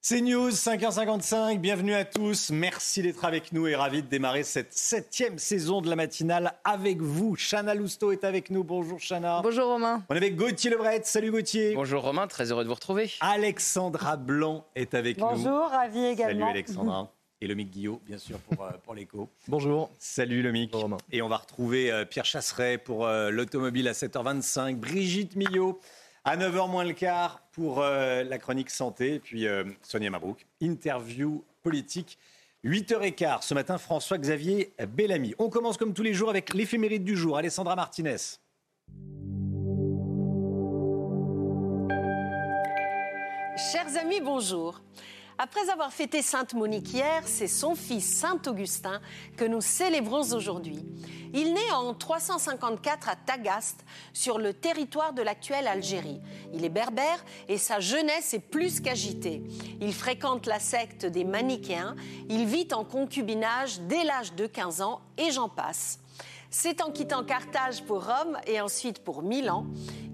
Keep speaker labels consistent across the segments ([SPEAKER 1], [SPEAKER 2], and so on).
[SPEAKER 1] C'est News, 5h55, bienvenue à tous. Merci d'être avec nous et ravi de démarrer cette septième saison de la matinale avec vous. Chana Lousteau est avec nous. Bonjour Chana.
[SPEAKER 2] Bonjour Romain.
[SPEAKER 1] On est avec Gauthier Lebret. Salut Gauthier.
[SPEAKER 3] Bonjour Romain, très heureux de vous retrouver.
[SPEAKER 1] Alexandra Blanc est avec nous.
[SPEAKER 4] Bonjour, ravi également.
[SPEAKER 1] Salut Alexandra. Et Lomic Guillot, bien sûr, pour, euh, pour l'écho.
[SPEAKER 5] Bonjour.
[SPEAKER 1] Salut Lomic.
[SPEAKER 5] Bonjour, Romain.
[SPEAKER 1] Et on va retrouver euh, Pierre Chasseret pour euh, l'automobile à 7h25, Brigitte Millot à 9h moins le quart pour euh, la chronique santé, puis euh, Sonia Mabrouk, interview politique. 8h15, ce matin, François-Xavier Bellamy. On commence comme tous les jours avec l'éphéméride du jour. Alessandra Martinez.
[SPEAKER 6] Chers amis, bonjour. Après avoir fêté Sainte Monique hier, c'est son fils Saint Augustin que nous célébrons aujourd'hui. Il naît en 354 à Tagaste, sur le territoire de l'actuelle Algérie. Il est berbère et sa jeunesse est plus qu'agitée. Il fréquente la secte des manichéens, il vit en concubinage dès l'âge de 15 ans et j'en passe. C'est en quittant Carthage pour Rome et ensuite pour Milan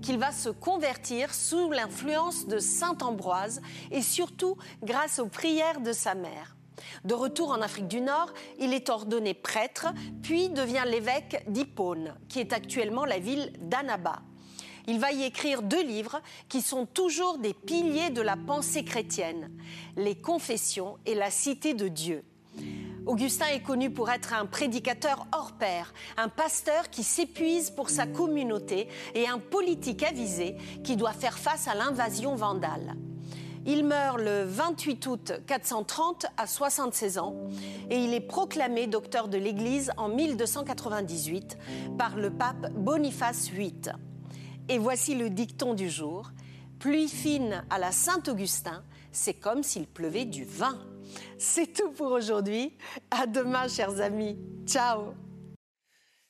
[SPEAKER 6] qu'il va se convertir sous l'influence de Saint Ambroise et surtout grâce aux prières de sa mère. De retour en Afrique du Nord, il est ordonné prêtre, puis devient l'évêque d'Hippone, qui est actuellement la ville d'Annaba. Il va y écrire deux livres qui sont toujours des piliers de la pensée chrétienne, Les Confessions et La Cité de Dieu. Augustin est connu pour être un prédicateur hors pair, un pasteur qui s'épuise pour sa communauté et un politique avisé qui doit faire face à l'invasion vandale. Il meurt le 28 août 430 à 76 ans et il est proclamé docteur de l'Église en 1298 par le pape Boniface VIII. Et voici le dicton du jour. Pluie fine à la Saint-Augustin, c'est comme s'il pleuvait du vin. C'est tout pour aujourd'hui. À demain, chers amis. Ciao.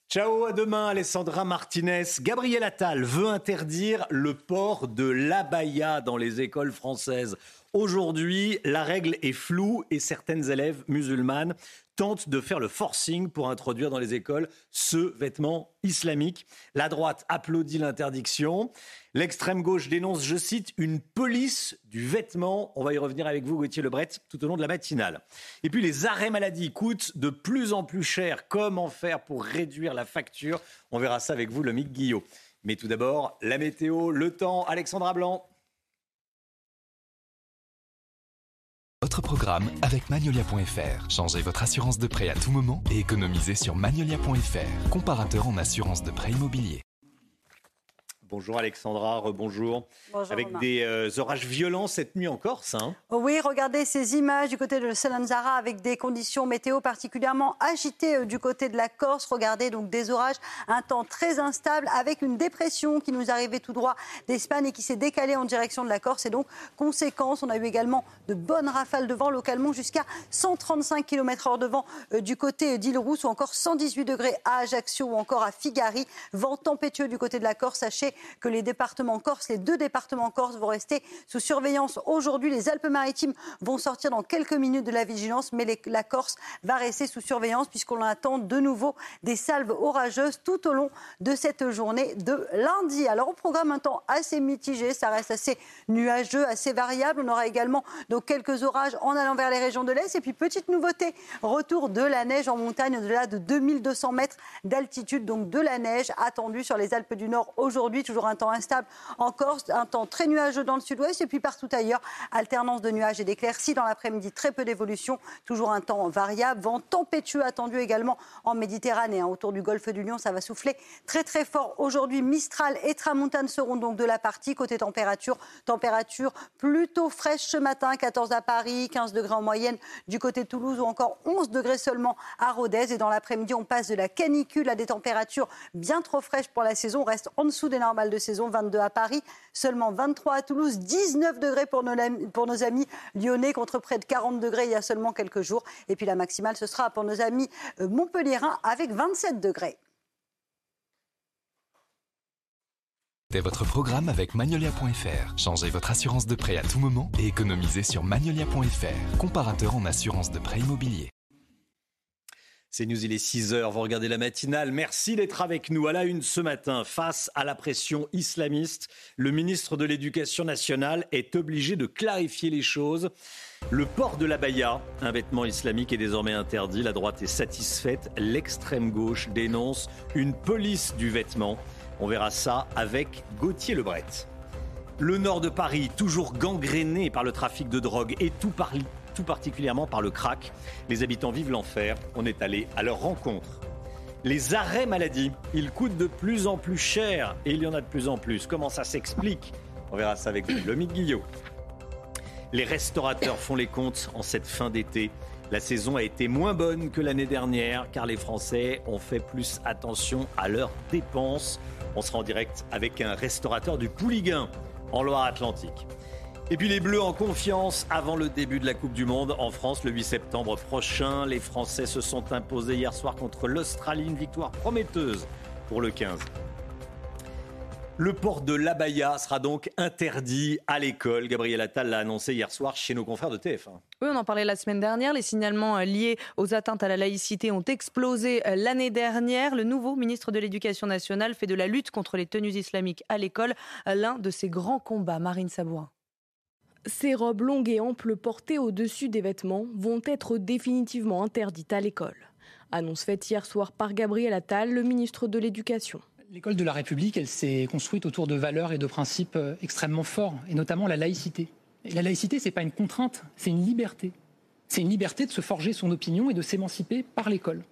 [SPEAKER 1] Ciao, à demain, Alessandra Martinez. Gabriel Attal veut interdire le port de l'abaya dans les écoles françaises. Aujourd'hui, la règle est floue et certaines élèves musulmanes tentent de faire le forcing pour introduire dans les écoles ce vêtement islamique. La droite applaudit l'interdiction. L'extrême gauche dénonce, je cite, une police du vêtement. On va y revenir avec vous, Gauthier Lebret, tout au long de la matinale. Et puis les arrêts maladie coûtent de plus en plus cher. Comment faire pour réduire la facture? On verra ça avec vous, le Guillot. Mais tout d'abord, la météo, le temps, Alexandra Blanc.
[SPEAKER 7] Votre programme avec Magnolia.fr. Changez votre assurance de prêt à tout moment et économisez sur Magnolia.fr, comparateur en assurance de prêt immobilier.
[SPEAKER 1] Bonjour Alexandra, rebonjour.
[SPEAKER 4] Bonjour,
[SPEAKER 1] Avec
[SPEAKER 4] Romain.
[SPEAKER 1] des euh, orages violents cette nuit en Corse. hein?
[SPEAKER 4] Oh Oui, regardez ces images du côté de Salanzara avec des conditions météo particulièrement agitées euh, du côté de la Corse. Regardez donc des orages, un temps très instable avec une dépression qui nous arrivait tout droit d'Espagne et qui s'est décalée en direction de la Corse. Et donc, conséquence, on a eu également de bonnes rafales de vent localement jusqu'à 135 km/h de vent euh, du côté d'Île-Rousse ou encore 118 degrés à Ajaccio ou encore à Figari. Vent tempétueux du côté de la Corse. Sachez que les départements corse, les deux départements corse vont rester sous surveillance aujourd'hui. Les Alpes-Maritimes vont sortir dans quelques minutes de la vigilance, mais la Corse va rester sous surveillance puisqu'on attend de nouveau des salves orageuses tout au long de cette journée de lundi. Alors au programme un temps assez mitigé, ça reste assez nuageux, assez variable. On aura également donc quelques orages en allant vers les régions de l'Est. Et puis petite nouveauté, retour de la neige en montagne au-delà de 2200 mètres d'altitude, donc de la neige attendue sur les Alpes du Nord aujourd'hui. Toujours un temps instable. En Corse, un temps très nuageux dans le sud-ouest et puis partout ailleurs, alternance de nuages et d'éclaircies. Dans l'après-midi, très peu d'évolution, toujours un temps variable, vent tempétueux attendu également en Méditerranée, hein. autour du golfe du Lion, ça va souffler très très fort. Aujourd'hui. Mistral et Tramontane seront donc de la partie. Côté température, température plutôt fraîche ce matin, 14 à Paris, 15 degrés en moyenne du côté de Toulouse ou encore 11 degrés seulement à Rodez. Et dans l'après-midi on passe de la canicule à des températures bien trop fraîches pour la saison, on reste en dessous des normales de saison, 22 à Paris, seulement 23 à Toulouse, 19 degrés pour nos, lam- pour nos amis lyonnais contre près de 40 degrés il y a seulement quelques jours. Et puis la maximale, ce sera pour nos amis euh, montpelliérains avec 27 degrés.
[SPEAKER 8] C'était votre programme avec Magnolia.fr. Changez votre assurance de prêt à tout moment et économisez sur Magnolia.fr, comparateur en assurance de prêt immobilier.
[SPEAKER 1] C'est News, il est 6h, vous regardez la matinale. Merci d'être avec nous à la une ce matin. Face à la pression islamiste, le ministre de l'Éducation nationale est obligé de clarifier les choses. Le port de l'abaya, un vêtement islamique, est désormais interdit. La droite est satisfaite. L'extrême gauche dénonce une police du vêtement. On verra ça avec Gauthier Lebret. Le nord de Paris, toujours gangréné par le trafic de drogue et tout, par, tout particulièrement par le crack. Les habitants vivent l'enfer. On est allé à leur rencontre. Les arrêts maladie, ils coûtent de plus en plus cher et il y en a de plus en plus. Comment ça s'explique? On verra ça avec le Guillot. Les restaurateurs font les comptes en cette fin d'été. La saison a été moins bonne que l'année dernière car les Français ont fait plus attention à leurs dépenses. On sera en direct avec un restaurateur du Pouliguen en Loire-Atlantique. Et puis les Bleus en confiance avant le début de la Coupe du Monde en France le 8 septembre prochain. Les Français se sont imposés hier soir contre l'Australie, une victoire prometteuse pour le 15. Le port de l'abaya sera donc interdit à l'école. Gabriel Attal l'a annoncé hier soir chez nos confrères de TF1.
[SPEAKER 9] Oui, on en parlait la semaine dernière. Les signalements euh, liés aux atteintes à la laïcité ont explosé euh, l'année dernière. Le nouveau ministre de l'Éducation nationale fait de la lutte contre les tenues islamiques à l'école euh, l'un de ses grands combats. Marine Sabourin.
[SPEAKER 3] Ces robes longues et amples portées au-dessus des vêtements vont être définitivement interdites à l'école. Annonce faite hier soir par Gabriel Attal, le ministre de l'Éducation.
[SPEAKER 10] L'école de la République, elle s'est construite autour de valeurs et de principes extrêmement forts, et notamment la laïcité. La laïcité, ce n'est pas une contrainte, c'est une liberté. C'est une liberté de se forger son opinion et de s'émanciper par l'école.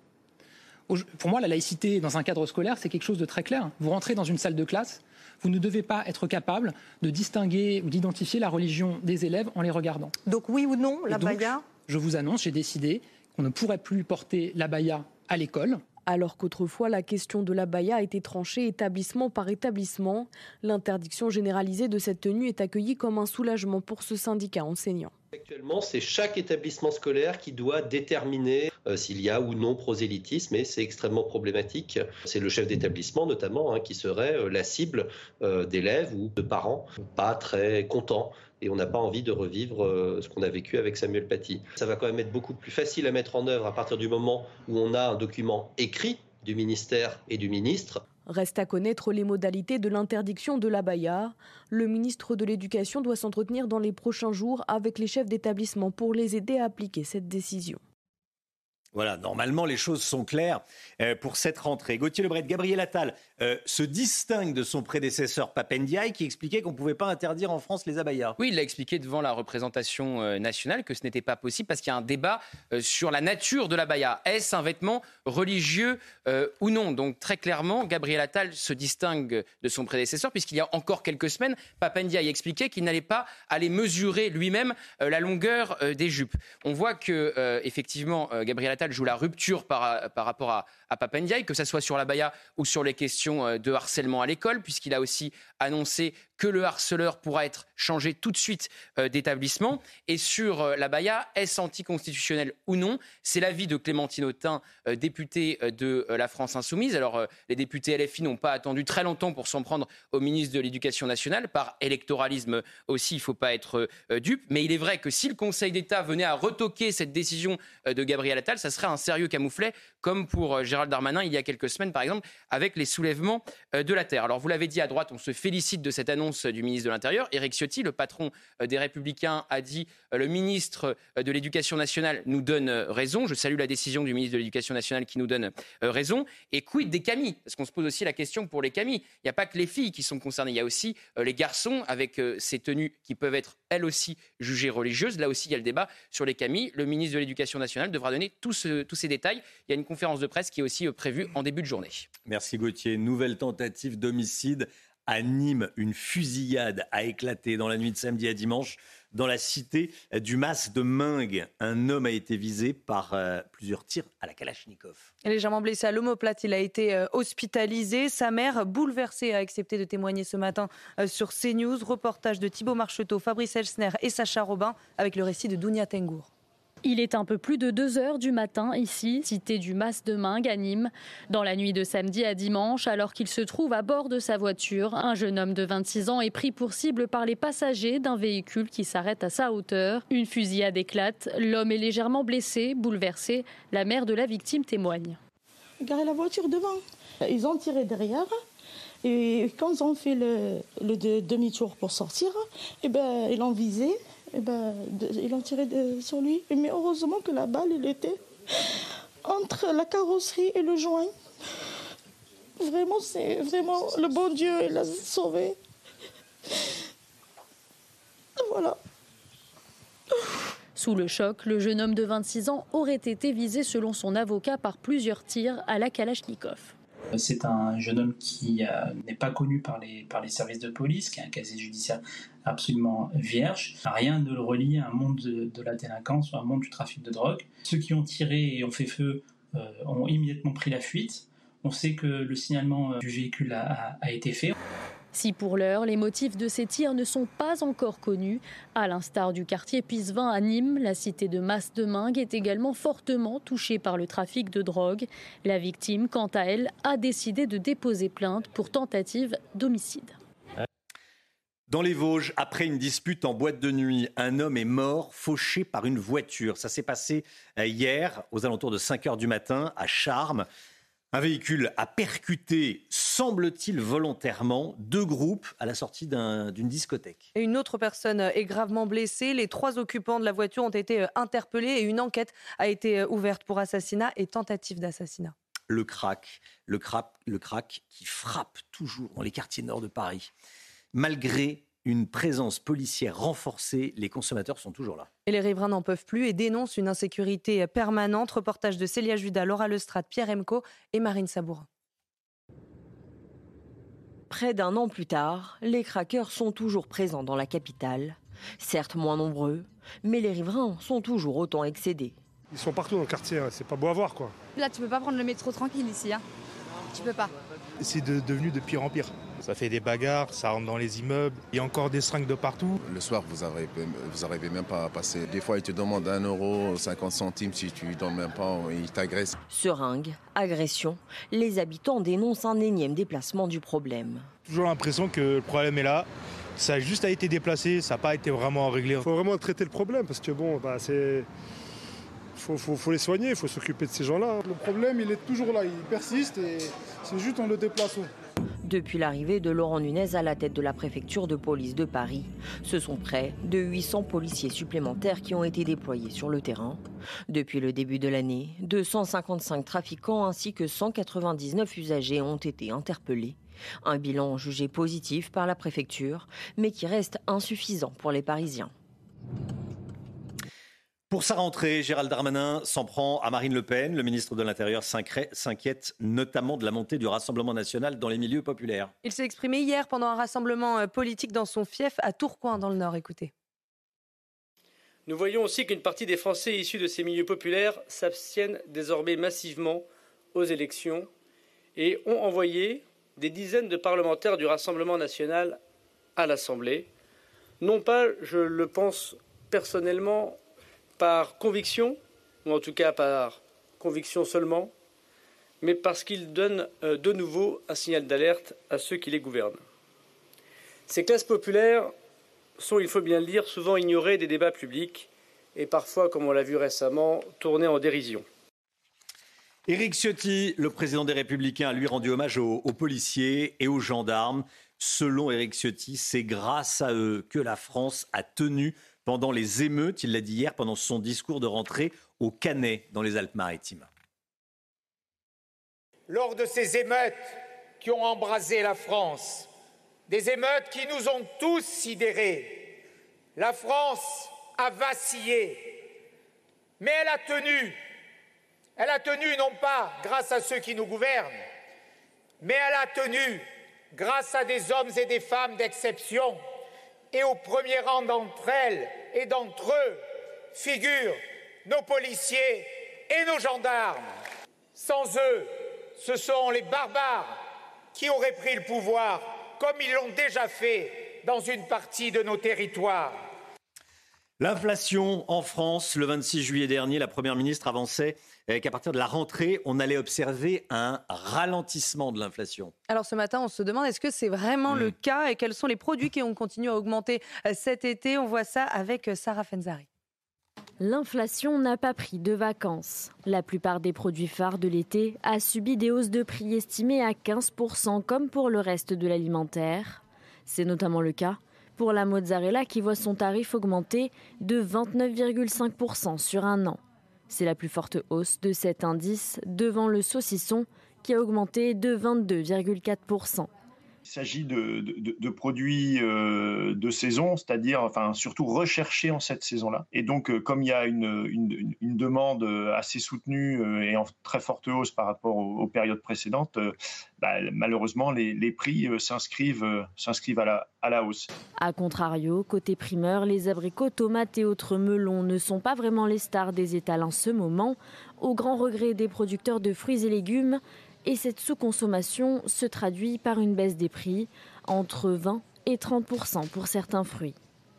[SPEAKER 10] Pour moi, la laïcité dans un cadre scolaire, c'est quelque chose de très clair. Vous rentrez dans une salle de classe, vous ne devez pas être capable de distinguer ou d'identifier la religion des élèves en les regardant.
[SPEAKER 11] Donc oui ou non, la baya
[SPEAKER 10] Je vous annonce, j'ai décidé qu'on ne pourrait plus porter la baya à l'école.
[SPEAKER 3] Alors qu'autrefois la question de la baya a été tranchée établissement par établissement, l'interdiction généralisée de cette tenue est accueillie comme un soulagement pour ce syndicat enseignant.
[SPEAKER 12] Actuellement, c'est chaque établissement scolaire qui doit déterminer euh, s'il y a ou non prosélytisme et c'est extrêmement problématique. C'est le chef d'établissement notamment hein, qui serait euh, la cible euh, d'élèves ou de parents pas très contents et on n'a pas envie de revivre ce qu'on a vécu avec Samuel Paty. Ça va quand même être beaucoup plus facile à mettre en œuvre à partir du moment où on a un document écrit du ministère et du ministre.
[SPEAKER 3] Reste à connaître les modalités de l'interdiction de l'abaya. Le ministre de l'Éducation doit s'entretenir dans les prochains jours avec les chefs d'établissement pour les aider à appliquer cette décision.
[SPEAKER 1] Voilà, normalement les choses sont claires euh, pour cette rentrée. Gauthier Lebret, Gabriel Attal euh, se distingue de son prédécesseur Papendiaï qui expliquait qu'on ne pouvait pas interdire en France les abayas.
[SPEAKER 13] Oui, il l'a expliqué devant la représentation euh, nationale que ce n'était pas possible parce qu'il y a un débat sur la nature de l'abaya. Est-ce un vêtement religieux ou non? Donc très clairement, Gabriel Attal se distingue de son prédécesseur puisqu'il y a encore quelques semaines, Papendiaï expliquait qu'il n'allait pas aller mesurer lui-même la longueur des jupes. On voit que effectivement Gabriel Attal joue la rupture par, par rapport à, à Papendiaï, que ce soit sur la Baïa ou sur les questions euh, de harcèlement à l'école, puisqu'il a aussi annoncé que le harceleur pourra être changé tout de suite euh, d'établissement. Et sur euh, la Baïa, est-ce anticonstitutionnel ou non? C'est l'avis de Clémentine Autain, députée de la France Insoumise. Alors, les députés LFI n'ont pas attendu très longtemps pour s'en prendre au ministre de l'Éducation nationale, par électoralisme aussi, il ne faut pas être dupe. Mais il est vrai que si le Conseil d'État venait à retoquer cette décision de Gabriel Attal, ça serait un sérieux camouflet, comme pour Gérald Darmanin il y a quelques semaines, par exemple, avec les soulèvements euh, de la terre. Alors, vous l'avez dit à droite, on se félicite de cette annonce du ministre de l'Intérieur. Éric Ciotti, le patron euh, des Républicains, a dit euh, le ministre de l'Éducation nationale nous donne raison. Je salue la décision du ministre de l'Éducation nationale qui nous donne raison. Et quid des camis? Parce qu'on se pose aussi la question pour les camis. Il n'y a pas que les filles qui sont concernées, il y a aussi les garçons avec ces tenues qui peuvent être elles aussi jugées religieuses. Là aussi, il y a le débat sur les camis. Le ministre de l'Éducation nationale devra donner tous ces détails. Il y a une conférence de presse qui est aussi prévu en début de journée.
[SPEAKER 1] Merci Gauthier. Nouvelle tentative d'homicide à Nîmes. Une fusillade a éclaté dans la nuit de samedi à dimanche dans la cité du Mas de Mingue. Un homme a été visé par euh, plusieurs tirs à la Kalachnikov.
[SPEAKER 9] Légèrement blessé à l'omoplate, il a été euh, hospitalisé. Sa mère, bouleversée, a accepté de témoigner ce matin euh, sur CNews. Reportage de Thibault Marcheteau, Fabrice Elsner et Sacha Robin avec le récit de Dounia Tengour.
[SPEAKER 14] Il est un peu plus de 2 heures du matin ici, cité du Mas de Mingue à. Dans la nuit de samedi à dimanche, alors qu'il se trouve à bord de sa voiture, un jeune homme de 26 ans est pris pour cible par les passagers d'un véhicule qui s'arrête à sa hauteur. Une fusillade éclate, l'homme est légèrement blessé, bouleversé. La mère de la victime témoigne.
[SPEAKER 15] La voiture devant. Ils ont tiré derrière. Et quand ils ont fait le, demi-tour pour sortir, eh ben, ils l'ont visé et eh ben, ils l'ont tiré sur lui. Mais heureusement que la balle, elle était entre la carrosserie et le joint. Vraiment, c'est vraiment le bon Dieu, il l'a sauvé. Voilà.
[SPEAKER 14] Sous le choc, le jeune homme de 26 ans aurait été visé selon son avocat par plusieurs tirs à la Kalachnikov.
[SPEAKER 16] C'est un jeune homme qui euh, n'est pas connu par les, par les services de police, qui a un casier judiciaire absolument vierge. Rien ne le relie à un monde de, la délinquance ou à un monde du trafic de drogue. Ceux qui ont tiré et ont fait feu euh, ont immédiatement pris la fuite. On sait que le signalement euh, du véhicule a, été fait.
[SPEAKER 14] Si pour l'heure, les motifs de ces tirs ne sont pas encore connus, à l'instar du quartier Pisevin à Nîmes, la cité de Masse-de-Mingue est également fortement touchée par le trafic de drogue. La victime, quant à elle, a décidé de déposer plainte pour tentative d'homicide.
[SPEAKER 1] Dans les Vosges, après une dispute en boîte de nuit, un homme est mort, fauché par une voiture. Ça s'est passé euh, hier, aux alentours de 5 heures du matin, à Charmes. Un véhicule a percuté, semble-t-il volontairement, deux groupes à la sortie d'une discothèque.
[SPEAKER 9] une autre personne est gravement blessée. Les trois occupants de la voiture ont été euh, interpellés et une enquête a été euh, ouverte pour assassinat et tentative d'assassinat.
[SPEAKER 1] Le crack, le crack, le crack qui frappe toujours dans les quartiers nord de Paris. Malgré une présence policière renforcée, les consommateurs sont toujours là.
[SPEAKER 9] Et les riverains n'en peuvent plus et dénoncent une insécurité permanente. Reportage de Célia Judas, Laura Lestrade, Pierre Emco et Marine Sabourin.
[SPEAKER 17] Près d'un an plus tard, les craqueurs sont toujours présents dans la capitale. Certes moins nombreux, mais les riverains sont toujours autant excédés.
[SPEAKER 18] Ils sont partout dans le quartier, hein. c'est pas beau à voir quoi.
[SPEAKER 3] Là tu peux pas prendre le métro tranquille ici, hein. tu peux pas.
[SPEAKER 18] C'est devenu de pire en pire. Ça fait des bagarres, ça rentre dans les immeubles. Il y a encore des seringues de partout.
[SPEAKER 19] Le soir, vous n'arrivez vous arrivez même pas à passer. Des fois, ils te demandent un euro, 50 centimes. Si tu ne donnes même pas, ils t'agressent.
[SPEAKER 17] Seringues, agression. Les habitants dénoncent un énième déplacement du problème.
[SPEAKER 18] Toujours l'impression que le problème est là. Ça a juste été déplacé, ça n'a pas été vraiment réglé. Il faut vraiment traiter le problème parce que bon, bah, c'est. Faut, faut, faut, les soigner, il faut s'occuper de ces gens-là.
[SPEAKER 20] Le problème, il est toujours là, il persiste et c'est juste on le déplace.
[SPEAKER 17] Depuis l'arrivée de Laurent Nunez à la tête de la préfecture de police de Paris, ce sont près de 800 policiers supplémentaires qui ont été déployés sur le terrain. Depuis le début de l'année, 255 trafiquants ainsi que 199 usagers ont été interpellés. Un bilan jugé positif par la préfecture, mais qui reste insuffisant pour les Parisiens.
[SPEAKER 1] Pour sa rentrée, Gérald Darmanin s'en prend à Marine Le Pen. Le ministre de l'Intérieur s'inquiète notamment de la montée du Rassemblement national dans les milieux populaires.
[SPEAKER 9] Il s'est exprimé hier pendant un rassemblement euh, politique dans son fief à Tourcoing dans le Nord. Écoutez.
[SPEAKER 21] Nous voyons aussi qu'une partie des Français issus de ces milieux populaires s'abstiennent désormais massivement aux élections et ont envoyé des dizaines de parlementaires du Rassemblement national à l'Assemblée. Non pas, je le pense personnellement, par conviction, ou en tout cas par conviction seulement, mais parce qu'ils donnent euh, de nouveau un signal d'alerte à ceux qui les gouvernent. Ces classes populaires sont, il faut bien le dire, souvent ignorées des débats publics et parfois, comme on l'a vu récemment, tournées en dérision.
[SPEAKER 1] Éric Ciotti, le président des Républicains, a lui rendu hommage aux, aux policiers et aux gendarmes. Selon Éric Ciotti, c'est grâce à eux que la France a tenu pendant les émeutes, il l'a dit hier, pendant son discours de rentrée au Canet, dans les Alpes-Maritimes.
[SPEAKER 22] Lors de ces émeutes qui ont embrasé la France, des émeutes qui nous ont tous sidérés, la France a vacillé, mais elle a tenu. Elle a tenu non pas grâce à ceux qui nous gouvernent, mais elle a tenu grâce à des hommes et des femmes d'exception et au premier rang d'entre elles et d'entre eux figurent nos policiers et nos gendarmes. Sans eux, ce sont les barbares qui auraient pris le pouvoir, comme ils l'ont déjà fait dans une partie de nos territoires.
[SPEAKER 1] L'inflation en France, le 26 juillet dernier, la Première ministre avançait qu'à partir de la rentrée, on allait observer un ralentissement de l'inflation.
[SPEAKER 9] Alors ce matin, on se demande est-ce que c'est vraiment le
[SPEAKER 1] Mm.
[SPEAKER 9] cas et quels sont les produits qui ont continué à augmenter euh, cet été? On voit ça avec euh, Sarah Fenzari.
[SPEAKER 23] L'inflation n'a pas pris de vacances. La plupart des produits phares de l'été a subi des hausses de prix estimées à 15% comme pour le reste de l'alimentaire. C'est notamment le cas pour la mozzarella qui voit son tarif augmenter de 29,5% sur un an. C'est la plus forte hausse de cet indice devant le saucisson qui a augmenté de 22,4%.
[SPEAKER 24] Il s'agit de, de- produits euh, de saison, c'est-à-dire enfin, surtout recherchés en cette saison-là. Et donc, euh, comme il y a une, une- demande euh, assez soutenue et en très forte hausse par rapport aux, périodes précédentes, bah, malheureusement, les, les prix s'inscrivent s'inscrivent à la, à la hausse.
[SPEAKER 23] A contrario, côté primeur, les abricots, tomates et autres melons ne sont pas vraiment les stars des étals en ce moment, au grand regret des producteurs de fruits et légumes. Et cette sous-consommation se traduit par une baisse des prix, entre 20 et 30% pour certains fruits.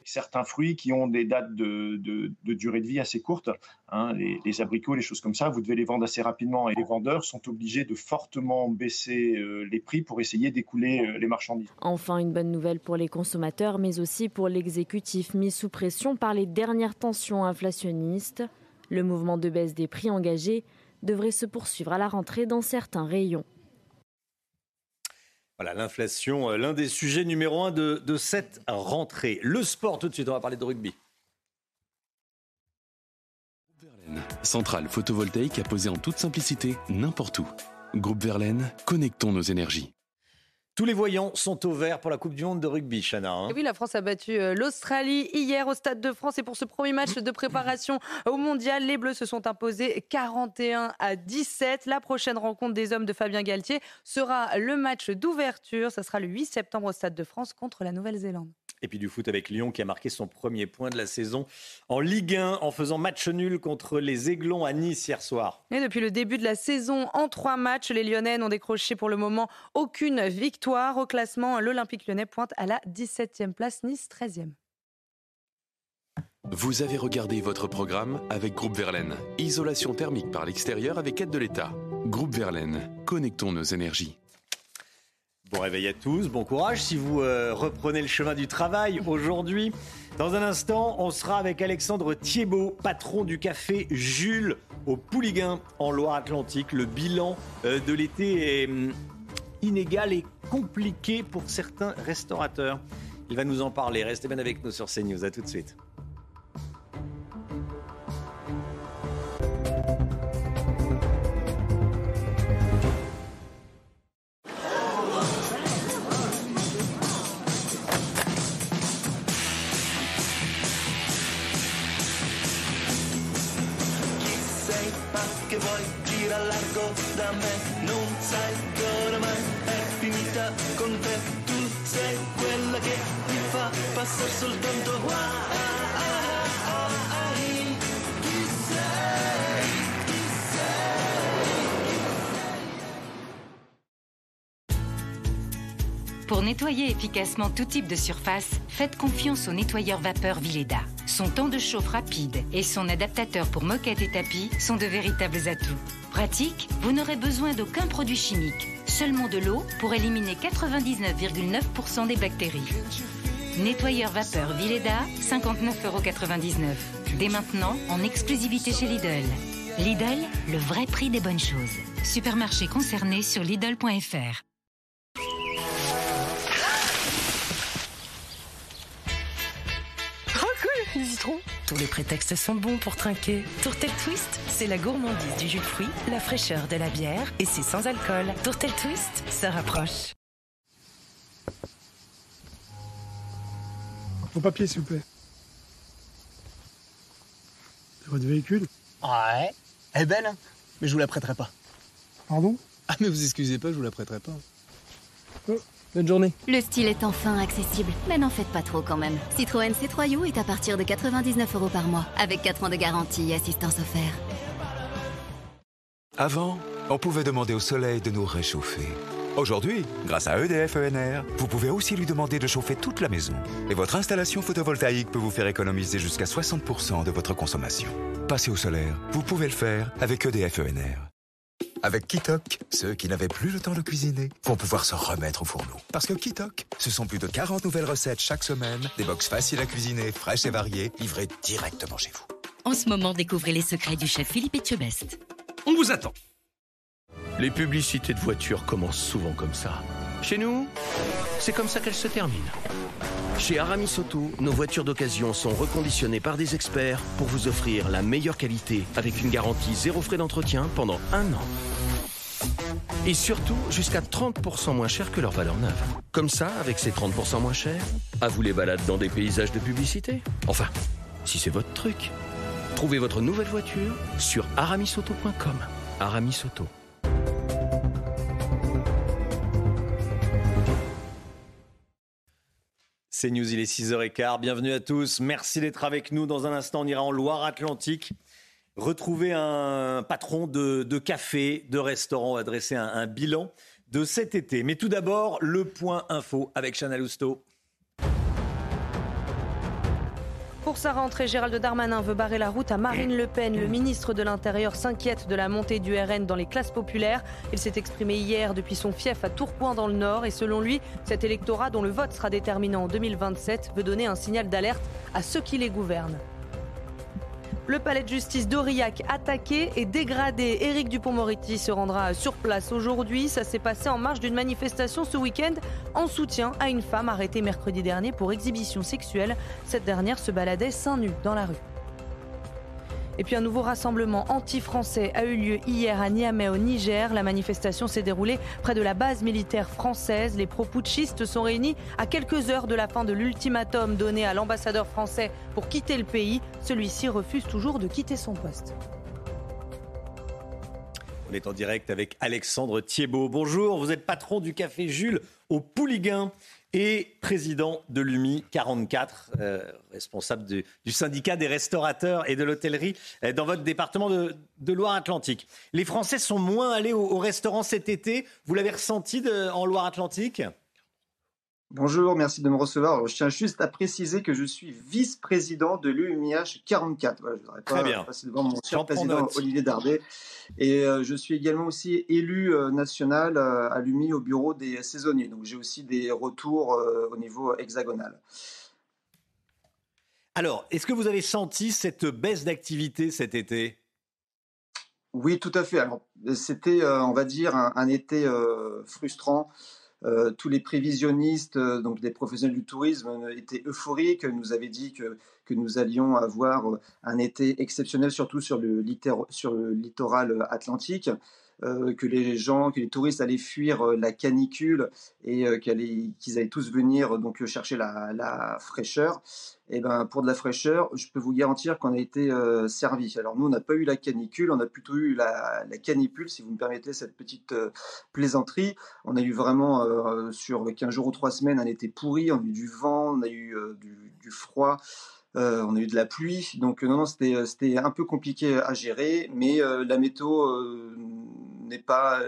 [SPEAKER 24] Certains fruits qui ont des dates de, de- de durée de vie assez courtes, hein, les, les abricots, les choses comme ça, vous devez les vendre assez rapidement et les vendeurs sont obligés de fortement baisser euh, les prix pour essayer d'écouler euh, les marchandises.
[SPEAKER 23] Enfin, une bonne nouvelle pour les consommateurs, mais aussi pour l'exécutif mis sous pression par les dernières tensions inflationnistes. Le mouvement de baisse des prix engagé devrait se poursuivre à la rentrée dans certains rayons.
[SPEAKER 1] Voilà, l'inflation, euh, l'un des sujets numéro un de, de cette rentrée. Le sport, tout de suite, on va parler de rugby.
[SPEAKER 25] Centrale photovoltaïque à poser en toute simplicité n'importe où. Groupe Verlaine, connectons nos énergies.
[SPEAKER 1] Tous les voyants sont au vert pour la Coupe du Monde de rugby, Chana. hein.
[SPEAKER 9] Oui, la France a battu euh, l'Australie hier au Stade de France. Et pour ce premier match de préparation au mondial, les Bleus se sont imposés 41 à 17. La prochaine rencontre des hommes de Fabien Galtier sera le match d'ouverture. Ça sera le 8 septembre au Stade de France contre la Nouvelle-Zélande.
[SPEAKER 1] Et puis du foot avec Lyon qui a marqué son premier point de la saison en Ligue 1 en faisant match nul contre les Aiglons à Nice hier soir.
[SPEAKER 9] Et depuis le début de la saison, en trois matchs, les Lyonnais n'ont décroché pour le moment aucune victoire. Au classement, l'Olympique lyonnais pointe à la 17e place, Nice 13e.
[SPEAKER 25] Vous avez regardé votre programme avec Groupe Verlaine. Isolation thermique par l'extérieur avec aide de l'État. Groupe Verlaine, connectons nos énergies.
[SPEAKER 1] Bon réveil à tous, bon courage si vous euh, reprenez le chemin du travail aujourd'hui. Dans un instant, on sera avec Alexandre Thiebaud, patron du café Jules au Pouliguen en Loire-Atlantique. Le bilan euh, de l'été est hum, inégal et compliqué pour certains restaurateurs. Il va nous en parler. Restez bien avec nous sur CNews. À tout de suite.
[SPEAKER 26] Nettoyer efficacement tout type de surface, faites confiance au nettoyeur vapeur Vileda. Son temps de chauffe rapide et son adaptateur pour moquette et tapis sont de véritables atouts. Pratique, vous n'aurez besoin d'aucun produit chimique, seulement de l'eau pour éliminer 99,9% des bactéries. Nettoyeur vapeur Vileda, 59,99€. Dès maintenant, en exclusivité chez Lidl. Lidl, le vrai prix des bonnes choses. Supermarché concerné sur Lidl.fr.
[SPEAKER 27] les citrons. Tous les prétextes sont bons pour trinquer. Tourtel Twist, c'est la gourmandise du jus de fruits, la fraîcheur de la bière et c'est sans alcool. Tourtel Twist se rapproche.
[SPEAKER 28] Vos papiers, s'il vous plaît. C'est votre véhicule
[SPEAKER 29] Ouais. Elle est belle, hein mais je vous la prêterai pas.
[SPEAKER 28] Pardon?
[SPEAKER 29] Ah, mais vous excusez pas, je vous la prêterai pas. Bonne journée.
[SPEAKER 30] Le style est enfin accessible, mais n'en faites pas trop quand même. Citroën C3 You est à partir de 99 euros par mois, avec 4 ans de garantie et assistance offerte.
[SPEAKER 31] Avant, on pouvait demander au soleil de nous réchauffer. Aujourd'hui, grâce à EDF ENR, vous pouvez aussi lui demander de chauffer toute la maison. Et votre installation photovoltaïque peut vous faire économiser jusqu'à 60% de votre consommation. Passez au solaire, vous pouvez le faire avec EDF ENR. Avec Kitok, ceux qui n'avaient plus le temps de cuisiner vont pouvoir se remettre au fourneau. Parce que Kitok, ce sont plus de 40 nouvelles recettes chaque semaine, des box faciles à cuisiner, fraîches et variées, livrées directement chez vous.
[SPEAKER 26] En ce moment, découvrez les secrets du chef Philippe Etchebest.
[SPEAKER 32] On vous attend. Les publicités de voitures commencent souvent comme ça. Chez nous, c'est comme ça qu'elles se terminent. Chez Aramis Auto, nos voitures d'occasion sont reconditionnées par des experts pour vous offrir la meilleure qualité avec une garantie zéro frais d'entretien pendant un an. Et surtout, jusqu'à 30% moins cher que leur valeur neuve. Comme ça, avec ces 30% moins cher, à vous les balades dans des paysages de publicité. Enfin, si c'est votre truc. Trouvez votre nouvelle voiture sur aramisauto.com. Aramis Auto.
[SPEAKER 1] C'est News, il est 6h15. Bienvenue à tous. Merci d'être avec nous. Dans un instant, on ira en Loire-Atlantique. Retrouver un patron de, café, de restaurant, adresser un, un bilan de cet été. Mais tout d'abord, le point info avec Chana Lousteau.
[SPEAKER 9] Pour sa rentrée, Gérald Darmanin veut barrer la route à Marine Le Pen. Le ministre de l'Intérieur s'inquiète de la montée du RN dans les classes populaires. Il s'est exprimé hier depuis son fief à Tourcoing dans le Nord. Et selon lui, cet électorat dont le vote sera déterminant en 2027 veut donner un signal d'alerte à ceux qui les gouvernent. Le palais de justice d'Aurillac attaqué et dégradé. Éric Dupont-Moretti se rendra sur place aujourd'hui. Ça s'est passé en marge d'une manifestation ce week-end en soutien à une femme arrêtée mercredi dernier pour exhibition sexuelle. Cette dernière se baladait seins nus dans la rue. Et puis un nouveau rassemblement anti-français a eu lieu hier à Niamey au Niger. La manifestation s'est déroulée près de la base militaire française. Les pro-putschistes sont réunis à quelques heures de la fin de l'ultimatum donné à l'ambassadeur français pour quitter le pays. Celui-ci refuse toujours de quitter son poste.
[SPEAKER 1] On est en direct avec Alexandre Thiebaud. Bonjour, vous êtes patron du Café Jules au Pouliguen et président de l'UMI 44, euh, responsable du, syndicat des restaurateurs et de l'hôtellerie euh, dans votre département de, Loire-Atlantique. Les Français sont moins allés au, au restaurant cet été. Vous l'avez ressenti en Loire-Atlantique?
[SPEAKER 33] Bonjour, merci de me recevoir. Alors, je tiens juste à préciser que je suis vice-président de l'UMIH 44. Voilà, je ne voudrais
[SPEAKER 1] Très
[SPEAKER 33] pas
[SPEAKER 1] bien.
[SPEAKER 33] passer devant mon cher président. Olivier Dardet. Et euh, je suis également aussi élu euh, national euh, à l'UMI au bureau des saisonniers. Donc j'ai aussi des retours au niveau hexagonal.
[SPEAKER 1] Alors, est-ce que vous avez senti cette baisse d'activité cet été?
[SPEAKER 33] Oui, tout à fait. Alors, c'était, on va dire, un, un été frustrant. Euh, tous les prévisionnistes, euh, donc des professionnels du tourisme, euh, étaient euphoriques, nous avaient dit que, que nous allions avoir un été exceptionnel, surtout sur le, littoral atlantique, euh, que les gens, que les touristes allaient fuir euh, la canicule et euh, qu'ils allaient tous venir donc chercher la, fraîcheur. Et ben pour de la fraîcheur, je peux vous garantir qu'on a été euh, servi. Alors nous, on n'a pas eu la canicule, on a plutôt eu la, la canipule, si vous me permettez cette petite plaisanterie. On a eu vraiment sur 15 jours ou 3 semaines un été pourri, on a eu du vent, on a eu du froid. Euh, on a eu de la pluie, donc euh, non, euh, c'était un peu compliqué à gérer, mais la météo n'est pas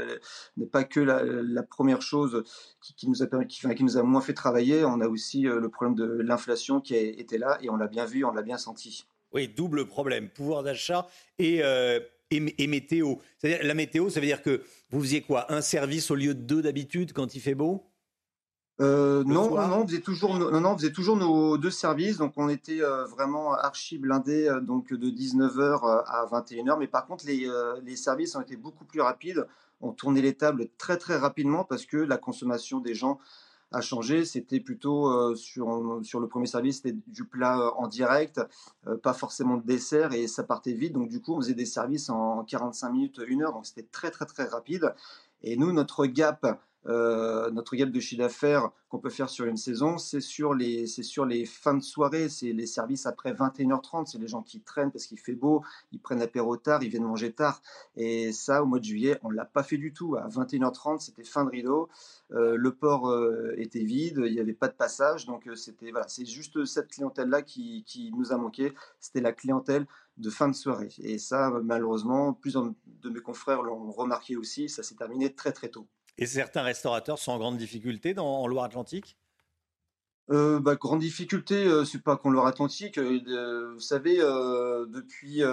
[SPEAKER 33] n'est pas que la, première chose qui, nous a permis, qui, nous a moins fait travailler. On a aussi le problème de l'inflation qui été là et on l'a bien vu, on l'a bien senti.
[SPEAKER 1] Oui, double problème, pouvoir d'achat et, et, et météo. La météo, ça veut dire que vous faisiez quoi? Un service au lieu de deux d'habitude quand il fait beau?
[SPEAKER 33] Euh, non,
[SPEAKER 1] soir
[SPEAKER 33] non, on faisait toujours, nos- non, non, on faisait toujours nos deux services, donc on était euh, vraiment archi blindés, euh, donc de 19h à 21h. Mais par contre, les, les services ont été beaucoup plus rapides. On tournait les tables très très rapidement parce que la consommation des gens a changé. C'était plutôt sur, sur le premier service, c'était du plat en direct, pas forcément de dessert et ça partait vite. Donc du coup, on faisait des services en 45 minutes, une heure, donc c'était très très très rapide. Et nous, notre gap, euh, notre gap de chiffre d'affaires qu'on peut faire sur une saison, c'est sur les, sur les fins de soirée, c'est les services après 21h30, c'est les gens qui traînent parce qu'il fait beau, ils prennent apéro tard, ils viennent manger tard. Et ça, au mois de juillet, on l'a pas fait du tout. À 21h30, c'était fin de rideau, euh, le port euh, était vide, il n'y avait pas de passage, donc c'était voilà, c'est juste cette clientèle-là qui, qui nous a manqué. C'était la clientèle de fin de soirée. Et ça, malheureusement, plusieurs de mes confrères l'ont remarqué aussi, ça s'est terminé très très tôt.
[SPEAKER 1] Et certains restaurateurs sont en grande difficulté dans, en Loire-Atlantique?
[SPEAKER 33] Euh, bah, grande difficulté, euh, c'est pas qu'on leur Atlantique. euh, vous savez, euh, depuis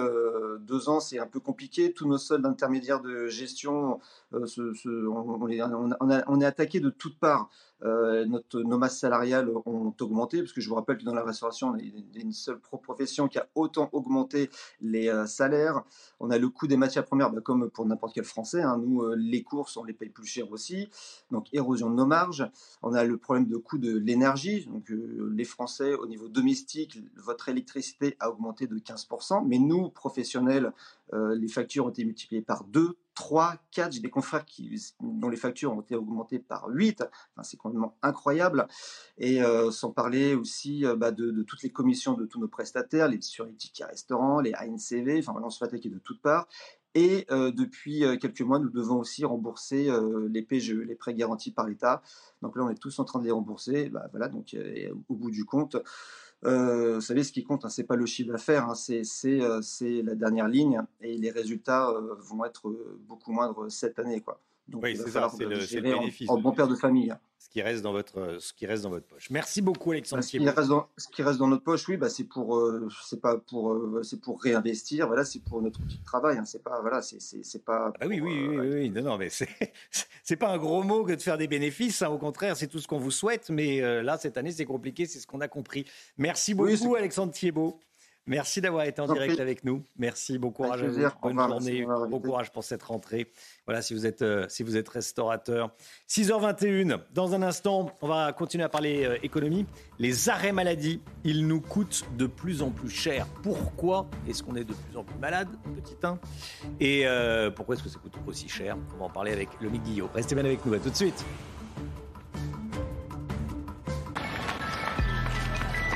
[SPEAKER 33] deux ans, c'est un peu compliqué. Tous nos soldes intermédiaires de gestion, on, est, on on est attaqué de toutes parts. Euh, notre, nos masses salariales ont augmenté, parce que je vous rappelle que dans la restauration, il y a une seule pro- profession qui a autant augmenté les euh, salaires. On a le coût des matières premières, bah, comme pour n'importe quel Français. hein. Nous, euh, les courses, on les paye plus cher aussi. Donc, érosion de nos marges. On a le problème de coût de l'énergie. Les Français, au niveau domestique, votre électricité a augmenté de 15%. Mais nous, professionnels, les factures ont été multipliées par 2, 3, 4. J'ai des confrères dont les factures ont été augmentées par 8. Enfin, c'est complètement incroyable. Et euh, sans parler aussi euh, bah, de, toutes les commissions de tous nos prestataires, les, sur les tickets restaurants, les ANCV. Enfin, voilà, on se fait attaquer de toutes parts. Et euh, depuis quelques mois, nous devons aussi rembourser les PGE, les prêts garantis par l'État. Donc là, on est tous en train de les rembourser. Bah, voilà, donc au bout du compte, euh, vous savez, ce qui compte, hein, c'est pas le chiffre d'affaires, hein, euh, c'est la dernière ligne, et les résultats euh, vont être beaucoup moindres cette année, quoi. Donc
[SPEAKER 1] Oui, c'est ça, c'est le-
[SPEAKER 33] gérer en-
[SPEAKER 1] bénéfice.
[SPEAKER 33] en, bon père de famille. hein.
[SPEAKER 1] Ce qui reste dans votre, ce qui reste dans votre poche. Merci beaucoup, Alexandre
[SPEAKER 33] Ce qui,
[SPEAKER 1] Thiebaud.
[SPEAKER 33] reste dans, ce qui reste dans notre poche, oui, bah, c'est pour, euh, c'est pas pour, euh, c'est pour réinvestir. Voilà, c'est pour notre outil de travail. Hein, c'est pas, voilà, c'est, c'est, c'est pas.
[SPEAKER 1] Ah oui, oui, oui, oui, oui. Non, non, mais c'est pas un gros mot que de faire des bénéfices. hein. Au contraire, c'est tout ce qu'on vous souhaite. Mais euh, là, cette année, c'est compliqué. C'est ce qu'on a compris. Merci beaucoup,
[SPEAKER 33] Oui,
[SPEAKER 1] Alexandre Thiebaud. Merci d'avoir été en direct avec nous. Merci, bon courage à vous. Bonne journée, bon courage pour cette rentrée. Voilà, si vous êtes, euh, si vous êtes restaurateur. 6h21, dans un instant, on va continuer à parler euh, économie. Les arrêts maladie, ils nous coûtent de plus en plus cher. Pourquoi est-ce qu'on est de plus en plus malade, petit 1 Et euh, pourquoi est-ce que ça coûte aussi cher? On va en parler avec le Guillot. Restez bien avec nous, à tout de suite.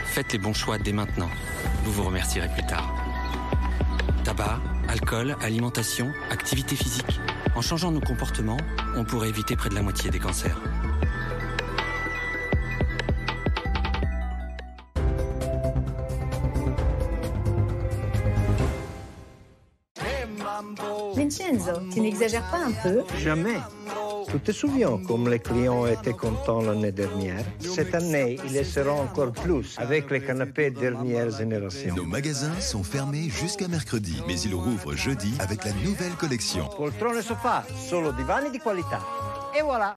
[SPEAKER 34] Faites les bons choix dès maintenant. Vous vous remercierez plus tard. Tabac, alcool, alimentation, activité physique. En changeant nos comportements, on pourrait éviter près de la moitié des cancers.
[SPEAKER 35] Vincenzo, tu n'exagères pas un peu
[SPEAKER 36] Jamais. Tu te souviens comme les clients étaient contents l'année dernière? Cette année, ils le seront encore plus avec les canapés dernière génération.
[SPEAKER 31] Nos magasins sont fermés jusqu'à mercredi, mais ils rouvrent jeudi avec la nouvelle collection.
[SPEAKER 36] Poltrone sofà, solo divani di qualità. Et voilà.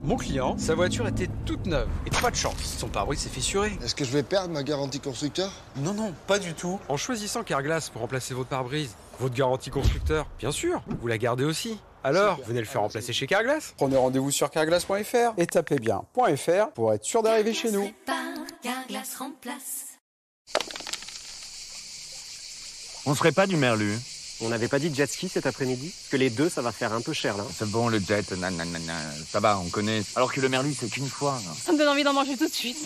[SPEAKER 37] Mon client, sa voiture était toute neuve et pas de chance, son pare-brise s'est fissuré.
[SPEAKER 38] Est-ce que je vais perdre ma garantie constructeur?
[SPEAKER 37] Non, non, pas du tout. En choisissant Carglass pour remplacer votre pare-brise, votre garantie constructeur, bien sûr, vous la gardez aussi. Alors, venez le faire remplacer chez Carglass. Prenez rendez-vous sur carglass.fr et tapez bien .fr pour être sûr d'arriver chez nous.
[SPEAKER 26] Carglass remplace.
[SPEAKER 39] On ferait pas du merlu On n'avait pas dit jet ski cet après-midi Parce que les deux, ça va faire un peu cher là.
[SPEAKER 40] C'est bon le jet, nanana, ça va, on connaît. Alors que le merlu, c'est qu'une fois. là.
[SPEAKER 41] Ça me donne envie d'en manger tout de suite.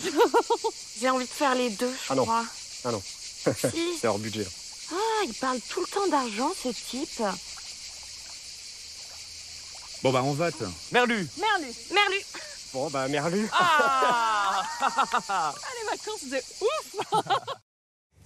[SPEAKER 41] J'ai envie de faire les deux, je
[SPEAKER 39] Ah non.
[SPEAKER 41] crois.
[SPEAKER 39] Ah non.
[SPEAKER 41] Si.
[SPEAKER 39] c'est hors budget.
[SPEAKER 41] Ah, il parle tout le temps d'argent, ce type.
[SPEAKER 40] Bon bah on vote.
[SPEAKER 39] Merlu
[SPEAKER 41] Merlu. Merlu.
[SPEAKER 39] Bon bah merlu.
[SPEAKER 41] Ah Ah, les vacances de ouf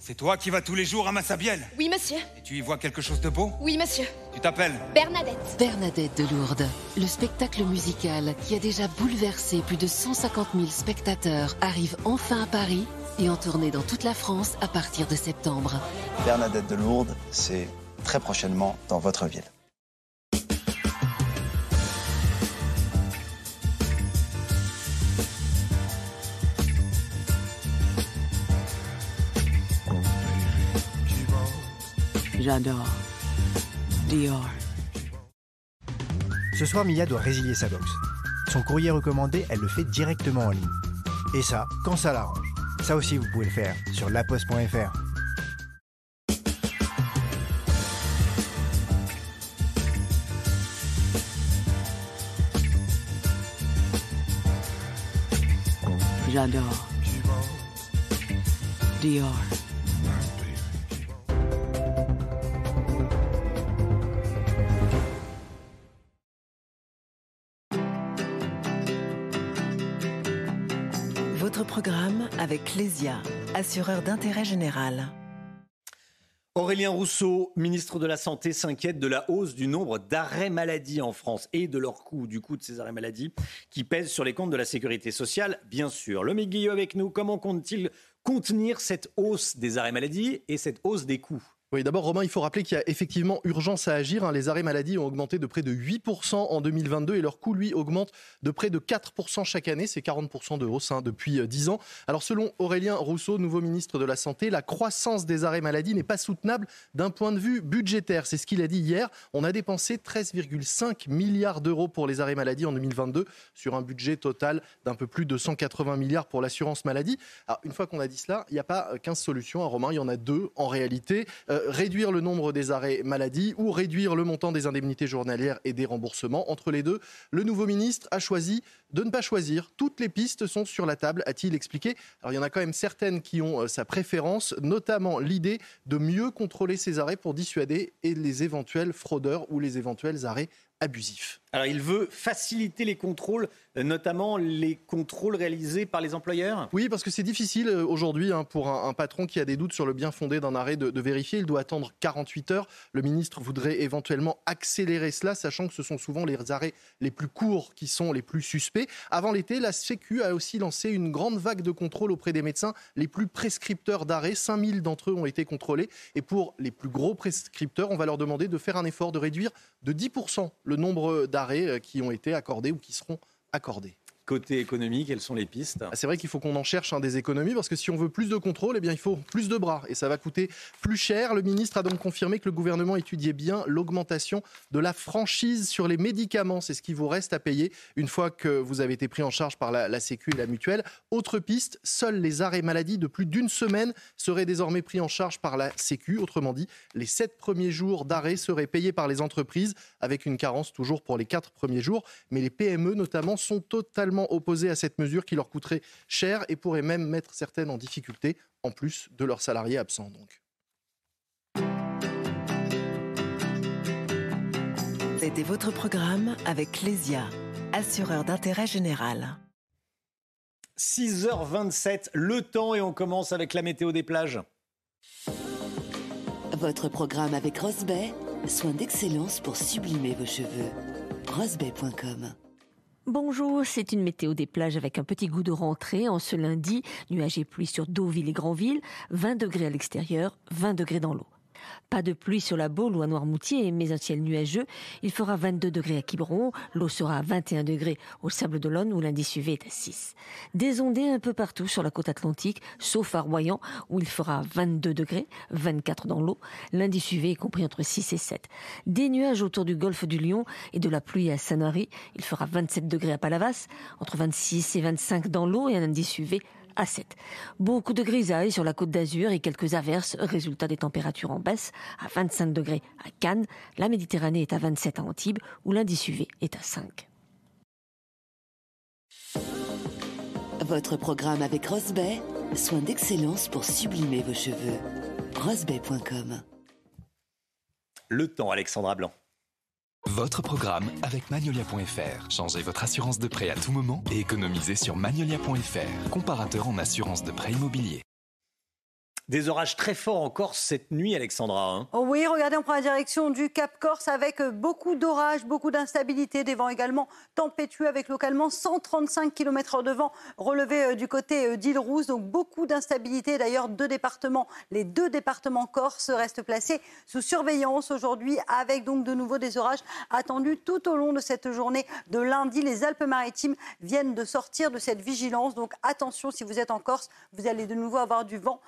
[SPEAKER 42] C'est toi qui vas tous les jours à Massabielle
[SPEAKER 43] Oui, monsieur.
[SPEAKER 42] et tu y vois quelque chose de beau?
[SPEAKER 43] Oui, monsieur.
[SPEAKER 42] Tu t'appelles?
[SPEAKER 43] Bernadette.
[SPEAKER 44] Bernadette de Lourdes, le spectacle musical qui a déjà bouleversé plus de 150 000 spectateurs, arrive enfin à Paris et en tournée dans toute la France à partir de septembre.
[SPEAKER 45] Bernadette de Lourdes, c'est très prochainement dans votre ville.
[SPEAKER 44] J'adore. Dior. Ce soir, Mia doit résilier sa box. Son courrier recommandé, elle le fait directement en ligne. Et ça, quand ça l'arrange. Ça aussi, vous pouvez le faire sur laposte.fr. J'adore. Dior.
[SPEAKER 17] Avec assureur d'intérêt général.
[SPEAKER 1] Aurélien Rousseau, ministre de la Santé, s'inquiète de la hausse du nombre d'arrêts maladie en France et de leur coût, du coût de ces arrêts maladie, qui pèsent sur les comptes de la sécurité sociale, bien sûr. Le Guillot avec nous, comment compte-t-il contenir cette hausse des arrêts maladie et cette hausse des coûts?
[SPEAKER 46] Oui, d'abord, Romain, il faut rappeler qu'il y a effectivement urgence à agir. Hein. Les arrêts maladie ont augmenté de près de 8% en 2022 et leur coût, lui, augmente de près de 4% chaque année. C'est 40% de hausse hein, depuis 10 euh, ans. Alors, selon Aurélien Rousseau, nouveau ministre de la Santé, la croissance des arrêts maladie n'est pas soutenable d'un point de vue budgétaire. C'est ce qu'il a dit hier. On a dépensé 13,5 milliards d'euros pour les arrêts maladie en 2022 sur un budget total d'un peu plus de 180 milliards pour l'assurance maladie. Alors, une fois qu'on a dit cela, il n'y a pas 15 solutions. Hein, Romain, il y en a deux en réalité. Euh, réduire le nombre des arrêts maladie ou réduire le montant des indemnités journalières et des remboursements. Entre les deux, le nouveau ministre a choisi de ne pas choisir. Toutes les pistes sont sur la table, a-t-il expliqué. Alors il y en a quand même certaines qui ont euh, sa préférence, notamment l'idée de mieux contrôler ces arrêts pour dissuader les éventuels fraudeurs ou les éventuels arrêts abusifs.
[SPEAKER 1] Alors il veut faciliter les contrôles, euh, notamment les contrôles réalisés par les employeurs?
[SPEAKER 46] Oui, parce que c'est difficile euh, aujourd'hui hein, pour un, patron qui a des doutes sur le bien fondé d'un arrêt de, vérifier. Il doit attendre 48 heures. Le ministre voudrait éventuellement accélérer cela, sachant que ce sont souvent les arrêts les plus courts qui sont les plus suspects. Avant l'été, la Sécu a aussi lancé une grande vague de contrôles auprès des médecins les plus prescripteurs d'arrêt. 5000 d'entre eux ont été contrôlés. Et pour les plus gros prescripteurs, on va leur demander de faire un effort de réduire de 10% le nombre d'arrêts euh, qui ont été accordés ou qui seront accordés.
[SPEAKER 1] Côté économie, quelles sont les pistes?
[SPEAKER 46] C'est vrai qu'il faut qu'on en cherche hein, des économies parce que si on veut plus de contrôle, eh bien, il faut plus de bras et ça va coûter plus cher. Le ministre a donc confirmé que le gouvernement étudiait bien l'augmentation de la franchise sur les médicaments. C'est ce qui vous reste à payer une fois que vous avez été pris en charge par la, la Sécu et la mutuelle. Autre piste, seuls les arrêts maladie de plus d'une semaine seraient désormais pris en charge par la Sécu. Autrement dit, les sept premiers jours d'arrêt seraient payés par les entreprises avec une carence toujours pour les quatre premiers jours. Mais les PME notamment sont totalement opposés à cette mesure qui leur coûterait cher et pourrait même mettre certaines en difficulté, en plus de leurs salariés absents. Donc.
[SPEAKER 47] C'était votre programme avec Lesia, assureur d'intérêt général.
[SPEAKER 1] 6h27, le temps et on commence avec la météo des plages.
[SPEAKER 17] Votre programme avec Rosbay, soin d'excellence pour sublimer vos cheveux. Rosbay.com
[SPEAKER 41] Bonjour, c'est une météo des plages avec un petit goût de rentrée en ce lundi. Nuages et pluie sur Deauville et Granville, 20 degrés à l'extérieur, 20 degrés dans l'eau. Pas de pluie sur la Baule ou à Noirmoutier, mais un ciel nuageux. Il fera 22 degrés à Quiberon, l'eau sera à 21 degrés au Sable d'Olonne où l'indice UV est à 6. Des ondées un peu partout sur la côte atlantique, sauf à Royan où il fera 22 degrés, 24 dans l'eau. L'indice UV est compris entre 6 et 7. Des nuages autour du golfe du Lion et de la pluie à Sanary. Il fera 27 degrés à Palavas, entre 26 et 25 dans l'eau et un indice UV à 7. Beaucoup de grisailles sur la côte d'Azur et quelques averses, résultat des températures en baisse à 25 degrés à Cannes. La Méditerranée est à 27 à Antibes où l'indice UV est à 5.
[SPEAKER 17] Votre programme avec Rosbay, soin d'excellence pour sublimer vos cheveux. Rosbay.com
[SPEAKER 1] Le temps, Alexandra Blanc.
[SPEAKER 8] Votre programme avec Magnolia.fr. Changez votre assurance de prêt à tout moment et économisez sur Magnolia.fr, comparateur en assurance de prêt immobilier.
[SPEAKER 1] Des orages très forts en Corse cette nuit, Alexandra.
[SPEAKER 4] Hein. Oh oui, regardez, on prend la direction du Cap Corse avec beaucoup d'orages, beaucoup d'instabilité, des vents également tempétueux avec localement 135 km/h de vent relevé euh, du côté euh, d'Île-Rousse. Donc beaucoup d'instabilité. D'ailleurs, deux départements, les deux départements corse restent placés sous surveillance aujourd'hui avec donc de nouveau des orages attendus tout au long de cette journée de lundi. Les Alpes-Maritimes viennent de sortir de cette vigilance. Donc attention, si vous êtes en Corse, vous allez de nouveau avoir du vent,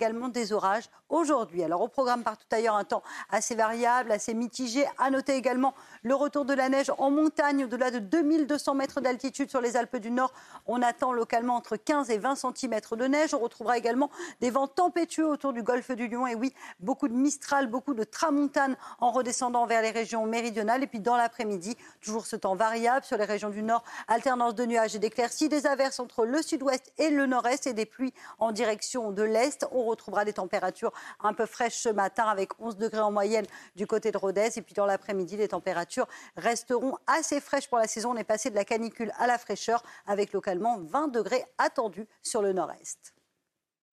[SPEAKER 4] également des orages aujourd'hui. Alors au programme partout ailleurs, un temps assez variable, assez mitigé. À noter également le retour de la neige en montagne au-delà de 2200 mètres d'altitude sur les Alpes du Nord. On attend localement entre 15 et 20 cm de neige. On retrouvera également des vents tempétueux autour du golfe du Lion. Et oui, beaucoup de Mistral, beaucoup de Tramontane en redescendant vers les régions méridionales. Et puis dans l'après-midi, toujours ce temps variable sur les régions du Nord. Alternance de nuages et d'éclaircies, des averses entre le sud-ouest et le nord-est et des pluies en direction de l'est. On retrouvera des températures un peu fraîches ce matin avec 11 degrés en moyenne du côté de Rodez. Et puis dans l'après-midi, les températures resteront assez fraîches pour la saison. On est passé de la canicule à la fraîcheur avec localement 20 degrés attendus sur le nord-est.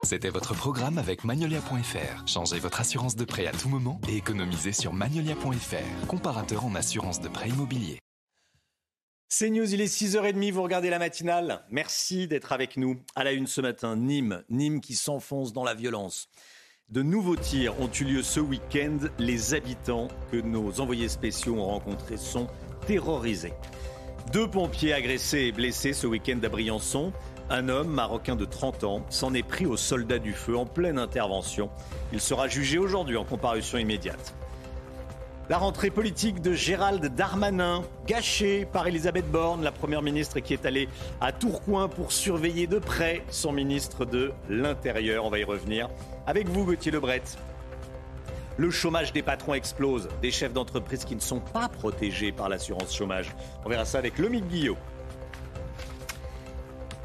[SPEAKER 8] C'était votre programme avec Magnolia.fr. Changez votre assurance de prêt à tout moment et économisez sur Magnolia.fr, comparateur en assurance de prêt immobilier.
[SPEAKER 1] C'est News, il est 6h30, vous regardez la matinale. Merci d'être avec nous. À la une ce matin, Nîmes, Nîmes qui s'enfonce dans la violence. De nouveaux tirs ont eu lieu ce week-end. Les habitants que nos envoyés spéciaux ont rencontrés sont terrorisés. Deux pompiers agressés et blessés ce week-end à Briançon. Un homme marocain de 30 ans s'en est pris aux soldats du feu en pleine intervention. Il sera jugé aujourd'hui en comparution immédiate. La rentrée politique de Gérald Darmanin, gâchée par Elisabeth Borne, la première ministre qui est allée à Tourcoing pour surveiller de près son ministre de l'Intérieur. On va y revenir avec vous, Gauthier Lebret. Le chômage des patrons explose, des chefs d'entreprise qui ne sont pas protégés par l'assurance chômage. On verra ça avec Lomique Guillot.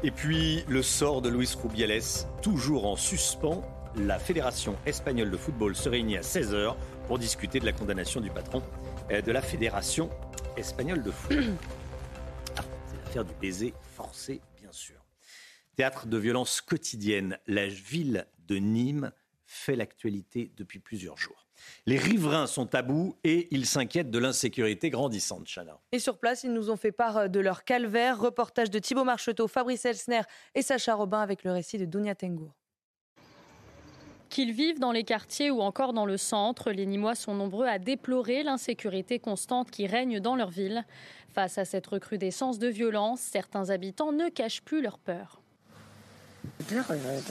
[SPEAKER 1] Et puis le sort de Luis Rubiales, toujours en suspens. La Fédération espagnole de football se réunit à 16h pour discuter de la condamnation du patron euh, de la Fédération espagnole de foot. Ah, c'est l'affaire du baiser forcé, bien sûr. Théâtre de violence quotidienne, la ville de Nîmes fait l'actualité depuis plusieurs jours. Les riverains sont à bout et ils s'inquiètent de l'insécurité grandissante, Chana.
[SPEAKER 9] Et sur place, ils nous ont fait part de leur calvaire. Reportage de Thibaut Marcheteau, Fabrice Elsner et Sacha Robin avec le récit de Dounia Tengour.
[SPEAKER 14] Qu'ils vivent dans les quartiers ou encore dans le centre, les Nîmois sont nombreux à déplorer l'insécurité constante qui règne dans leur ville. Face à cette recrudescence de violence, certains habitants ne cachent plus leur peur.
[SPEAKER 48] Peur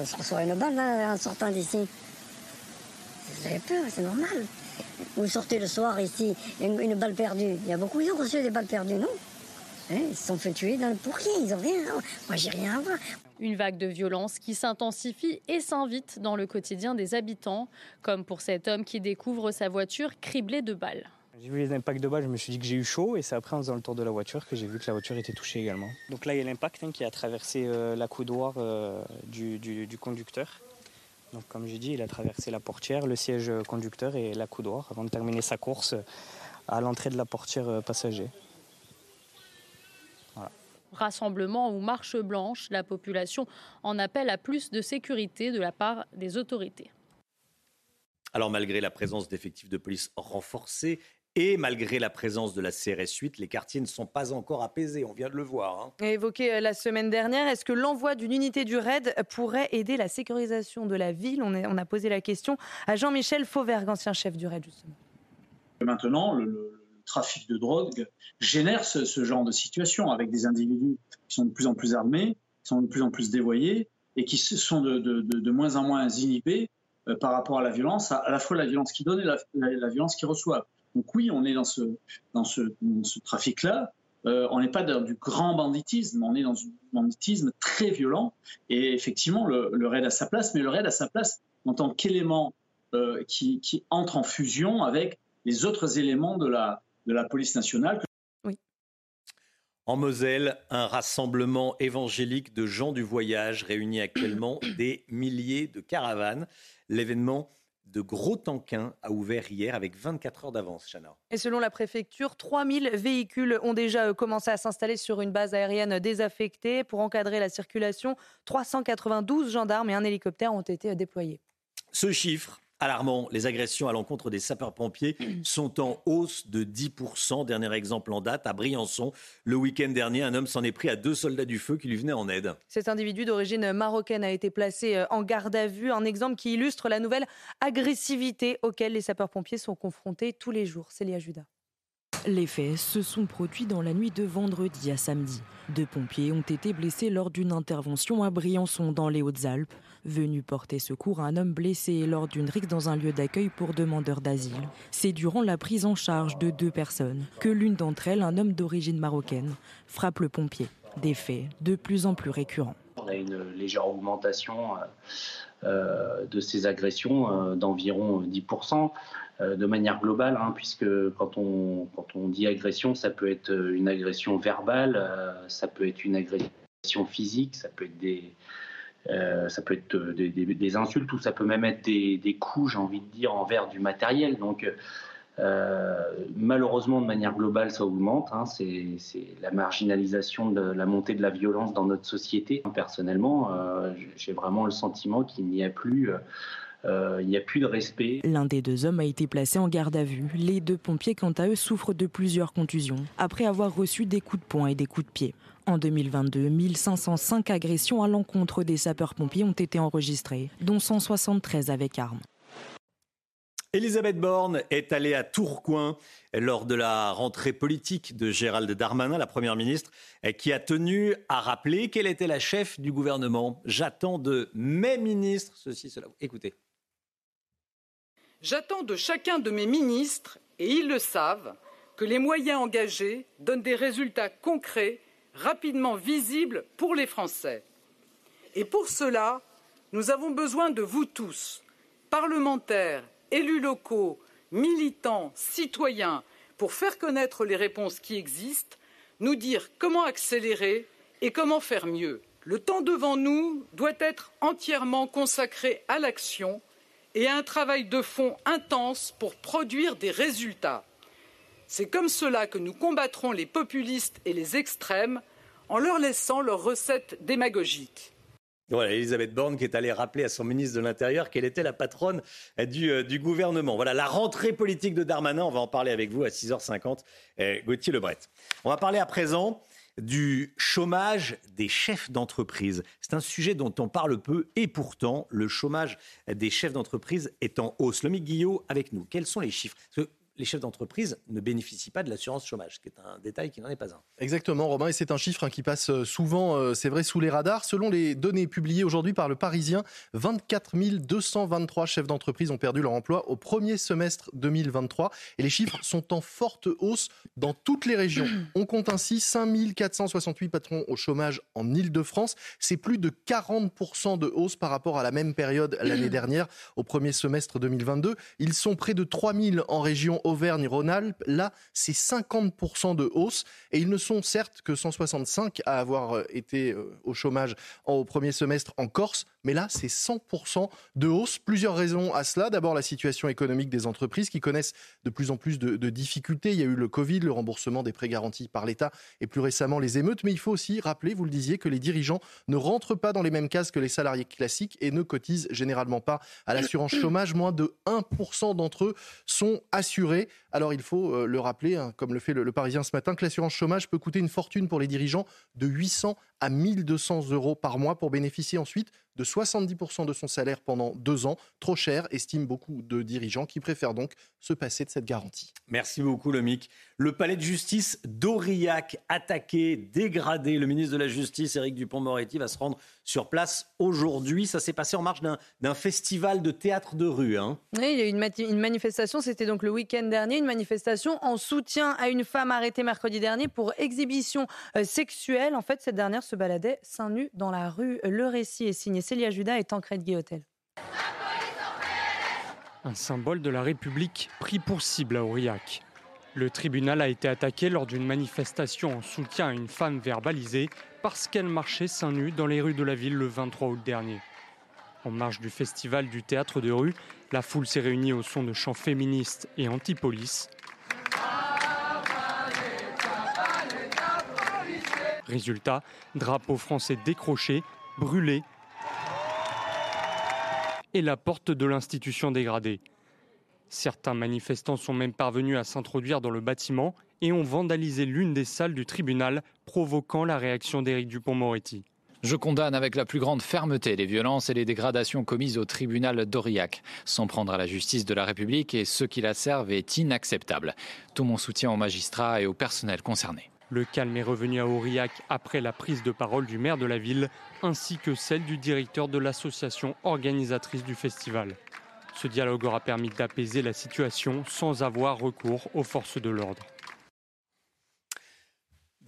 [SPEAKER 48] se recevoir une balle en sortant d'ici. Vous peur, c'est normal. Vous sortez le soir ici, une, balle perdue. Il y a beaucoup, ils ont reçu des balles perdues, non? Hein, Ils se sont fait tuer dans, pour rien, ils ont rien. Moi, j'ai rien à voir.
[SPEAKER 14] Une vague de violence qui s'intensifie et s'invite dans le quotidien des habitants, comme pour cet homme qui découvre sa voiture criblée de balles.
[SPEAKER 49] J'ai vu les impacts de balles, je me suis dit que j'ai eu chaud et c'est après en faisant le tour de la voiture que j'ai vu que la voiture était touchée également. Donc là il y a l'impact hein, qui a traversé euh, la coudoir euh, du, du, du, conducteur. Donc comme j'ai dit, il a traversé la portière, le siège conducteur et la coudoir avant de terminer sa course à l'entrée de la portière euh, passager.
[SPEAKER 14] Rassemblement ou marche blanche, la population en appelle à plus de sécurité de la part des autorités.
[SPEAKER 1] Alors malgré la présence d'effectifs de police renforcés et malgré la présence de la CRS 8, les quartiers ne sont pas encore apaisés, on vient de le voir. Hein.
[SPEAKER 9] Évoqué euh, la semaine dernière, est-ce que l'envoi d'une unité du RAID pourrait aider la sécurisation de la ville? On, a posé la question à Jean-Michel Fauvergue, ancien chef du RAID justement.
[SPEAKER 50] Maintenant, le, le trafic de drogue génère ce, genre de situation avec des individus qui sont de plus en plus armés, qui sont de plus en plus dévoyés et qui sont de, moins en moins inhibés euh, par rapport à la violence, à, à, la fois la violence qu'ils donnent et la, violence qu'ils reçoivent. Donc oui, on est dans ce, trafic-là. Euh, on n'est pas dans du grand banditisme, on est dans un banditisme très violent. Et effectivement, le, raid a sa place, mais le raid a sa place en tant qu'élément euh, qui entre en fusion avec les autres éléments de la, de la police nationale.
[SPEAKER 9] Oui.
[SPEAKER 1] En Moselle, un rassemblement évangélique de gens du voyage réunit actuellement des milliers de caravanes. L'événement de Gros Tanquin a ouvert hier avec 24 heures d'avance, Chana.
[SPEAKER 9] Et selon la préfecture, 3000 véhicules ont déjà commencé à s'installer sur une base aérienne désaffectée. Pour encadrer la circulation, 392 gendarmes et un hélicoptère ont été déployés.
[SPEAKER 1] Ce chiffre alarmant. Les agressions à l'encontre des sapeurs-pompiers sont en hausse de 10%. Dernier exemple en date, à Briançon. Le week-end dernier, un homme s'en est pris à deux soldats du feu qui lui venaient en aide.
[SPEAKER 9] Cet individu d'origine marocaine a été placé en garde à vue. Un exemple qui illustre la nouvelle agressivité auquel les sapeurs-pompiers sont confrontés tous les jours. Célia Judas.
[SPEAKER 51] Les faits se sont produits dans la nuit de vendredi à samedi. Deux pompiers ont été blessés lors d'une intervention à Briançon dans les Hautes-Alpes venu porter secours à un homme blessé lors d'une rixe dans un lieu d'accueil pour demandeurs d'asile. C'est durant la prise en charge de deux personnes que l'une d'entre elles, un homme d'origine marocaine, frappe le pompier. Des faits de plus en plus récurrents.
[SPEAKER 52] On a une légère augmentation euh, de ces agressions euh, d'environ 10%. Euh, de manière globale, hein, puisque quand on, quand on dit agression, ça peut être une agression verbale, euh, ça peut être une agression physique, ça peut être des, euh, ça peut être des, insultes ou ça peut même être des, des coups, j'ai envie de dire, envers du matériel. Donc
[SPEAKER 53] malheureusement, de manière globale, ça augmente. Hein. c'est la marginalisation la montée de la violence dans notre société. Personnellement, j'ai vraiment le sentiment qu'il n'y a plus euh, n'y a plus de respect.
[SPEAKER 54] L'un des deux hommes a été placé en garde à vue. Les deux pompiers, quant à eux, souffrent de plusieurs contusions après avoir reçu des coups de poing et des coups de pied. En 2022, 1505 agressions à l'encontre des sapeurs-pompiers ont été enregistrées, dont 173 avec armes.
[SPEAKER 1] Elisabeth Borne est allée à Tourcoing lors de la rentrée politique de Gérald Darmanin, la Première ministre, qui a tenu à rappeler qu'elle était la chef du gouvernement. J'attends de mes ministres ceci, cela. Écoutez.
[SPEAKER 55] J'attends de chacun de mes ministres, et ils le savent, que les moyens engagés donnent des résultats concrets, rapidement visibles pour les Français. Et pour cela, nous avons besoin de vous tous, parlementaires, élus locaux, militants, citoyens, pour faire connaître les réponses qui existent, nous dire comment accélérer et comment faire mieux. Le temps devant nous doit être entièrement consacré à l'action et à un travail de fond intense pour produire des résultats. C'est comme cela que nous combattrons les populistes et les extrêmes en leur laissant leurs recettes démagogiques.
[SPEAKER 1] Voilà, Elisabeth Borne qui est allée rappeler à son ministre de l'Intérieur qu'elle était la patronne du, euh, du, gouvernement. Voilà, la rentrée politique de Darmanin, on va en parler avec vous à 6h50. Eh, Gauthier Lebret. On va parler à présent du chômage des chefs d'entreprise. C'est un sujet dont on parle peu et pourtant le chômage des chefs d'entreprise est en hausse. Lomi Guillot avec nous. Quels sont les chiffres? Les chefs d'entreprise ne bénéficient pas de l'assurance chômage, ce qui est un détail qui n'en est pas un.
[SPEAKER 46] Exactement, Romain, et c'est un chiffre hein, qui passe euh, souvent, euh, c'est vrai, sous les radars. Selon les données publiées aujourd'hui par le Parisien, 24 223 chefs d'entreprise ont perdu leur emploi au premier semestre 2023, et les chiffres sont en forte hausse dans toutes les régions. On compte ainsi 5 468 patrons au chômage en Ile-de-France. C'est plus de 40% de hausse par rapport à la même période l'année dernière, au premier semestre 2022. Ils sont près de 3 000 en région Auvergne-Rhône-Alpes, là, c'est 50% de hausse. Et ils ne sont certes que 165 à avoir euh, été euh, au chômage au premier semestre en Corse, mais là, c'est 100% de hausse. Plusieurs raisons à cela. D'abord, la situation économique des entreprises qui connaissent de plus en plus de, de, difficultés. Il y a eu le Covid, le remboursement des prêts garantis par l'État et plus récemment les émeutes. Mais il faut aussi rappeler, vous le disiez, que les dirigeants ne rentrent pas dans les mêmes cases que les salariés classiques et ne cotisent généralement pas à l'assurance chômage. Moins de 1% d'entre eux sont assurés. Alors il faut euh, le rappeler, hein, comme le fait le, le Parisien ce matin, que l'assurance chômage peut coûter une fortune pour les dirigeants de 800 à 1200 euros par mois pour bénéficier ensuite de 70% de son salaire pendant deux ans. Trop cher, estiment beaucoup de dirigeants qui préfèrent donc se passer de cette garantie.
[SPEAKER 1] Merci beaucoup, Lomic. Le palais de justice d'Aurillac, attaqué, dégradé. Le ministre de la Justice, Éric Dupont-Moretti, va se rendre sur place aujourd'hui. Ça s'est passé en marge d'un festival de théâtre de rue. Hein.
[SPEAKER 2] Oui, il y a eu une, une manifestation, c'était donc le week-end dernier, une manifestation en soutien à une femme arrêtée mercredi dernier pour exhibition euh, sexuelle. En fait, cette dernière se baladait seins nus dans la rue. Le récit est signé Célia Judas et Tancred Guillotel.
[SPEAKER 56] Un symbole de la République pris pour cible à Aurillac. Le tribunal a été attaqué lors d'une manifestation en soutien à une femme verbalisée parce qu'elle marchait seins nus dans les rues de la ville le 23 août dernier. En marge du festival du théâtre de rue, la foule s'est réunie au son de chants féministes et anti-police. Résultat, drapeau français décroché, brûlé et la porte de l'institution dégradée. Certains manifestants sont même parvenus à s'introduire dans le bâtiment et ont vandalisé l'une des salles du tribunal, provoquant la réaction d'Éric Dupont-Moretti.
[SPEAKER 57] Je condamne avec la plus grande fermeté les violences et les dégradations commises au tribunal d'Aurillac. S'en prendre à la justice de la République et ceux qui la servent est inacceptable. Tout mon soutien aux magistrats et au personnel concerné.
[SPEAKER 56] Le calme est revenu à Aurillac après la prise de parole du maire de la ville, ainsi que celle du directeur de l'association organisatrice du festival. Ce dialogue aura permis d'apaiser la situation sans avoir recours aux forces de l'ordre.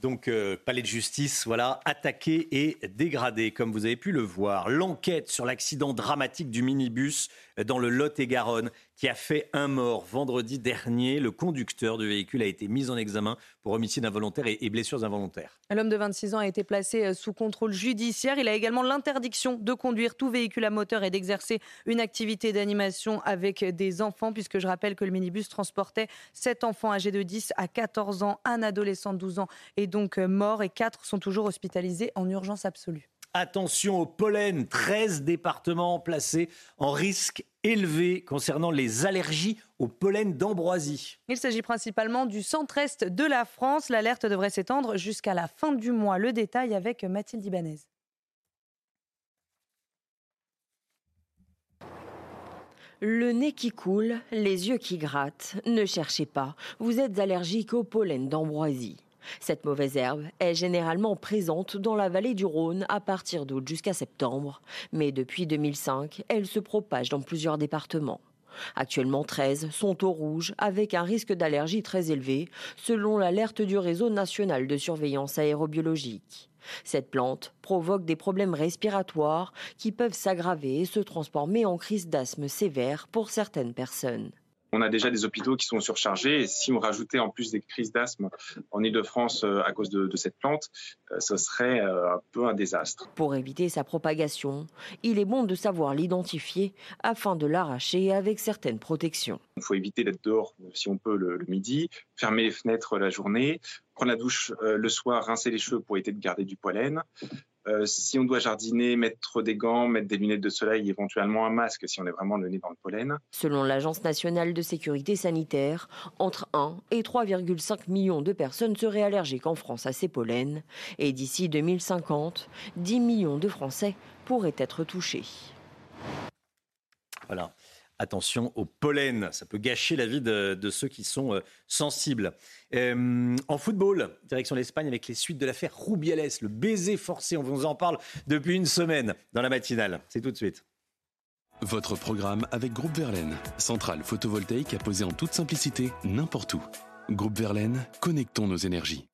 [SPEAKER 1] Donc, euh, palais de justice, voilà, attaqué et dégradé, comme vous avez pu le voir. L'enquête sur l'accident dramatique du minibus dans le Lot-et-Garonne qui a fait un mort vendredi dernier. Le conducteur du véhicule a été mis en examen pour homicide involontaire et, blessures involontaires.
[SPEAKER 9] L'homme de 26 ans a été placé euh, sous contrôle judiciaire. Il a également l'interdiction de conduire tout véhicule à moteur et d'exercer une activité d'animation avec des enfants, puisque je rappelle que le minibus transportait 7 enfants âgés de 10 à 14 ans. Un adolescent de 12 ans est donc euh, mort et 4 sont toujours hospitalisés en urgence absolue.
[SPEAKER 1] Attention au pollen, 13 départements placés en risque élevé concernant les allergies au pollen d'ambroisie.
[SPEAKER 9] Il s'agit principalement du centre-est de la France. L'alerte devrait s'étendre jusqu'à la fin du mois. Le détail avec Mathilde Ibanez.
[SPEAKER 17] Le nez qui coule, les yeux qui grattent. Ne cherchez pas, vous êtes allergique au pollen d'ambroisie. Cette mauvaise herbe est généralement présente dans la vallée du Rhône à partir d'août jusqu'à septembre, mais depuis 2005, elle se propage dans plusieurs départements. Actuellement, 13 sont au rouge avec un risque d'allergie très élevé, selon l'alerte du réseau national de surveillance aérobiologique. Cette plante provoque des problèmes respiratoires qui peuvent s'aggraver et se transformer en crise d'asthme sévère pour certaines personnes.
[SPEAKER 50] On a déjà des hôpitaux qui sont surchargés et si on rajoutait en plus des crises d'asthme en Ile-de-France euh, à cause de, cette plante, euh, ce serait euh, un peu un désastre.
[SPEAKER 17] Pour éviter sa propagation, il est bon de savoir l'identifier afin de l'arracher avec certaines protections.
[SPEAKER 50] Il faut éviter d'être dehors si on peut le, midi, fermer les fenêtres la journée, prendre la douche le soir, rincer les cheveux pour éviter de garder du pollen, euh, si on doit jardiner, mettre des gants, mettre des lunettes de soleil, éventuellement un masque si on est vraiment le nez dans le pollen.
[SPEAKER 17] Selon l'Agence nationale de sécurité sanitaire, entre 1 et 3,5 millions de personnes seraient allergiques en France à ces pollens. Et d'ici 2050, 10 millions de Français pourraient être touchés.
[SPEAKER 1] Voilà. Attention au pollen, ça peut gâcher la vie de, ceux qui sont euh, sensibles. Euh, en football, direction l'Espagne avec les suites de l'affaire Rubiales, le baiser forcé, on vous en parle depuis une semaine dans la matinale. C'est tout de suite.
[SPEAKER 25] Votre programme avec Groupe Verlaine, centrale photovoltaïque à poser en toute simplicité n'importe où. Groupe Verlaine, connectons nos énergies.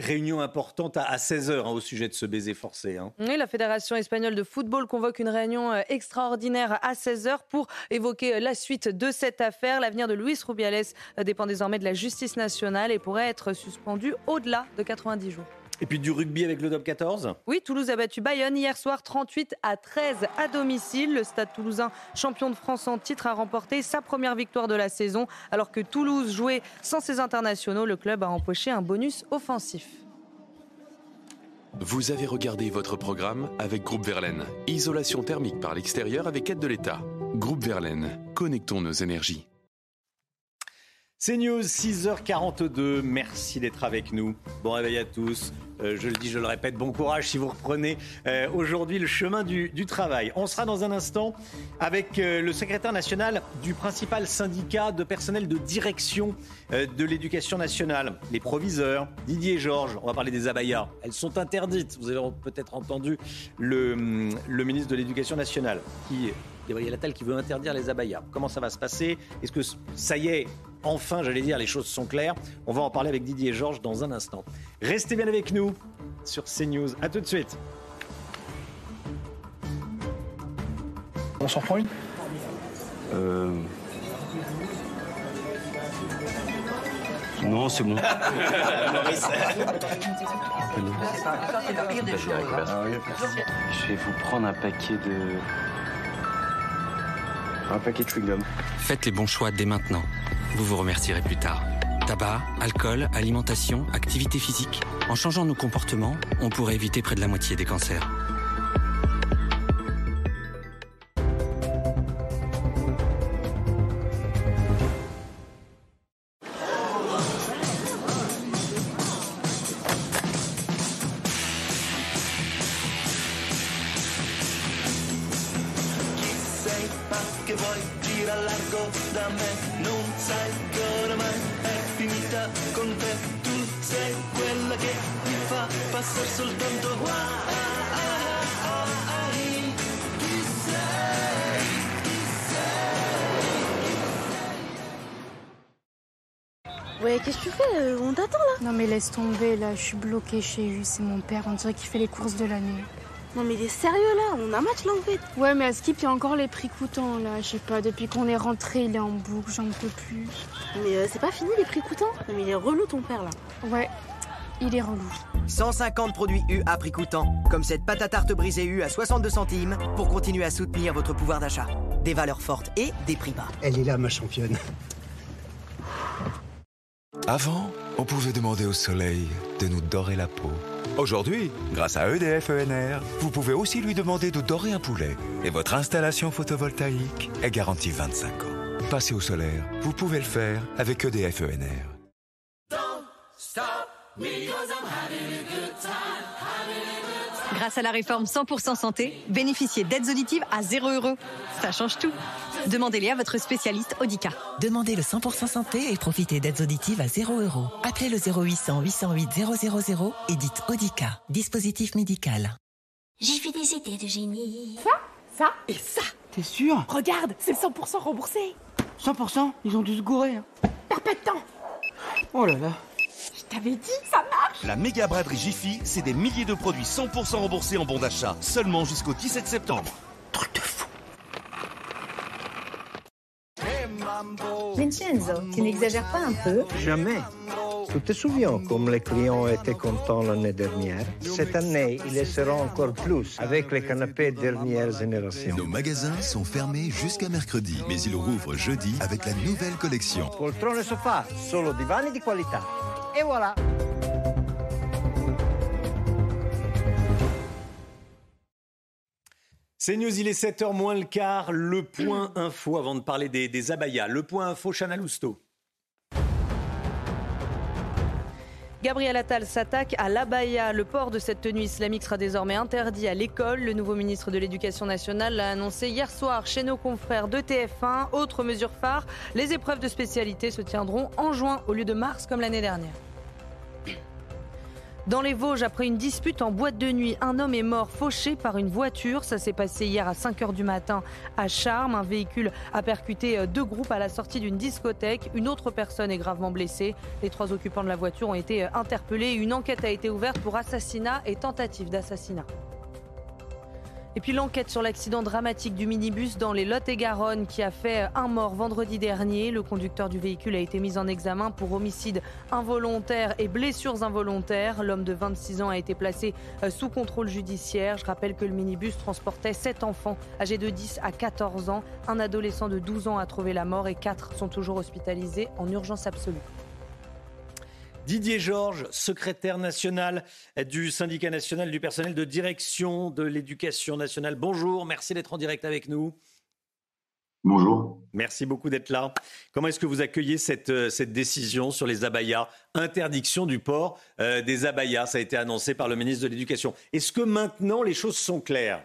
[SPEAKER 1] Réunion importante à 16h hein, au sujet de ce baiser forcé. Hein.
[SPEAKER 9] Oui, la Fédération espagnole de football convoque une réunion euh, extraordinaire à 16h pour évoquer euh, la suite de cette affaire. L'avenir de Luis Rubiales euh, dépend désormais de la justice nationale et pourrait être suspendu au-delà de 90 jours.
[SPEAKER 1] Et puis du rugby avec le top 14
[SPEAKER 9] Oui, Toulouse a battu Bayonne hier soir 38 à 13 à domicile. Le stade toulousain, champion de France en titre, a remporté sa première victoire de la saison. Alors que Toulouse jouait sans ses internationaux, le club a empoché un bonus offensif.
[SPEAKER 25] Vous avez regardé votre programme avec Groupe Verlaine. Isolation thermique par l'extérieur avec aide de l'État. Groupe Verlaine, connectons nos énergies.
[SPEAKER 1] C'est News, 6h42. Merci d'être avec nous. Bon réveil à tous. Euh, je le dis, je le répète, bon courage si vous reprenez euh, aujourd'hui le chemin du, travail. On sera dans un instant avec euh, le secrétaire national du principal syndicat de personnel de direction de l'éducation nationale, les proviseurs, Didier Georges. On va parler des abayas. Elles sont interdites. Vous avez peut-être entendu le, le ministre de l'Éducation nationale qui Gabriel Attal qui veut interdire les abayas. Comment ça va se passer? Est-ce que ça y est Enfin, j'allais dire, les choses sont claires. On va en parler avec Didier et Georges dans un instant. Restez bien avec nous sur CNews. A tout de suite.
[SPEAKER 18] On s'en prend une?
[SPEAKER 58] Euh... Non, c'est bon. Je vais vous prendre un paquet de un paquet de chewing-gum.
[SPEAKER 34] Faites les bons choix dès maintenant. Vous vous remercierez plus tard. Tabac, alcool, alimentation, activité physique. En changeant nos comportements, on pourrait éviter près de la moitié des cancers.
[SPEAKER 59] Laisse tomber, là, je suis bloquée chez lui, c'est mon père, on dirait qu'il fait les courses de l'année.
[SPEAKER 60] Non mais il est sérieux là, on a un match là en fait.
[SPEAKER 59] Ouais mais à Skip, il y a encore les prix coûtants là, je sais pas, depuis qu'on est rentré, il est en boucle, j'en peux plus.
[SPEAKER 60] Mais euh, c'est pas fini les prix coûtants? Non mais il est relou ton père là.
[SPEAKER 59] Ouais, il est relou.
[SPEAKER 61] 150 produits U à prix coûtant, comme cette pâte à tarte brisée U à 62 centimes pour continuer à soutenir votre pouvoir d'achat. Des valeurs fortes et des prix bas.
[SPEAKER 62] Elle est là, ma championne.
[SPEAKER 31] Avant, on pouvait demander au soleil de nous dorer la peau. Aujourd'hui, grâce à EDF ENR, vous pouvez aussi lui demander de dorer un poulet. Et votre installation photovoltaïque est garantie 25 ans. Passez au solaire, vous pouvez le faire avec EDF ENR.
[SPEAKER 63] Grâce à la réforme 100% santé, bénéficiez d'aides auditives à 0 euros. Ça change tout. Demandez-les à votre spécialiste Audica.
[SPEAKER 64] Demandez le 100% santé et profitez d'aides auditives à 0 euros. Appelez le 0800 808 000 et dites Audica, dispositif médical.
[SPEAKER 65] J'ai fait des idées de génie.
[SPEAKER 66] Ça, ça et ça.
[SPEAKER 62] T'es sûr?
[SPEAKER 66] Regarde, c'est le 100% remboursé.
[SPEAKER 62] 100% Ils ont dû se gourer. hein.
[SPEAKER 66] Perds pas de temps.
[SPEAKER 62] Oh là là.
[SPEAKER 66] Je t'avais dit, ça marche.
[SPEAKER 58] La méga braderie Jiffy, c'est des milliers de produits 100% remboursés en bon d'achat, seulement jusqu'au 17 septembre.
[SPEAKER 67] Vincenzo, tu n'exagères pas un peu
[SPEAKER 62] Jamais. Tu te souviens comme les clients étaient contents l'année dernière? Cette année, ils le seront encore plus avec les canapés dernière génération.
[SPEAKER 8] Nos magasins sont fermés jusqu'à mercredi, mais ils rouvrent jeudi avec la nouvelle collection.
[SPEAKER 62] Poltrone e sofà, solo divani di qualità. E voilà
[SPEAKER 1] C'est News, il est 7h moins le quart. Le point info avant de parler des, des abayas. Le point info, Chana Lousteau.
[SPEAKER 9] Gabriel Attal s'attaque à l'abaya. Le port de cette tenue islamique sera désormais interdit à l'école. Le nouveau ministre de l'Éducation nationale l'a annoncé hier soir chez nos confrères de TF1. Autre mesure phare, les épreuves de spécialité se tiendront en juin au lieu de mars comme l'année dernière. Dans les Vosges, après une dispute en boîte de nuit, un homme est mort fauché par une voiture. Ça s'est passé hier à 5h du matin à Charmes. Un véhicule a percuté euh, deux groupes à la sortie d'une discothèque. Une autre personne est gravement blessée. Les trois occupants de la voiture ont été euh, interpellés. Une enquête a été ouverte pour assassinat et tentative d'assassinat. Et puis l'enquête sur l'accident dramatique du minibus dans les Lot-et-Garonne qui a fait un mort vendredi dernier. Le conducteur du véhicule a été mis en examen pour homicide involontaire et blessures involontaires. L'homme de 26 ans a été placé euh, sous contrôle judiciaire. Je rappelle que le minibus transportait 7 enfants âgés de 10 à 14 ans. Un adolescent de 12 ans a trouvé la mort et 4 sont toujours hospitalisés en urgence absolue.
[SPEAKER 1] Didier Georges, secrétaire national du syndicat national du personnel de direction de l'éducation nationale. Bonjour, merci d'être en direct avec nous.
[SPEAKER 68] Bonjour.
[SPEAKER 1] Merci beaucoup d'être là. Comment est-ce que vous accueillez cette, euh, cette décision sur les abayas? Interdiction du port euh, des abayas, ça a été annoncé par le ministre de l'Éducation. Est-ce que maintenant les choses sont claires?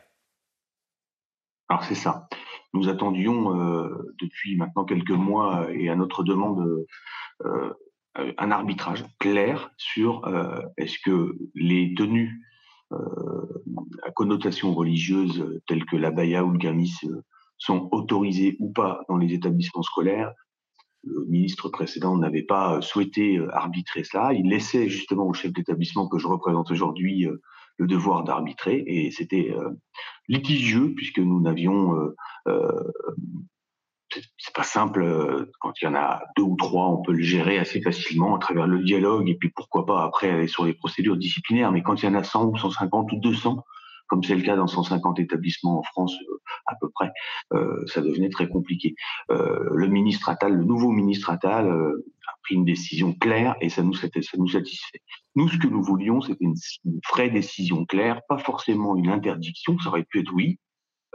[SPEAKER 68] Alors c'est ça. Nous attendions euh, depuis maintenant quelques mois et à notre demande euh, un arbitrage clair sur euh, est-ce que les tenues euh, à connotation religieuse euh, telles que l'abaya ou le gamis euh, sont autorisées ou pas dans les établissements scolaires. Le ministre précédent n'avait pas euh, souhaité euh, arbitrer cela. Il laissait justement au chef d'établissement que je représente aujourd'hui euh, le devoir d'arbitrer et c'était euh, litigieux puisque nous n'avions euh, euh, c'est- pas simple euh, quand il y en a deux ou trois, on peut le gérer assez facilement à travers le dialogue et puis pourquoi pas après aller sur les procédures disciplinaires. Mais quand il y en a 100 ou 150 ou 200, comme c'est le cas dans 150 établissements en France euh, à peu près, euh, ça devenait très compliqué. Euh, le ministre Attal, le nouveau ministre Attal, euh, a pris une décision claire et ça nous, ça nous satisfait. Nous, ce que nous voulions, c'était une vraie décision claire, pas forcément une interdiction, ça aurait pu être oui,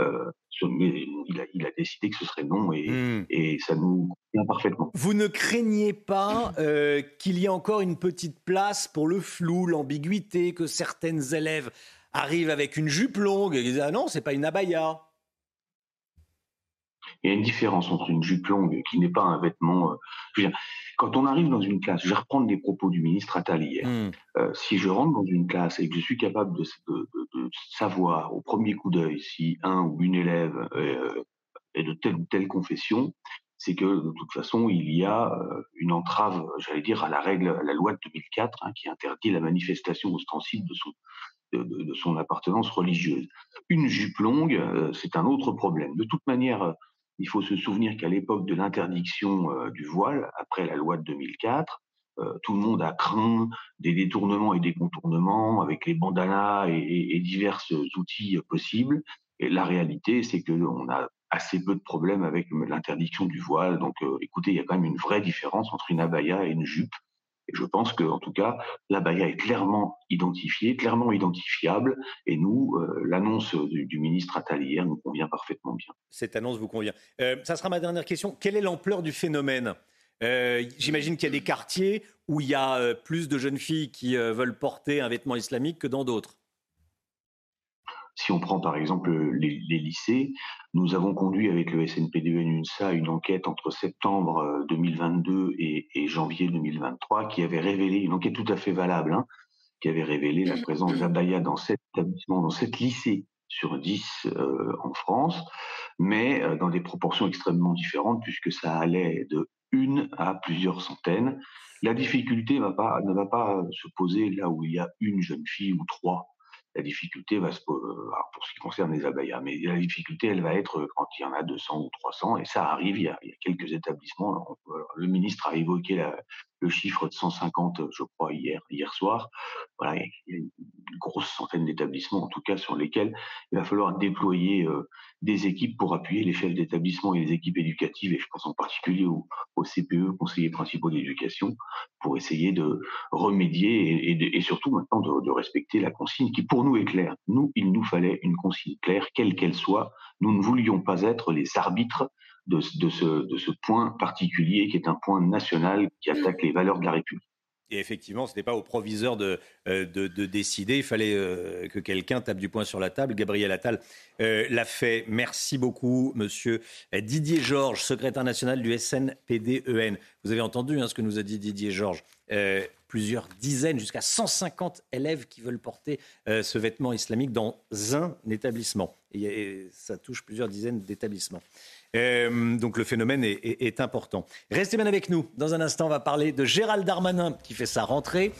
[SPEAKER 68] euh, il a, il a décidé que ce serait non et, et ça nous convient parfaitement.
[SPEAKER 1] Vous ne craignez pas euh, qu'il y ait encore une petite place pour le flou, l'ambiguïté, que certaines élèves arrivent avec une jupe longue et disent Ah non, c'est pas une abaya?
[SPEAKER 68] Il y a une différence entre une jupe longue qui n'est pas un vêtement. euh, je veux dire, quand on arrive dans une classe, je vais reprendre les propos du ministre Attal hier. Euh, si je rentre dans une classe et que je suis capable de, de- de- de savoir au premier coup d'œil si un ou une élève euh, est de telle ou telle confession, c'est que de toute façon, il y a une entrave, j'allais dire, à la règle, à la loi de 2004, hein, qui interdit la manifestation ostensible de son, de, de son appartenance religieuse. Une jupe longue, euh, c'est un autre problème. De toute manière, il faut se souvenir qu'à l'époque de l'interdiction euh, du voile, après la loi de 2004, euh, tout le monde a craint des détournements et des contournements avec les bandanas et, divers outils possibles. Et la réalité, c'est qu'on a assez peu de problèmes avec l'interdiction du voile. Donc, euh, écoutez, il y a quand même une vraie différence entre une abaya et une jupe. Et je pense que, en tout cas, l'abaya est clairement identifiée, clairement identifiable. Et nous, euh, l'annonce du, ministre Attal hier nous convient parfaitement bien.
[SPEAKER 1] Cette annonce vous convient. Euh, ça sera ma dernière question. Quelle est l'ampleur du phénomène? Euh, J'imagine qu'il y a des quartiers où il y a euh, plus de jeunes filles qui veulent porter un vêtement islamique que dans d'autres.
[SPEAKER 68] Si on prend par exemple les, les, lycées, nous avons conduit avec le SNPDN UNSA une enquête entre septembre 2022 et, et, janvier 2023 qui avait révélé, une enquête tout à fait valable, hein, qui avait révélé la présence d'abaya dans sept établissements, dans sept lycées sur 10 euh, en France, mais euh, dans des proportions extrêmement différentes puisque ça allait de une à plusieurs centaines. La difficulté va pas, ne va pas se poser là où il y a une jeune fille ou trois la difficulté va se pour ce qui concerne les abayas, mais la difficulté, elle va être quand il y en a 200 ou 300, et ça arrive, il y a, quelques établissements. Le ministre a évoqué le chiffre de 150, je crois, hier, hier soir. Voilà, il y a une grosse centaine d'établissements, en tout cas, sur lesquels il va falloir déployer euh, des équipes pour appuyer les chefs d'établissement et les équipes éducatives, et je pense en particulier au, au CPE, conseillers principaux d'éducation, pour essayer de remédier et surtout maintenant de, de, respecter la consigne qui pour nous est claire. Nous, il nous fallait une consigne claire, quelle qu'elle soit. Nous ne voulions pas être les arbitres de ce point particulier qui est un point national qui attaque les valeurs de la République.
[SPEAKER 1] Et effectivement, ce n'était pas au proviseur de, de, de, décider. Il fallait euh, que quelqu'un tape du poing sur la table. Gabriel Attal euh, l'a fait. Merci beaucoup, monsieur Didier Georges, secrétaire national du SNPDEN. Vous avez entendu hein, ce que nous a dit Didier Georges. Euh, plusieurs dizaines, jusqu'à 150 élèves qui veulent porter euh, ce vêtement islamique dans un établissement. Et ça touche plusieurs dizaines d'établissements. Euh, donc le phénomène est, est, est, important. Restez bien avec nous. Dans un instant, on va parler de Gérald Darmanin qui fait sa rentrée.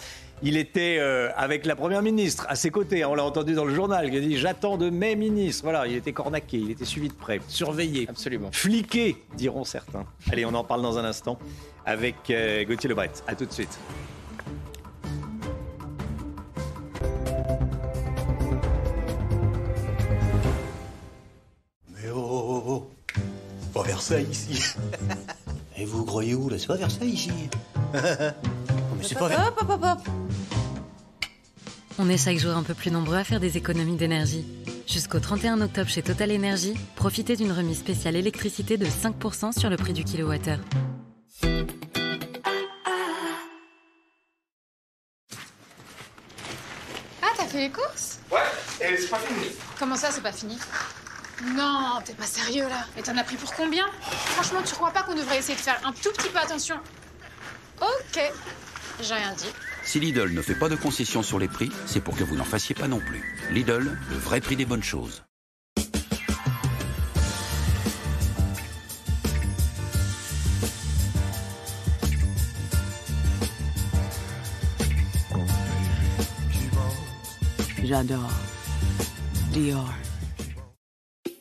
[SPEAKER 1] Il était euh, avec la première ministre à ses côtés. On l'a entendu dans le journal. Il a dit J'attends de mes ministres. Voilà, il était cornaqué, il était suivi de près, surveillé.
[SPEAKER 44] Absolument.
[SPEAKER 1] Fliqué, diront certains. Allez, on en parle dans un instant avec euh, Gauthier Lebret. À tout de suite.
[SPEAKER 69] Versailles ici. Et vous croyez où là? C'est pas Versailles ici.
[SPEAKER 70] Mais c'est pas Versailles. Hop, hop, hop, hop. On est chaque jour un peu plus nombreux à faire des économies d'énergie. Jusqu'au 31 octobre chez Total Energy, profitez d'une remise spéciale électricité de 5% sur le prix du kilowattheure.
[SPEAKER 71] Ah, t'as fait les courses?
[SPEAKER 72] Ouais, et c'est pas fini.
[SPEAKER 71] Comment ça, c'est pas fini? Non, t'es pas sérieux là. Et t'en as pris pour combien? Franchement, tu crois pas qu'on devrait essayer de faire un tout petit peu attention? Ok, j'ai rien dit.
[SPEAKER 73] Si Lidl ne fait pas de concessions sur les prix, c'est pour que vous n'en fassiez pas non plus. Lidl, le vrai prix des bonnes choses.
[SPEAKER 74] J'adore. Dior.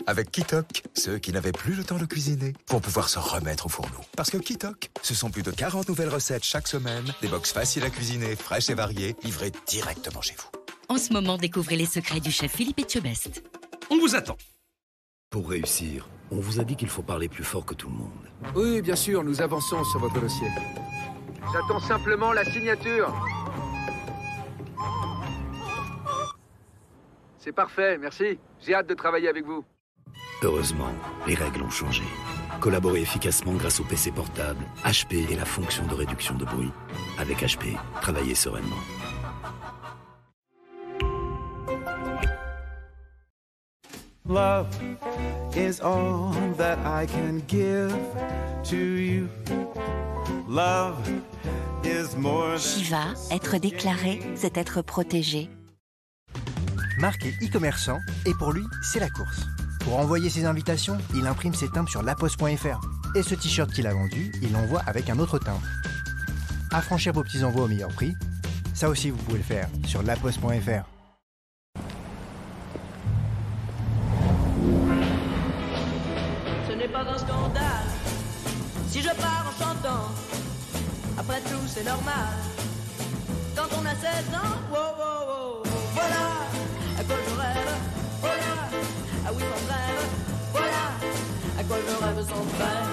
[SPEAKER 75] Avec Kitok, ceux qui n'avaient plus le temps de cuisiner vont pouvoir se remettre au fourneau. Parce que Kitok, ce sont plus de 40 nouvelles recettes chaque semaine, des box faciles à cuisiner, fraîches et variées, livrées directement chez vous.
[SPEAKER 76] En ce moment, découvrez les secrets du chef Philippe Etchebest.
[SPEAKER 13] On vous attend.
[SPEAKER 77] Pour réussir, on vous a dit qu'il faut parler plus fort que tout le monde.
[SPEAKER 78] Oui, bien sûr, nous avançons sur votre dossier.
[SPEAKER 79] J'attends simplement la signature. C'est parfait, merci. J'ai hâte de travailler avec vous.
[SPEAKER 77] Heureusement, les règles ont changé. Collaborez efficacement grâce au PC portable, HP et la fonction de réduction de bruit. Avec HP, travaillez sereinement.
[SPEAKER 80] Love is all that I can give to you. Love is more
[SPEAKER 81] Shiva, être déclaré, c'est être protégé.
[SPEAKER 82] Marc est e-commerçant et pour lui, c'est la course. Pour envoyer ses invitations, il imprime ses timbres sur laposte.fr.
[SPEAKER 44] Et ce t-shirt qu'il a vendu, il l'envoie avec un autre timbre. Affranchir vos petits envois au meilleur prix, ça aussi vous pouvez le faire sur laposte.fr.
[SPEAKER 83] Ce n'est pas un scandale si je pars en chantant. Après tout, c'est normal. Quand on a 16 ans, wow, wow, quoi je rêve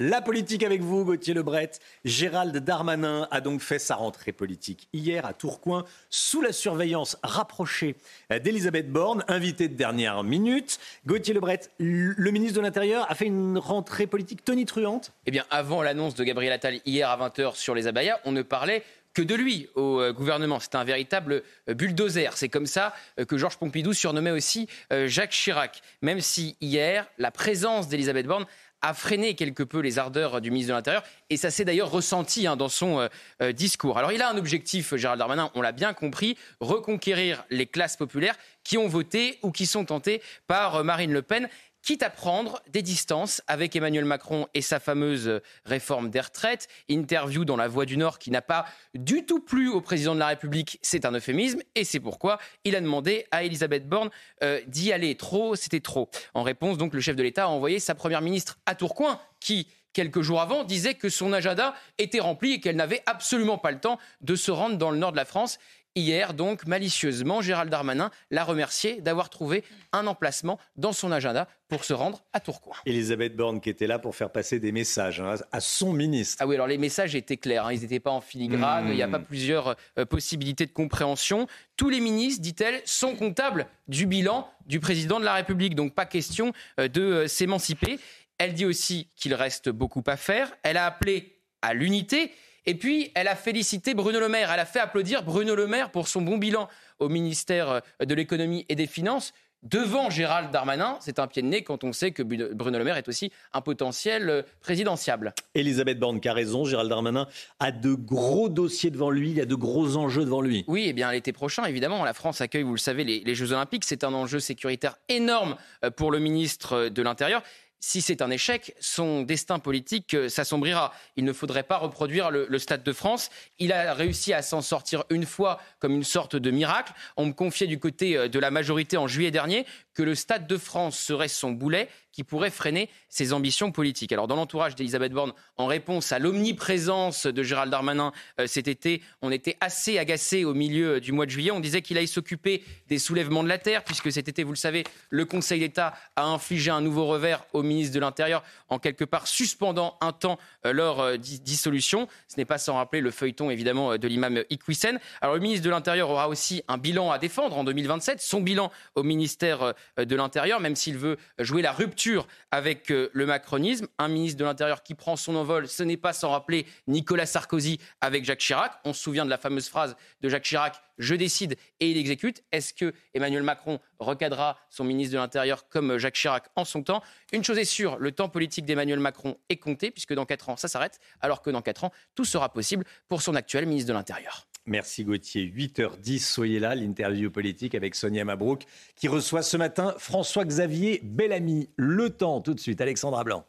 [SPEAKER 1] La politique avec vous, Gauthier Lebret. Gérald Darmanin a donc fait sa rentrée politique hier à Tourcoing, sous la surveillance rapprochée d'Elisabeth Borne, invitée de dernière minute. Gauthier Lebret, le ministre de l'Intérieur a fait une rentrée politique tonitruante?
[SPEAKER 13] Eh bien, avant l'annonce de Gabriel Attal hier à 20h sur les abayas, on ne parlait que de lui au euh, gouvernement. C'est un véritable euh, bulldozer. C'est comme ça euh, que Georges Pompidou surnommait aussi Jacques Chirac. Même si hier, la présence d'Elisabeth Borne a freiné quelque peu les ardeurs du ministre de l'Intérieur. Et ça s'est d'ailleurs ressenti hein, dans son euh, euh, discours. Alors il a un objectif, Gérald Darmanin, on l'a bien compris, reconquérir les classes populaires qui ont voté ou qui sont tentées par euh, Marine Le Pen quitte à prendre des distances avec Emmanuel Macron et sa fameuse réforme des retraites. Interview dans La Voix du Nord qui n'a pas du tout plu au président de la République, c'est un euphémisme, et c'est pourquoi il a demandé à Elisabeth Borne euh, d'y aller. Trop, c'était trop. En réponse, donc, le chef de l'État a envoyé sa première ministre à Tourcoing, qui quelques jours avant, disait que son agenda était rempli et qu'elle n'avait absolument pas le temps de se rendre dans le nord de la France. Hier, donc, malicieusement, Gérald Darmanin l'a remercié d'avoir trouvé un emplacement dans son agenda pour se rendre à Tourcoing.
[SPEAKER 1] Elisabeth Borne qui était là pour faire passer des messages hein, à son ministre.
[SPEAKER 13] Ah oui, alors les messages étaient clairs, hein, ils n'étaient pas en filigrane, il n'y a pas plusieurs euh, possibilités de compréhension. Tous les ministres, dit-elle, sont comptables du bilan du président de la République, donc pas question euh, de euh, s'émanciper. Elle dit aussi qu'il reste beaucoup à faire. Elle a appelé à l'unité. Et puis, elle a félicité Bruno Le Maire. Elle a fait applaudir Bruno Le Maire pour son bon bilan au ministère de l'économie et des finances devant Gérald Darmanin. C'est un pied de nez quand on sait que Bruno Le Maire est aussi un potentiel présidentiable.
[SPEAKER 1] Elisabeth Borne qui a raison, Gérald Darmanin a de gros dossiers devant lui, il y a de gros enjeux devant lui.
[SPEAKER 13] Oui, et bien l'été prochain, évidemment, la France accueille, vous le savez, les, les Jeux Olympiques. C'est un enjeu sécuritaire énorme pour le ministre de l'Intérieur si c'est un échec, son destin politique euh, s'assombrira. Il ne faudrait pas reproduire le, Stade de France. Il a réussi à s'en sortir une fois comme une sorte de miracle. On me confiait du côté euh, de la majorité en juillet dernier que le Stade de France serait son boulet qui pourrait freiner ses ambitions politiques. Alors, dans l'entourage d'Elisabeth Borne, en réponse à l'omniprésence de Gérald Darmanin euh, cet été, on était assez agacé au milieu euh, du mois de juillet. On disait qu'il allait s'occuper des soulèvements de la terre, puisque cet été, vous le savez, le Conseil d'État a infligé un nouveau revers au ministre de l'Intérieur, en quelque part suspendant un temps euh, leur dissolution. Ce n'est pas sans rappeler le feuilleton, évidemment, de l'imam Iqwisen. Alors, le ministre de l'Intérieur aura aussi un bilan à défendre en 2027, son bilan au ministère de l'Intérieur, même s'il veut jouer la rupture avec euh, le macronisme. Un ministre de l'Intérieur qui prend son envol, ce n'est pas sans rappeler Nicolas Sarkozy avec Jacques Chirac. On se souvient de la fameuse phrase de Jacques Chirac je décide et il exécute. Est-ce que Emmanuel Macron recadrera son ministre de l'Intérieur comme Jacques Chirac en son temps? Une chose est sûre, le temps politique d'Emmanuel Macron est compté, puisque dans 4 ans, ça s'arrête, alors que dans 4 ans, tout sera possible pour son actuel ministre de l'Intérieur.
[SPEAKER 1] Merci Gauthier. 8h10, soyez là, l'interview politique avec Sonia Mabrouk, qui reçoit ce matin François-Xavier Bellamy. Le temps, tout de suite, Alexandra Blanc.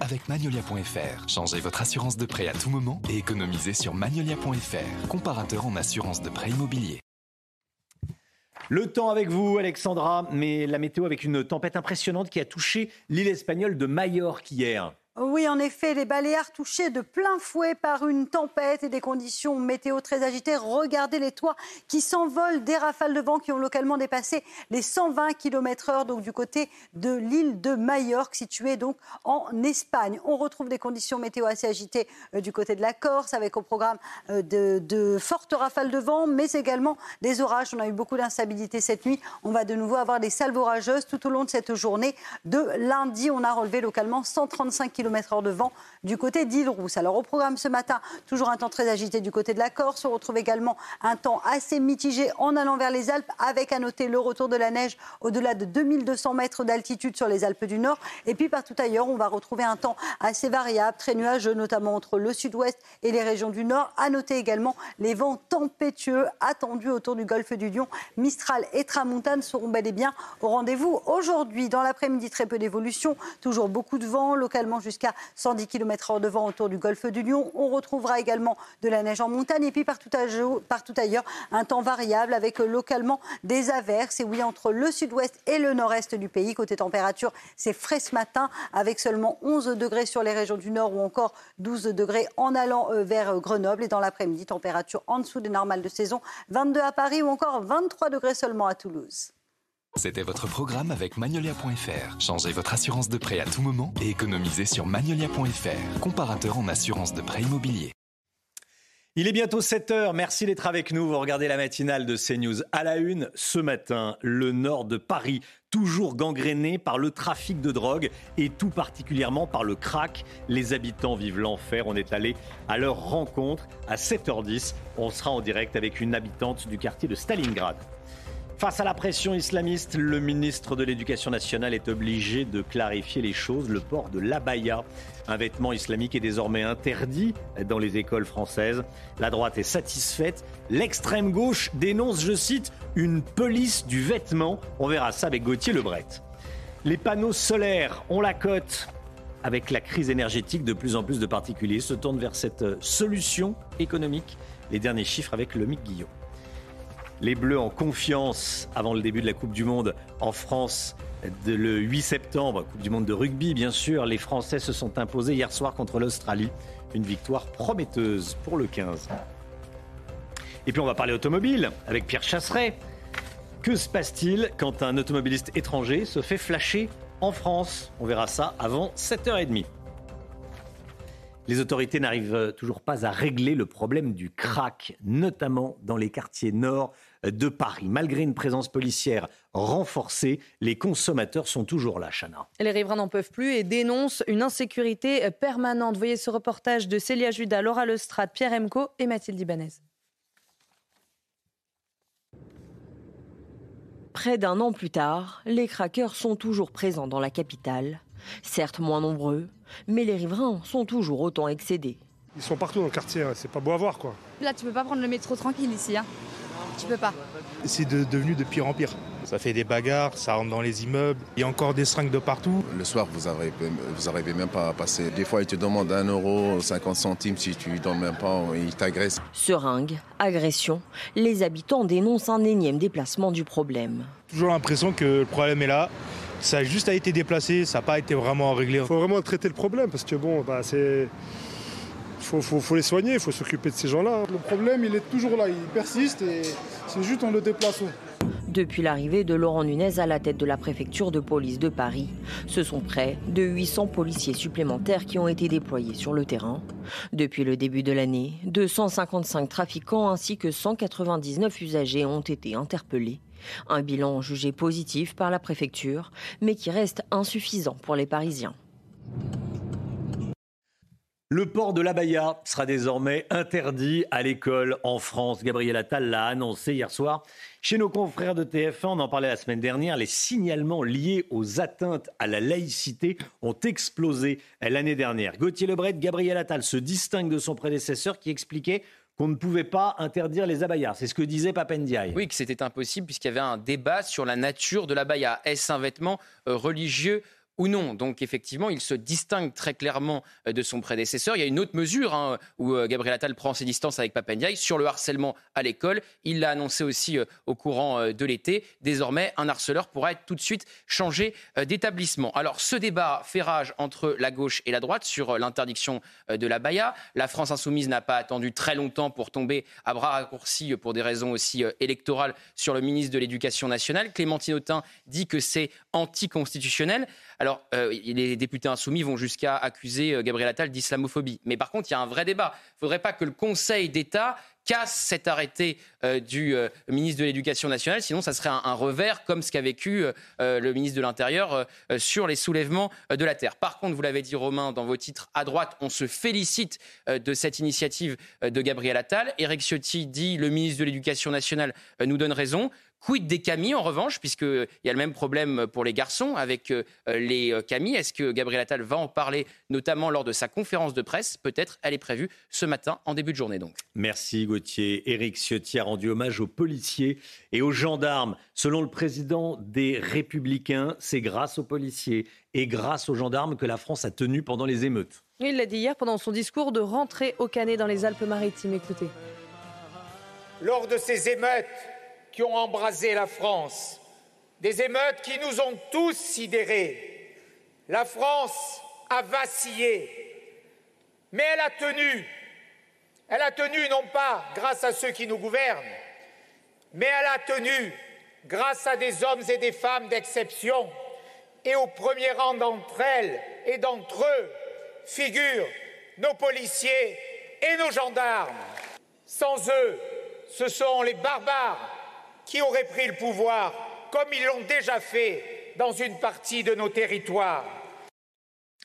[SPEAKER 84] Avec Magnolia.fr, changez votre assurance de prêt à tout moment et économisez sur Magnolia.fr, comparateur en assurance de prêt immobilier.
[SPEAKER 1] Le temps avec vous, Alexandra, mais la météo avec une tempête impressionnante qui a touché l'île espagnole de Majorque hier.
[SPEAKER 85] Oui, en effet, les Baléares touchés de plein fouet par une tempête et des conditions météo très agitées. Regardez les toits qui s'envolent, des rafales de vent qui ont localement dépassé les 120 km/h, donc du côté de l'île de Majorque, située donc en Espagne. On retrouve des conditions météo assez agitées euh, du côté de la Corse, avec au programme euh, de, fortes rafales de vent, mais également des orages. On a eu beaucoup d'instabilité cette nuit. On va de nouveau avoir des salves orageuses tout au long de cette journée. De lundi, on a relevé localement 135 km
[SPEAKER 4] km/h de vent du côté d'Île-Rousse. Alors au programme ce matin, toujours un temps très agité du côté de la Corse. On retrouve également un temps assez mitigé en allant vers les Alpes, avec à noter le retour de la neige au-delà de 2200 mètres d'altitude sur les Alpes du Nord. Et puis partout ailleurs, on va retrouver un temps assez variable, très nuageux, notamment entre le sud-ouest et les régions du Nord. À noter également les vents tempétueux attendus autour du golfe du Lion. Mistral et Tramontane seront bel et bien au rendez-vous aujourd'hui. Dans l'après-midi, très peu d'évolution, toujours beaucoup de vent, localement jusqu'à 110 km/h de vent autour du golfe du Lion. On retrouvera également de la neige en montagne et puis partout, ailleurs, un temps variable avec localement des averses. Et oui, entre le sud-ouest et le nord-est du pays, côté température, c'est frais ce matin avec seulement 11 degrés sur les régions du nord ou encore 12 degrés en allant euh, vers Grenoble. Et dans l'après-midi, température en dessous des normales de saison, 22 à Paris ou encore 23 degrés seulement à Toulouse.
[SPEAKER 8] C'était votre programme avec Magnolia.fr. Changez votre assurance de prêt à tout moment et économisez sur Magnolia.fr, comparateur en assurance de prêt immobilier.
[SPEAKER 1] Il est bientôt 7 heures. Merci d'être avec nous. Vous regardez la matinale de CNews. À la une, ce matin, le nord de Paris, toujours gangréné par le trafic de drogue et tout particulièrement par le crack. Les habitants vivent l'enfer. On est allé à leur rencontre à 7h10. On sera en direct avec une habitante du quartier de Stalingrad. Face à la pression islamiste, le ministre de l'Éducation nationale est obligé de clarifier les choses. Le port de l'abaya, un vêtement islamique, est désormais interdit dans les écoles françaises. La droite est satisfaite. L'extrême gauche dénonce, je cite, une police du vêtement. On verra ça avec Gauthier Lebret. Les panneaux solaires ont la cote. Avec la crise énergétique, de plus en plus de particuliers se tournent vers cette solution économique. Les derniers chiffres avec le Mick Guillaume. Les Bleus en confiance avant le début de la Coupe du Monde en France le 8 septembre, Coupe du Monde de rugby bien sûr. Les Français se sont imposés hier soir contre l'Australie. Une victoire prometteuse pour le 15. Et puis on va parler automobile avec Pierre Chasseret. Que se passe-t-il quand un automobiliste étranger se fait flasher en France? On verra ça avant 7h30. Les autorités n'arrivent toujours pas à régler le problème du crack, notamment dans les quartiers nord de Paris. Malgré une présence policière renforcée, les consommateurs sont toujours là, Chana.
[SPEAKER 9] Les riverains n'en peuvent plus et dénoncent une insécurité permanente. Voyez ce reportage de Célia Judas, Laura Lestrade, Pierre Emco et Mathilde Ibanez.
[SPEAKER 17] Près d'un an plus tard, les craqueurs sont toujours présents dans la capitale. Certes moins nombreux, mais les riverains sont toujours autant excédés.
[SPEAKER 18] Ils sont partout dans le quartier, hein. c'est pas beau à voir quoi.
[SPEAKER 63] Là, tu peux pas prendre le métro tranquille ici. Hein. Tu peux pas.
[SPEAKER 18] C'est devenu de pire en pire. Ça fait des bagarres, ça rentre dans les immeubles, il y a encore des seringues de partout.
[SPEAKER 19] Le soir, vous n'arrivez vous arrivez même pas à passer. Des fois, ils te demandent un euro, 50 centimes si tu ne donnes même pas, ils t'agressent.
[SPEAKER 17] Seringues, agression, les habitants dénoncent un énième déplacement du problème.
[SPEAKER 18] Toujours l'impression que le problème est là, ça a juste été déplacé, ça n'a pas été vraiment réglé. Il faut vraiment traiter le problème parce que bon, bah, c'est. Il faut, les soigner, il faut s'occuper de ces gens-là.
[SPEAKER 72] Le problème, il est toujours là, il persiste et c'est juste en le déplaçant.
[SPEAKER 17] Depuis l'arrivée de Laurent Nunez à la tête de la préfecture de police de Paris, ce sont près de 800 policiers supplémentaires qui ont été déployés sur le terrain. Depuis le début de l'année, 255 trafiquants ainsi que 199 usagers ont été interpellés. Un bilan jugé positif par la préfecture, mais qui reste insuffisant pour les Parisiens.
[SPEAKER 1] Le port de l'abaya sera désormais interdit à l'école en France. Gabriel Attal l'a annoncé hier soir. Chez nos confrères de TF1, on en parlait la semaine dernière, les signalements liés aux atteintes à la laïcité ont explosé l'année dernière. Gauthier Lebret, Gabriel Attal se distingue de son prédécesseur qui expliquait qu'on ne pouvait pas interdire les abayas. C'est ce que disait Papendiaï.
[SPEAKER 13] Oui, que c'était impossible puisqu'il y avait un débat sur la nature de l'abaya. Est-ce un vêtement euh, religieux ou non. Donc effectivement, il se distingue très clairement euh, de son prédécesseur. Il y a une autre mesure hein, où euh, Gabriel Attal prend ses distances avec Papendiaï sur le harcèlement à l'école. Il l'a annoncé aussi euh, au courant de l'été. Désormais, un harceleur pourra être tout de suite changé d'établissement. Alors ce débat fait rage entre la gauche et la droite sur l'interdiction de la baya. La France insoumise n'a pas attendu très longtemps pour tomber à bras raccourcis pour des raisons aussi électorales sur le ministre de l'Éducation nationale. Clémentine Autain dit que c'est anticonstitutionnel. Alors, euh, les députés insoumis vont jusqu'à accuser euh, Gabriel Attal d'islamophobie. Mais par contre, il y a un vrai débat. Il ne faudrait pas que le Conseil d'État casse cet arrêté euh, du ministre de l'Éducation nationale. Sinon, ça serait un, revers comme ce qu'a vécu le ministre de l'Intérieur sur les soulèvements de la terre. Par contre, vous l'avez dit, Romain, dans vos titres à droite, on se félicite de cette initiative de Gabriel Attal. Éric Ciotti dit le ministre de l'Éducation nationale nous donne raison. Quid des camis en revanche, puisqu'il y a le même problème pour les garçons avec euh, les euh, camis. Est-ce que Gabriel Attal va en parler, notamment lors de sa conférence de presse? Peut-être, elle est prévue ce matin, en début de journée donc.
[SPEAKER 1] Merci Gauthier. Éric Ciotti a rendu hommage aux policiers et aux gendarmes. Selon le président des Républicains, c'est grâce aux policiers et grâce aux gendarmes que la France a tenu pendant les émeutes.
[SPEAKER 9] Il l'a dit hier pendant son discours de rentrée au Canet dans les Alpes-Maritimes. Écoutez.
[SPEAKER 63] lors de ces émeutes qui ont embrasé la France, des émeutes qui nous ont tous sidérés. La France a vacillé, mais elle a tenu. Elle a tenu non pas grâce à ceux qui nous gouvernent, mais elle a tenu grâce à des hommes et des femmes d'exception. Et au premier rang d'entre elles et d'entre eux figurent nos policiers et nos gendarmes. Sans eux, ce sont les barbares qui auraient pris le pouvoir, comme ils l'ont déjà fait dans une partie de nos territoires.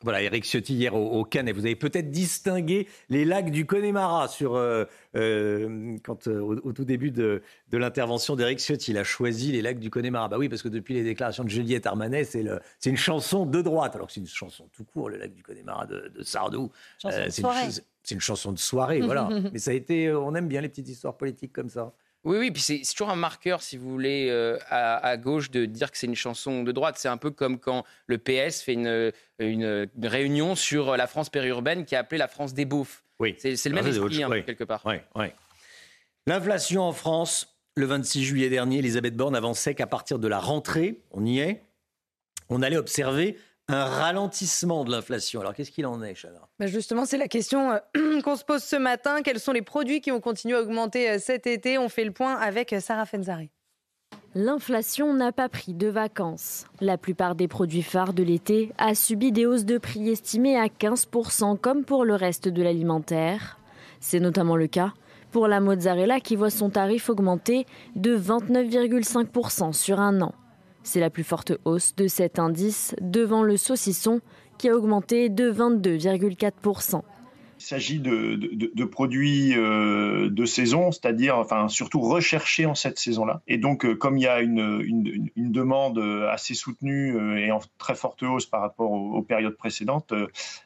[SPEAKER 1] Voilà, Éric Ciotti hier au, au Canet. Vous avez peut-être distingué les lacs du Connemara sur, euh, euh, quand, euh, au, au tout début de, de l'intervention d'Éric Ciotti. Il a choisi les lacs du Connemara. Bah oui, parce que depuis les déclarations de Juliette Armanet, c'est le- c'est une chanson de droite. Alors que c'est une chanson tout court, le lac du Connemara de, de Sardou.
[SPEAKER 9] Chanson de
[SPEAKER 1] c'est
[SPEAKER 9] soirée.
[SPEAKER 1] une, une chanson de soirée, voilà. Mais ça a été, on aime bien les petites histoires politiques comme ça.
[SPEAKER 13] Oui, oui, puis c'est toujours un marqueur, si vous voulez, euh, à, à gauche de dire que c'est une chanson de droite. C'est un peu comme quand le PS fait une, une, une réunion sur la France périurbaine qui est appelée la France des beaufs.
[SPEAKER 1] Oui.
[SPEAKER 13] C'est le même
[SPEAKER 1] Ah, c'est
[SPEAKER 13] esprit, hein,
[SPEAKER 1] oui.
[SPEAKER 13] quelque part.
[SPEAKER 1] Oui, oui. L'inflation en France, le 26 juillet dernier, Elisabeth Borne avançait qu'à partir de la rentrée, on y est, on allait observer un ralentissement de l'inflation. Alors qu'est-ce qu'il en est, Chana
[SPEAKER 9] Bah, justement, c'est la question euh, qu'on se pose ce matin. Quels sont les produits qui ont continué à augmenter euh, cet été? On fait le point avec euh, Sarah Fenzari.
[SPEAKER 23] L'inflation n'a pas pris de vacances. La plupart des produits phares de l'été a subi des hausses de prix estimées à 15% comme pour le reste de l'alimentaire. C'est notamment le cas pour la mozzarella qui voit son tarif augmenter de 29,5% sur un an. C'est la plus forte hausse de cet indice devant le saucisson qui a augmenté de 22,4%.
[SPEAKER 24] Il s'agit de, de- produits euh, de saison, c'est-à-dire enfin, surtout recherchés en cette saison-là. Et donc, euh, comme il y a une, une- demande assez soutenue euh, et en très forte hausse par rapport aux, périodes précédentes,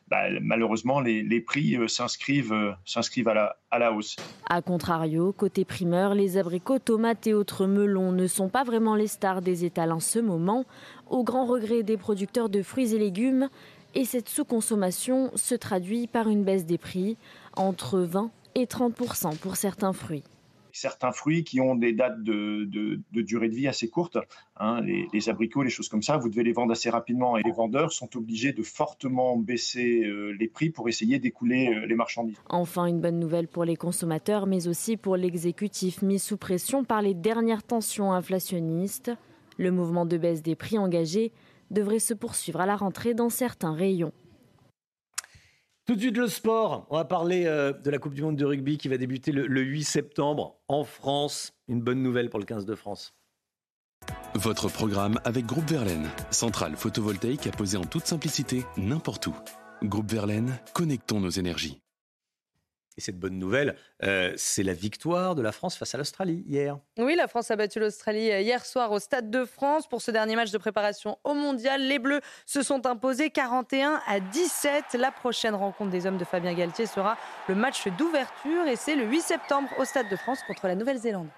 [SPEAKER 24] bah, malheureusement, les, les prix s'inscrivent s'inscrivent à la, à la hausse.
[SPEAKER 23] A contrario, côté primeur, les abricots, tomates et autres melons ne sont pas vraiment les stars des étals en ce moment, au grand regret des producteurs de fruits et légumes. Et cette sous-consommation se traduit par une baisse des prix, entre 20 et 30% pour certains fruits.
[SPEAKER 24] Certains fruits qui ont des dates de, de- de durée de vie assez courtes, hein, les, les abricots, les choses comme ça, vous devez les vendre assez rapidement et les vendeurs sont obligés de fortement baisser euh, les prix pour essayer d'écouler euh, les marchandises.
[SPEAKER 23] Enfin, une bonne nouvelle pour les consommateurs, mais aussi pour l'exécutif mis sous pression par les dernières tensions inflationnistes. Le mouvement de baisse des prix engagé devrait se poursuivre à la rentrée dans certains rayons.
[SPEAKER 1] Tout de suite le sport. On va parler euh, de la Coupe du Monde de rugby qui va débuter le, le 8 septembre en France. Une bonne nouvelle pour le 15 de France.
[SPEAKER 25] Votre programme avec Groupe Verlaine, centrale photovoltaïque à poser en toute simplicité n'importe où. Groupe Verlaine, connectons nos énergies.
[SPEAKER 1] Et cette bonne nouvelle, euh, c'est la victoire de la France face à l'Australie hier.
[SPEAKER 9] Oui, la France a battu l'Australie euh, hier soir au Stade de France pour ce dernier match de préparation au Mondial. Les Bleus se sont imposés 41 à 17. La prochaine rencontre des hommes de Fabien Galtier sera le match d'ouverture et c'est le 8 septembre au Stade de France contre la Nouvelle-Zélande.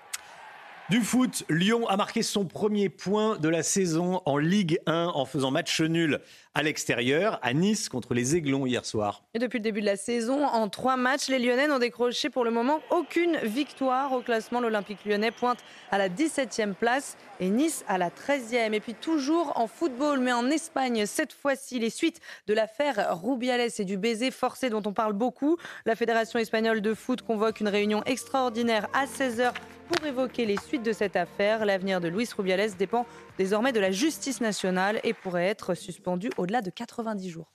[SPEAKER 1] Du foot, Lyon a marqué son premier point de la saison en Ligue 1 en faisant match nul à l'extérieur à Nice contre les Aiglons hier soir.
[SPEAKER 9] Et depuis le début de la saison, en trois matchs, les Lyonnais n'ont décroché pour le moment aucune victoire. Au classement, l'Olympique lyonnais pointe à la 17e place et Nice à la 13e. Et puis toujours en football, mais en Espagne, cette fois-ci, les suites de l'affaire Rubiales et du baiser forcé dont on parle beaucoup. La Fédération espagnole de foot convoque une réunion extraordinaire à 16h pour évoquer les suites de cette affaire. L'avenir de Luis Rubiales dépend désormais de la justice nationale et pourrait être suspendu au-delà de 90 jours.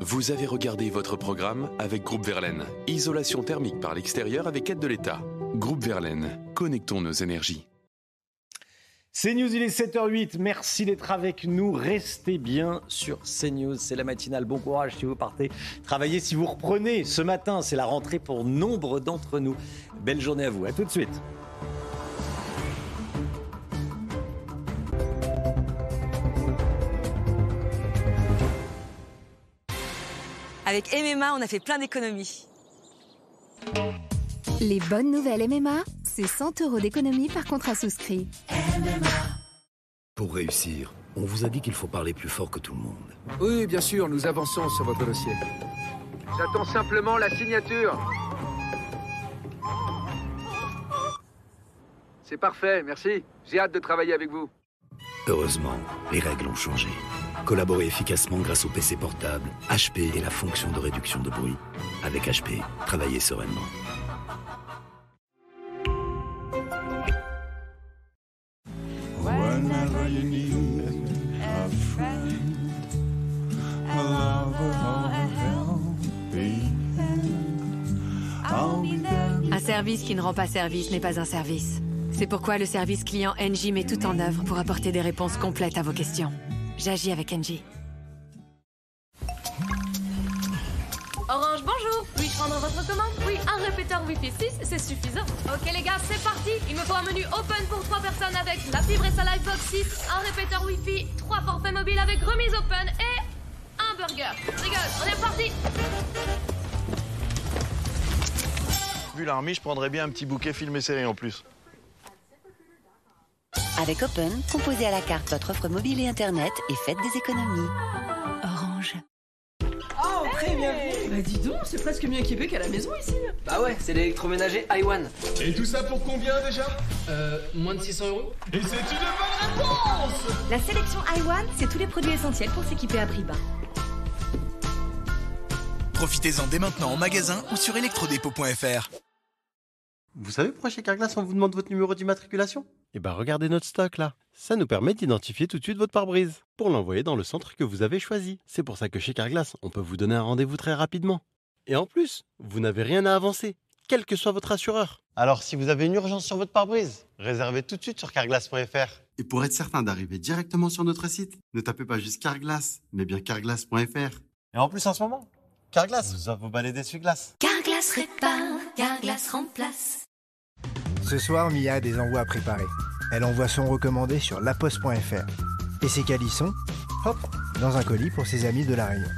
[SPEAKER 25] Vous avez regardé votre programme avec Groupe Verlaine. Isolation thermique par l'extérieur avec aide de l'État. Groupe Verlaine, connectons nos énergies.
[SPEAKER 1] CNews, il est 7h08. Merci d'être avec nous. Restez bien sur CNews. C'est la matinale. Bon courage si vous partez travailler. Si vous reprenez ce matin, c'est la rentrée pour nombre d'entre nous. Belle journée à vous. À tout de suite.
[SPEAKER 86] Avec MMA, on a fait plein d'économies.
[SPEAKER 26] Les bonnes nouvelles MMA, c'est 100 euros d'économie par contrat souscrit.
[SPEAKER 19] Pour réussir, on vous a dit qu'il faut parler plus fort que tout le monde.
[SPEAKER 87] Oui, bien sûr, nous avançons sur votre dossier. J'attends simplement la signature. C'est parfait, merci. J'ai hâte de travailler avec vous.
[SPEAKER 19] Heureusement, les règles ont changé. Collaborez efficacement grâce au PC portable, HP et la fonction de réduction de bruit. Avec HP, travaillez sereinement.
[SPEAKER 88] Un service qui ne rend pas service n'est pas un service. C'est pourquoi le service client NJ met tout en œuvre pour apporter des réponses complètes à vos questions. J'agis avec NJ.
[SPEAKER 89] Orange, bonjour Puis-je prendre votre commande Oui, un répéteur Wi-Fi 6, c'est suffisant. Ok les gars, c'est parti Il me faut un menu open pour 3 personnes avec la fibre et sa Livebox 6, un répéteur Wi-Fi, 3 forfaits mobiles avec remise open et un burger. Rigole, on est parti
[SPEAKER 90] Vu l'armée, je prendrais bien un petit bouquet film et série en plus.
[SPEAKER 63] Avec Open, composez à la carte votre offre mobile et Internet et faites des économies. Orange.
[SPEAKER 91] Oh, très bien Bah dis donc, c'est presque mieux équipé qu'à la maison ici
[SPEAKER 92] Bah ouais, c'est l'électroménager iWan.
[SPEAKER 93] Et tout ça pour combien déjà?
[SPEAKER 92] Euh, moins de 600 euros
[SPEAKER 93] Et c'est une bonne réponse
[SPEAKER 26] La sélection iOne, c'est tous les produits essentiels pour s'équiper à prix bas.
[SPEAKER 8] Profitez-en dès maintenant en magasin ou sur electrodépôt.fr.
[SPEAKER 94] Vous savez pourquoi chez Carglass on vous demande votre numéro d'immatriculation? Eh ben regardez notre stock là. Ça nous permet d'identifier tout de suite votre pare-brise pour l'envoyer dans le centre que vous avez choisi. C'est pour ça que chez Carglass, on peut vous donner un rendez-vous très rapidement. Et en plus, vous n'avez rien à avancer, quel que soit votre assureur.
[SPEAKER 95] Alors si vous avez une urgence sur votre pare-brise, réservez tout de suite sur carglass.fr.
[SPEAKER 96] Et pour être certain d'arriver directement sur notre site, ne tapez pas juste Carglass, mais bien carglass.fr.
[SPEAKER 95] Et en plus en ce moment, Carglass vous offre vos balais d'essuie-glace.
[SPEAKER 26] Carglass répare, Carglass remplace.
[SPEAKER 44] Ce soir, Mia a des envois à préparer. Elle envoie son recommandé sur laposte.fr. Et ses calissons, hop, dans un colis pour ses amis de La Réunion.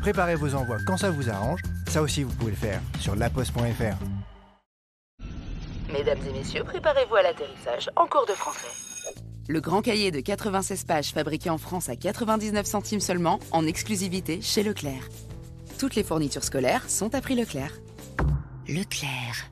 [SPEAKER 44] Préparez vos envois quand ça vous arrange. Ça aussi, vous pouvez le faire sur laposte.fr.
[SPEAKER 97] Mesdames et messieurs, préparez-vous à l'atterrissage en cours de français.
[SPEAKER 98] Le grand cahier de 96 pages fabriqué en France à 99 centimes seulement, en exclusivité chez Leclerc. Toutes les fournitures scolaires sont à prix Leclerc.
[SPEAKER 63] Leclerc.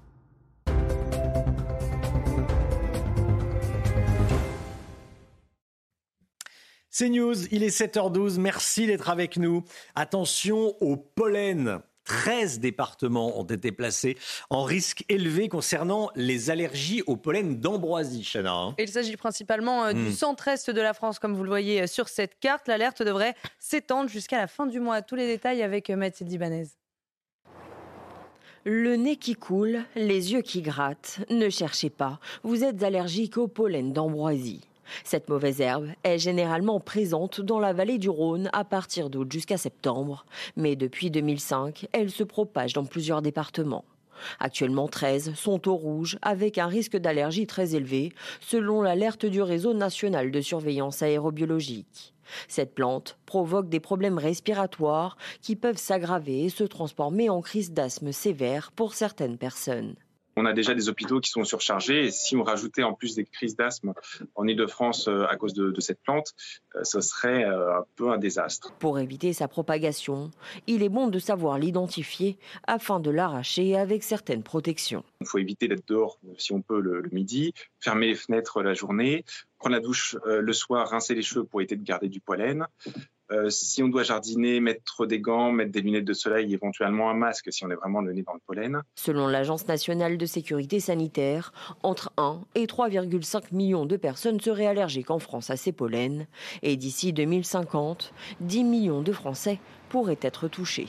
[SPEAKER 1] C'est News, il est 7h12, merci d'être avec nous. Attention au pollen. 13 départements ont été placés en risque élevé concernant les allergies au pollen d'ambroisie, Chana. hein.
[SPEAKER 9] Il s'agit principalement euh, du
[SPEAKER 1] Hmm.
[SPEAKER 9] centre-est de la France, comme vous le voyez euh, sur cette carte. L'alerte devrait s'étendre jusqu'à la fin du mois. Tous les détails avec euh, Mathilde Ibanez.
[SPEAKER 17] Le nez qui coule, les yeux qui grattent. Ne cherchez pas, vous êtes allergique au pollen d'ambroisie. Cette mauvaise herbe est généralement présente dans la vallée du Rhône à partir d'août jusqu'à septembre, mais depuis 2005, elle se propage dans plusieurs départements. Actuellement, 13 sont au rouge avec un risque d'allergie très élevé, selon l'alerte du réseau national de surveillance aérobiologique. Cette plante provoque des problèmes respiratoires qui peuvent s'aggraver et se transformer en crise d'asthme sévère pour certaines personnes.
[SPEAKER 99] On a déjà des hôpitaux qui sont surchargés et si on rajoutait en plus des crises d'asthme en Ile-de-France euh, à cause de, de cette plante, euh, ce serait euh, un peu un désastre.
[SPEAKER 17] Pour éviter sa propagation, il est bon de savoir l'identifier afin de l'arracher avec certaines protections.
[SPEAKER 99] Il faut éviter d'être dehors si on peut le, le midi, fermer les fenêtres la journée, prendre la douche le soir, rincer les cheveux pour éviter de garder du pollen. Euh, si on doit jardiner, mettre des gants, mettre des lunettes de soleil, éventuellement un masque si on est vraiment le nez dans le pollen.
[SPEAKER 17] Selon l'Agence nationale de sécurité sanitaire, entre 1 et 3,5 millions de personnes seraient allergiques en France à ces pollens. Et d'ici 2050, 10 millions de Français pourraient être touchés.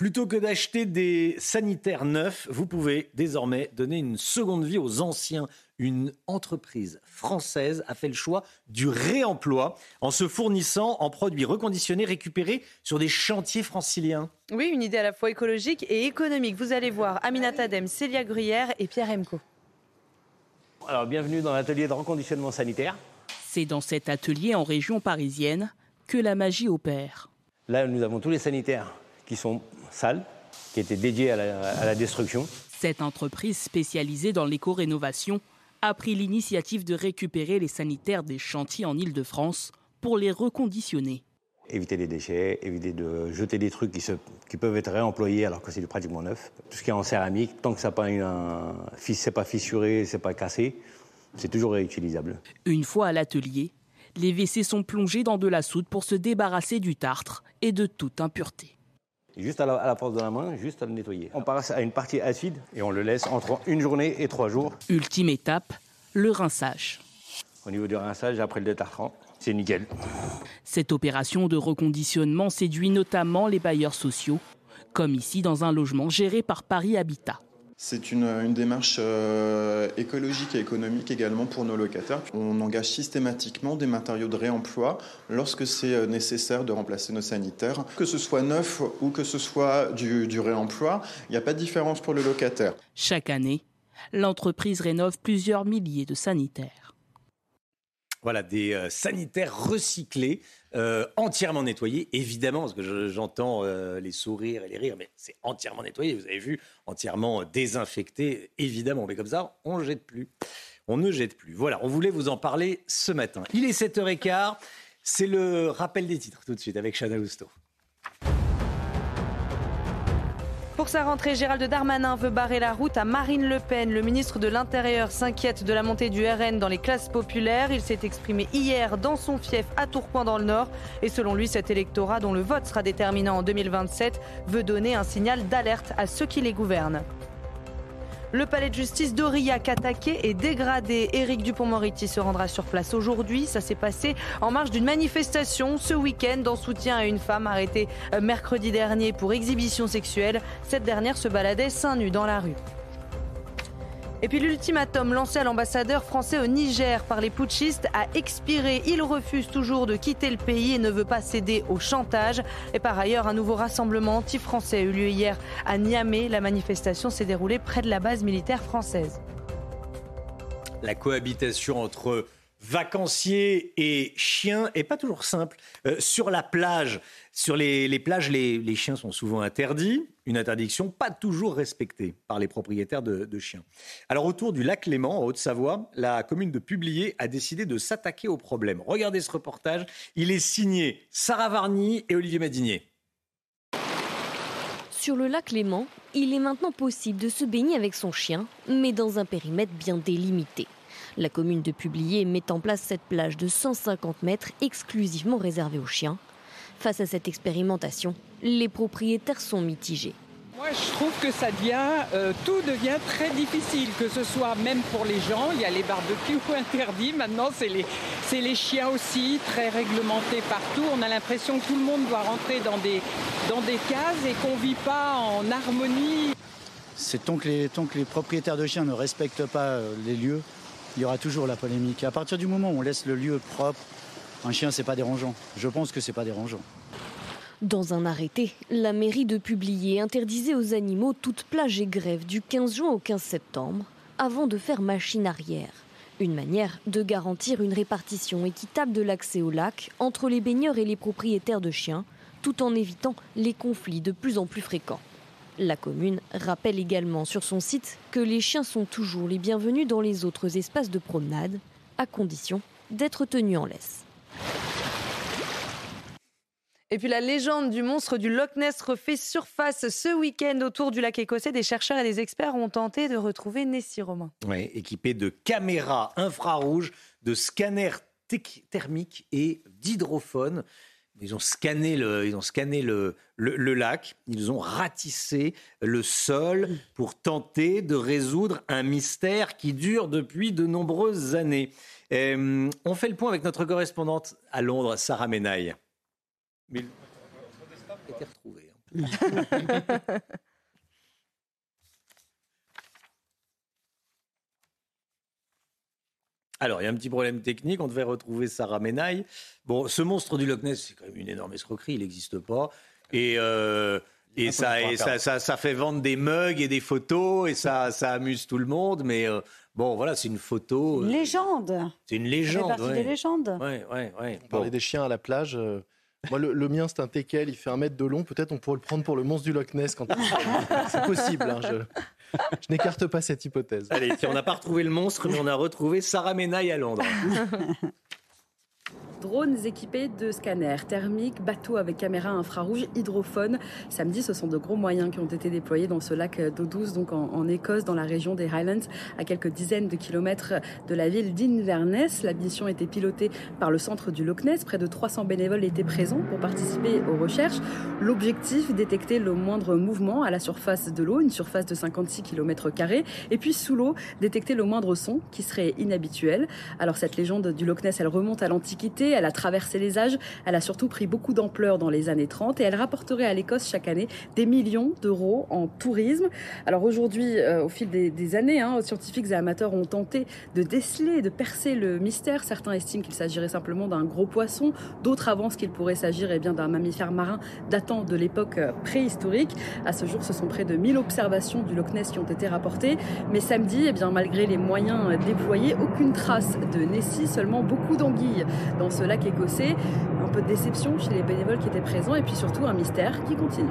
[SPEAKER 1] Plutôt que d'acheter des sanitaires neufs, vous pouvez désormais donner une seconde vie aux anciens. Une entreprise française a fait le choix du réemploi en se fournissant en produits reconditionnés récupérés sur des chantiers franciliens.
[SPEAKER 9] Oui, une idée à la fois écologique et économique. Vous allez voir Aminata Dem, Célia Gruyère et Pierre Emco.
[SPEAKER 100] Alors, bienvenue dans l'atelier de reconditionnement sanitaire.
[SPEAKER 101] C'est dans cet atelier en région parisienne que la magie opère.
[SPEAKER 100] Là, nous avons tous les sanitaires qui sont sales, qui étaient dédiés à la, à la destruction.
[SPEAKER 101] Cette entreprise spécialisée dans l'éco-rénovation a pris l'initiative de récupérer les sanitaires des chantiers en Ile-de-France pour les reconditionner.
[SPEAKER 100] Éviter les déchets, éviter de jeter des trucs qui, se, qui peuvent être réemployés alors que c'est pratiquement neuf. Tout ce qui est en céramique, tant que ça n'est pas, un, c'est pas fissuré, c'est pas cassé, c'est toujours réutilisable.
[SPEAKER 101] Une fois à l'atelier, les WC sont plongés dans de la soude pour se débarrasser du tartre et de toute impureté.
[SPEAKER 100] Juste à la, à la porte de la main, juste à le nettoyer. On passe à une partie acide et on le laisse entre une journée et trois jours.
[SPEAKER 101] Ultime étape, le rinçage.
[SPEAKER 100] Au niveau du rinçage, après le détartrant, c'est nickel.
[SPEAKER 101] Cette opération de reconditionnement séduit notamment les bailleurs sociaux, comme ici dans un logement géré par Paris Habitat.
[SPEAKER 19] C'est une, démarche euh, écologique et économique également pour nos locataires. On engage systématiquement des matériaux de réemploi lorsque c'est euh, nécessaire de remplacer nos sanitaires. Que ce soit neuf ou que ce soit du réemploi, il n'y a pas de différence pour le locataire.
[SPEAKER 101] Chaque année, l'entreprise rénove plusieurs milliers de sanitaires.
[SPEAKER 1] Voilà, des euh, sanitaires recyclés, euh, entièrement nettoyés, évidemment, parce que j'entends euh, les sourires et les rires, mais c'est entièrement nettoyé, vous avez vu, entièrement désinfecté, évidemment. Mais comme ça, on ne jette plus. On ne jette plus. Voilà, on voulait vous en parler ce matin. Il est 7h15, c'est le rappel des titres tout de suite avec Chana Lousteau.
[SPEAKER 9] Pour sa rentrée, Gérald Darmanin veut barrer la route à Marine Le Pen. Le ministre de l'Intérieur s'inquiète de la montée du RN dans les classes populaires. Il s'est exprimé hier dans son fief à Tourcoing dans le Nord. Et selon lui, cet électorat, dont le vote sera déterminant en 2027, veut donner un signal d'alerte à ceux qui les gouvernent. Le palais de justice d'Aurillac attaqué et dégradé. Éric Dupont-Moretti se rendra sur place aujourd'hui. Ça s'est passé en marge d'une manifestation ce week-end en soutien à une femme arrêtée mercredi dernier pour exhibition sexuelle. Cette dernière se baladait seins nus dans la rue. Et puis l'ultimatum lancé à l'ambassadeur français au Niger par les putschistes a expiré. Il refuse toujours de quitter le pays et ne veut pas céder au chantage. Et par ailleurs, un nouveau rassemblement anti-français a eu lieu hier à Niamey. La manifestation s'est déroulée près de la base militaire française.
[SPEAKER 1] La cohabitation entre vacanciers et chiens est pas toujours simple. Euh, sur la plage, sur les, plages, les, chiens sont souvent interdits. Une interdiction pas toujours respectée par les propriétaires de, de chiens. Alors autour du lac Léman, en Haute-Savoie, la commune de Publier a décidé de s'attaquer au problème. Regardez ce reportage. Il est signé Sarah Varny et Olivier Madinier.
[SPEAKER 17] Sur le lac Léman, il est maintenant possible de se baigner avec son chien, mais dans un périmètre bien délimité. La commune de Publier met en place cette plage de 150 mètres exclusivement réservée aux chiens. Face à cette expérimentation, les propriétaires sont mitigés.
[SPEAKER 102] Moi, je trouve que ça devient, euh, tout devient très difficile, que ce soit même pour les gens. Il y a les barbecues interdits. Maintenant, c'est les, c'est les chiens aussi, très réglementés partout. On a l'impression que tout le monde doit rentrer dans des, dans des cases et qu'on ne vit pas en harmonie.
[SPEAKER 103] C'est tant que, les, tant que les propriétaires de chiens ne respectent pas euh, les lieux, il y aura toujours la polémique. À partir du moment où on laisse le lieu propre, un chien, c'est pas dérangeant. Je pense que c'est pas dérangeant.
[SPEAKER 17] Dans un arrêté, la mairie de Publier interdisait aux animaux toute plage et grève du 15 juin au 15 septembre, avant de faire machine arrière. Une manière de garantir une répartition équitable de l'accès au lac entre les baigneurs et les propriétaires de chiens, tout en évitant les conflits de plus en plus fréquents. La commune rappelle également sur son site que les chiens sont toujours les bienvenus dans les autres espaces de promenade, à condition d'être tenus en laisse.
[SPEAKER 9] Et puis la légende du monstre du Loch Ness refait surface ce week-end autour du lac écossais. Des chercheurs et des experts ont tenté de retrouver Nessie Romain.
[SPEAKER 1] Oui, équipé de caméras infrarouges, de scanners thermique et d'hydrophone. Ils ont scanné, le, ils ont scanné le, le, lac, ils ont ratissé le sol pour tenter de résoudre un mystère qui dure depuis de nombreuses années. Euh, on fait le point avec notre correspondante à Londres, Sarah Menaille. Mais. Hein. Alors, il y a un petit problème technique. On devait retrouver Sarah Menaille. Bon, ce monstre du Loch Ness, c'est quand même une énorme escroquerie. Il n'existe pas. Et, euh, et, ça, ça, ça, fait vendre des mugs et des photos et ça, ça amuse tout le monde. Mais euh, bon, voilà, c'est une photo.
[SPEAKER 4] Une euh, légende.
[SPEAKER 1] C'est une légende.
[SPEAKER 4] C'est des légendes.
[SPEAKER 1] Ouais, ouais, ouais.
[SPEAKER 46] On parlait des chiens à la plage. Moi, le, mien, c'est un teckel, il fait un mètre de long. Peut-être on pourrait le prendre pour le monstre du Loch Ness quand c'est possible. Hein, je... Je n'écarte pas cette hypothèse.
[SPEAKER 1] Allez, on n'a pas retrouvé le monstre, mais on a retrouvé Sarah Menaille à Londres.
[SPEAKER 104] drones équipés de scanners thermiques, bateaux avec caméra infrarouge, hydrophone. Samedi, ce sont de gros moyens qui ont été déployés dans ce lac d'eau douce, donc en, Écosse, dans la région des Highlands, à quelques dizaines de kilomètres de la ville d'Inverness. La mission était pilotée par le centre du Loch Ness. Près de 300 bénévoles étaient présents pour participer aux recherches. L'objectif, détecter le moindre mouvement à la surface de l'eau, une surface de 56 km et puis sous l'eau, détecter le moindre son qui serait inhabituel. Alors cette légende du Loch Ness, elle remonte à l'Antiquité elle a traversé les âges, elle a surtout pris beaucoup d'ampleur dans les années 30 et elle rapporterait à l'Écosse chaque année des millions d'euros en tourisme. Alors aujourd'hui, euh, au fil des, années, hein, scientifiques et amateurs ont tenté de déceler, de percer le mystère. Certains estiment qu'il s'agirait simplement d'un gros poisson, d'autres avancent qu'il pourrait s'agir eh bien d'un mammifère marin datant de l'époque euh, préhistorique. À ce jour, ce sont près de 1000 observations du Loch Ness qui ont été rapportées, mais samedi, eh bien malgré les moyens déployés, aucune trace de Nessie, seulement beaucoup d'anguilles dans ce ce lac écossais. Un peu de déception chez les bénévoles qui étaient présents et puis surtout un mystère qui continue.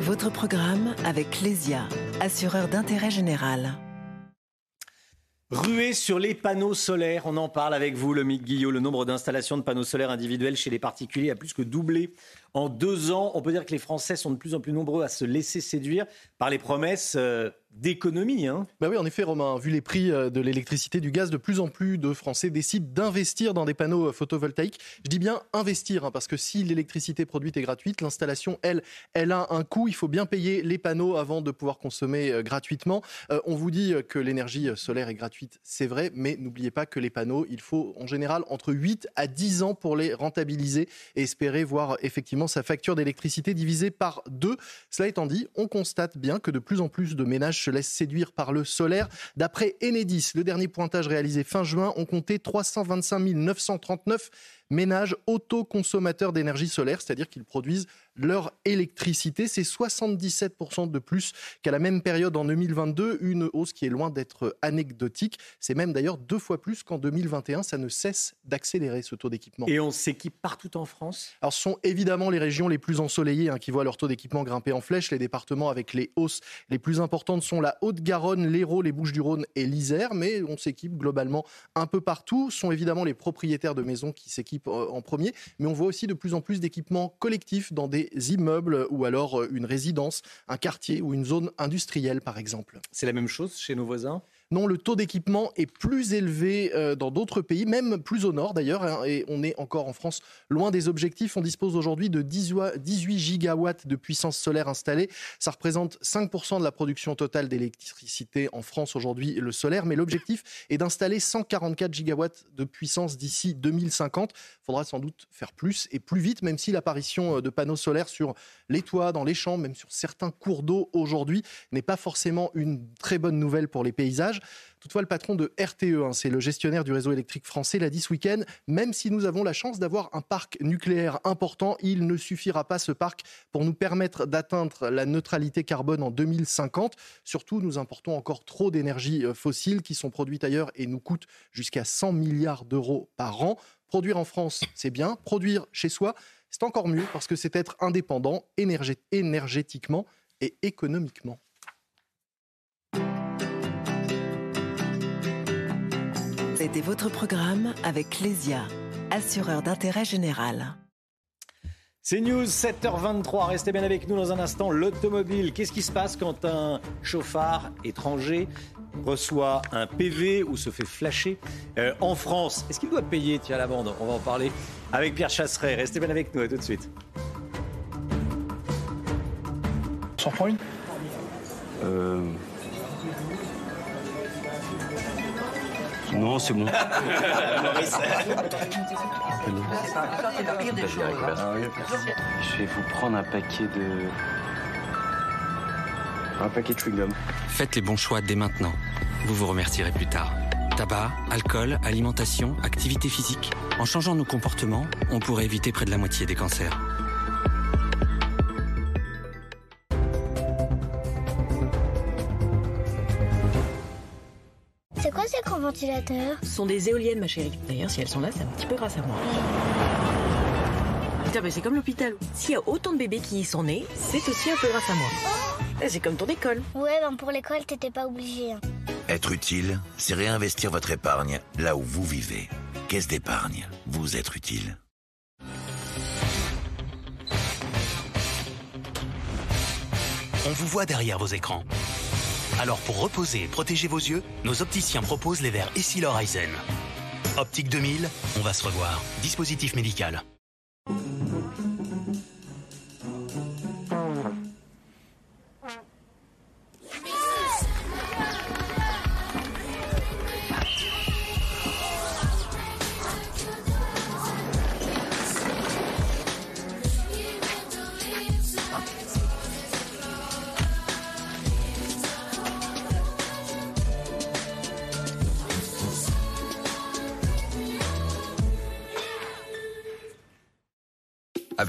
[SPEAKER 17] Votre programme avec Lesia, assureur d'intérêt général.
[SPEAKER 1] Ruée sur les panneaux solaires, on en parle avec vous, le Guillot. Le nombre d'installations de panneaux solaires individuels chez les particuliers a plus que doublé en deux ans. On peut dire que les Français sont de plus en plus nombreux à se laisser séduire par les promesses euh, d'économie. Hein.
[SPEAKER 46] Bah oui, en effet, Romain, vu les prix euh, de l'électricité, du gaz, de plus en plus de Français décident d'investir dans des panneaux euh, photovoltaïques. Je dis bien investir, hein, parce que si l'électricité produite est gratuite, l'installation, elle, elle a un coût. Il faut bien payer les panneaux avant de pouvoir consommer euh, gratuitement. on vous dit que l'énergie solaire est gratuite, c'est vrai, mais n'oubliez pas que les panneaux, il faut en général entre 8 à 10 ans pour les rentabiliser et espérer voir effectivement sa facture d'électricité divisée par deux. Cela étant dit, on constate bien que de plus en plus de ménages se laisse séduire par le solaire. D'après Enedis, le dernier pointage réalisé fin juin, on comptait 325 939 ménages autoconsommateurs d'énergie solaire, c'est-à-dire qu'ils produisent leur électricité. C'est 77% de plus qu'à la même période en 2022, une hausse qui est loin d'être anecdotique. C'est même d'ailleurs deux fois plus qu'en 2021. Ça ne cesse d'accélérer ce taux d'équipement.
[SPEAKER 1] Et on s'équipe partout en France?
[SPEAKER 46] Alors ce sont évidemment les régions les plus ensoleillées hein, qui voient leur taux d'équipement grimper en flèche. Les départements avec les hausses les plus importantes sont la Haute-Garonne, l'Hérault, les Bouches-du-Rhône et l'Isère. Mais on s'équipe globalement un peu partout. Ce sont évidemment les propriétaires de maisons qui s'équipent euh, en premier. Mais on voit aussi de plus en plus d'équipements collectifs dans des immeubles ou alors euh, une résidence, un quartier ou une zone industrielle par exemple.
[SPEAKER 1] C'est la même chose chez nos voisins?
[SPEAKER 46] Non, le taux d'équipement est plus élevé euh, dans d'autres pays, même plus au nord d'ailleurs, hein, et on est encore en France loin des objectifs. On dispose aujourd'hui de 18 gigawatts de puissance solaire installée. Ça représente 5% de la production totale d'électricité en France aujourd'hui, le solaire, mais l'objectif est d'installer 144 gigawatts de puissance d'ici 2050. Il faudra sans doute faire plus et plus vite, même si l'apparition euh, de panneaux solaires sur les toits, dans les champs, même sur certains cours d'eau aujourd'hui n'est pas forcément une très bonne nouvelle pour les paysages. Toutefois, le patron de RTE, hein, c'est le gestionnaire du réseau électrique français, l'a dit ce week-end, même si nous avons la chance d'avoir un parc nucléaire important, il ne suffira pas ce parc pour nous permettre d'atteindre la neutralité carbone en 2050. Surtout, nous importons encore trop d'énergie euh, fossile qui sont produites ailleurs et nous coûtent jusqu'à 100 milliards d'euros par an. Produire en France, c'est bien. Produire chez soi, c'est encore mieux parce que c'est être indépendant énergétiquement et économiquement.
[SPEAKER 17] C'était votre programme avec Clésia, assureur d'intérêt général.
[SPEAKER 1] C'est News 7h23. Restez bien avec nous dans un instant. L'automobile. Qu'est-ce qui se passe quand un chauffard étranger reçoit un PV ou se fait flasher euh, en France? Est-ce qu'il doit payer? Tiens, la bande. On va en parler avec Pierre Chasseret. Restez bien avec nous. À tout de suite.
[SPEAKER 24] On s'en prend une?
[SPEAKER 105] Euh... Non, c'est bon. Je vais vous prendre un paquet de. Un paquet de chewing-gum.
[SPEAKER 34] Faites les bons choix dès maintenant. Vous vous remercierez plus tard. Tabac, alcool, alimentation, activité physique. En changeant nos comportements, on pourrait éviter près de la moitié des cancers.
[SPEAKER 17] Ce sont des éoliennes, ma chérie. D'ailleurs, si elles sont là, c'est un petit peu grâce à moi. Putain, mais c'est comme l'hôpital. S'il y a autant de bébés qui y sont nés, c'est aussi un peu grâce à moi. Eh, C'est comme ton école.
[SPEAKER 106] Ouais, ben pour l'école, t'étais pas obligé. hein.
[SPEAKER 100] Être utile, c'est réinvestir votre épargne là où vous vivez. Caisse d'épargne, vous êtes utile.
[SPEAKER 107] On vous voit derrière vos écrans. Alors pour reposer et protéger vos yeux, nos opticiens proposent les verres Essil Horizon. Optique 2000, on va se revoir. Dispositif médical.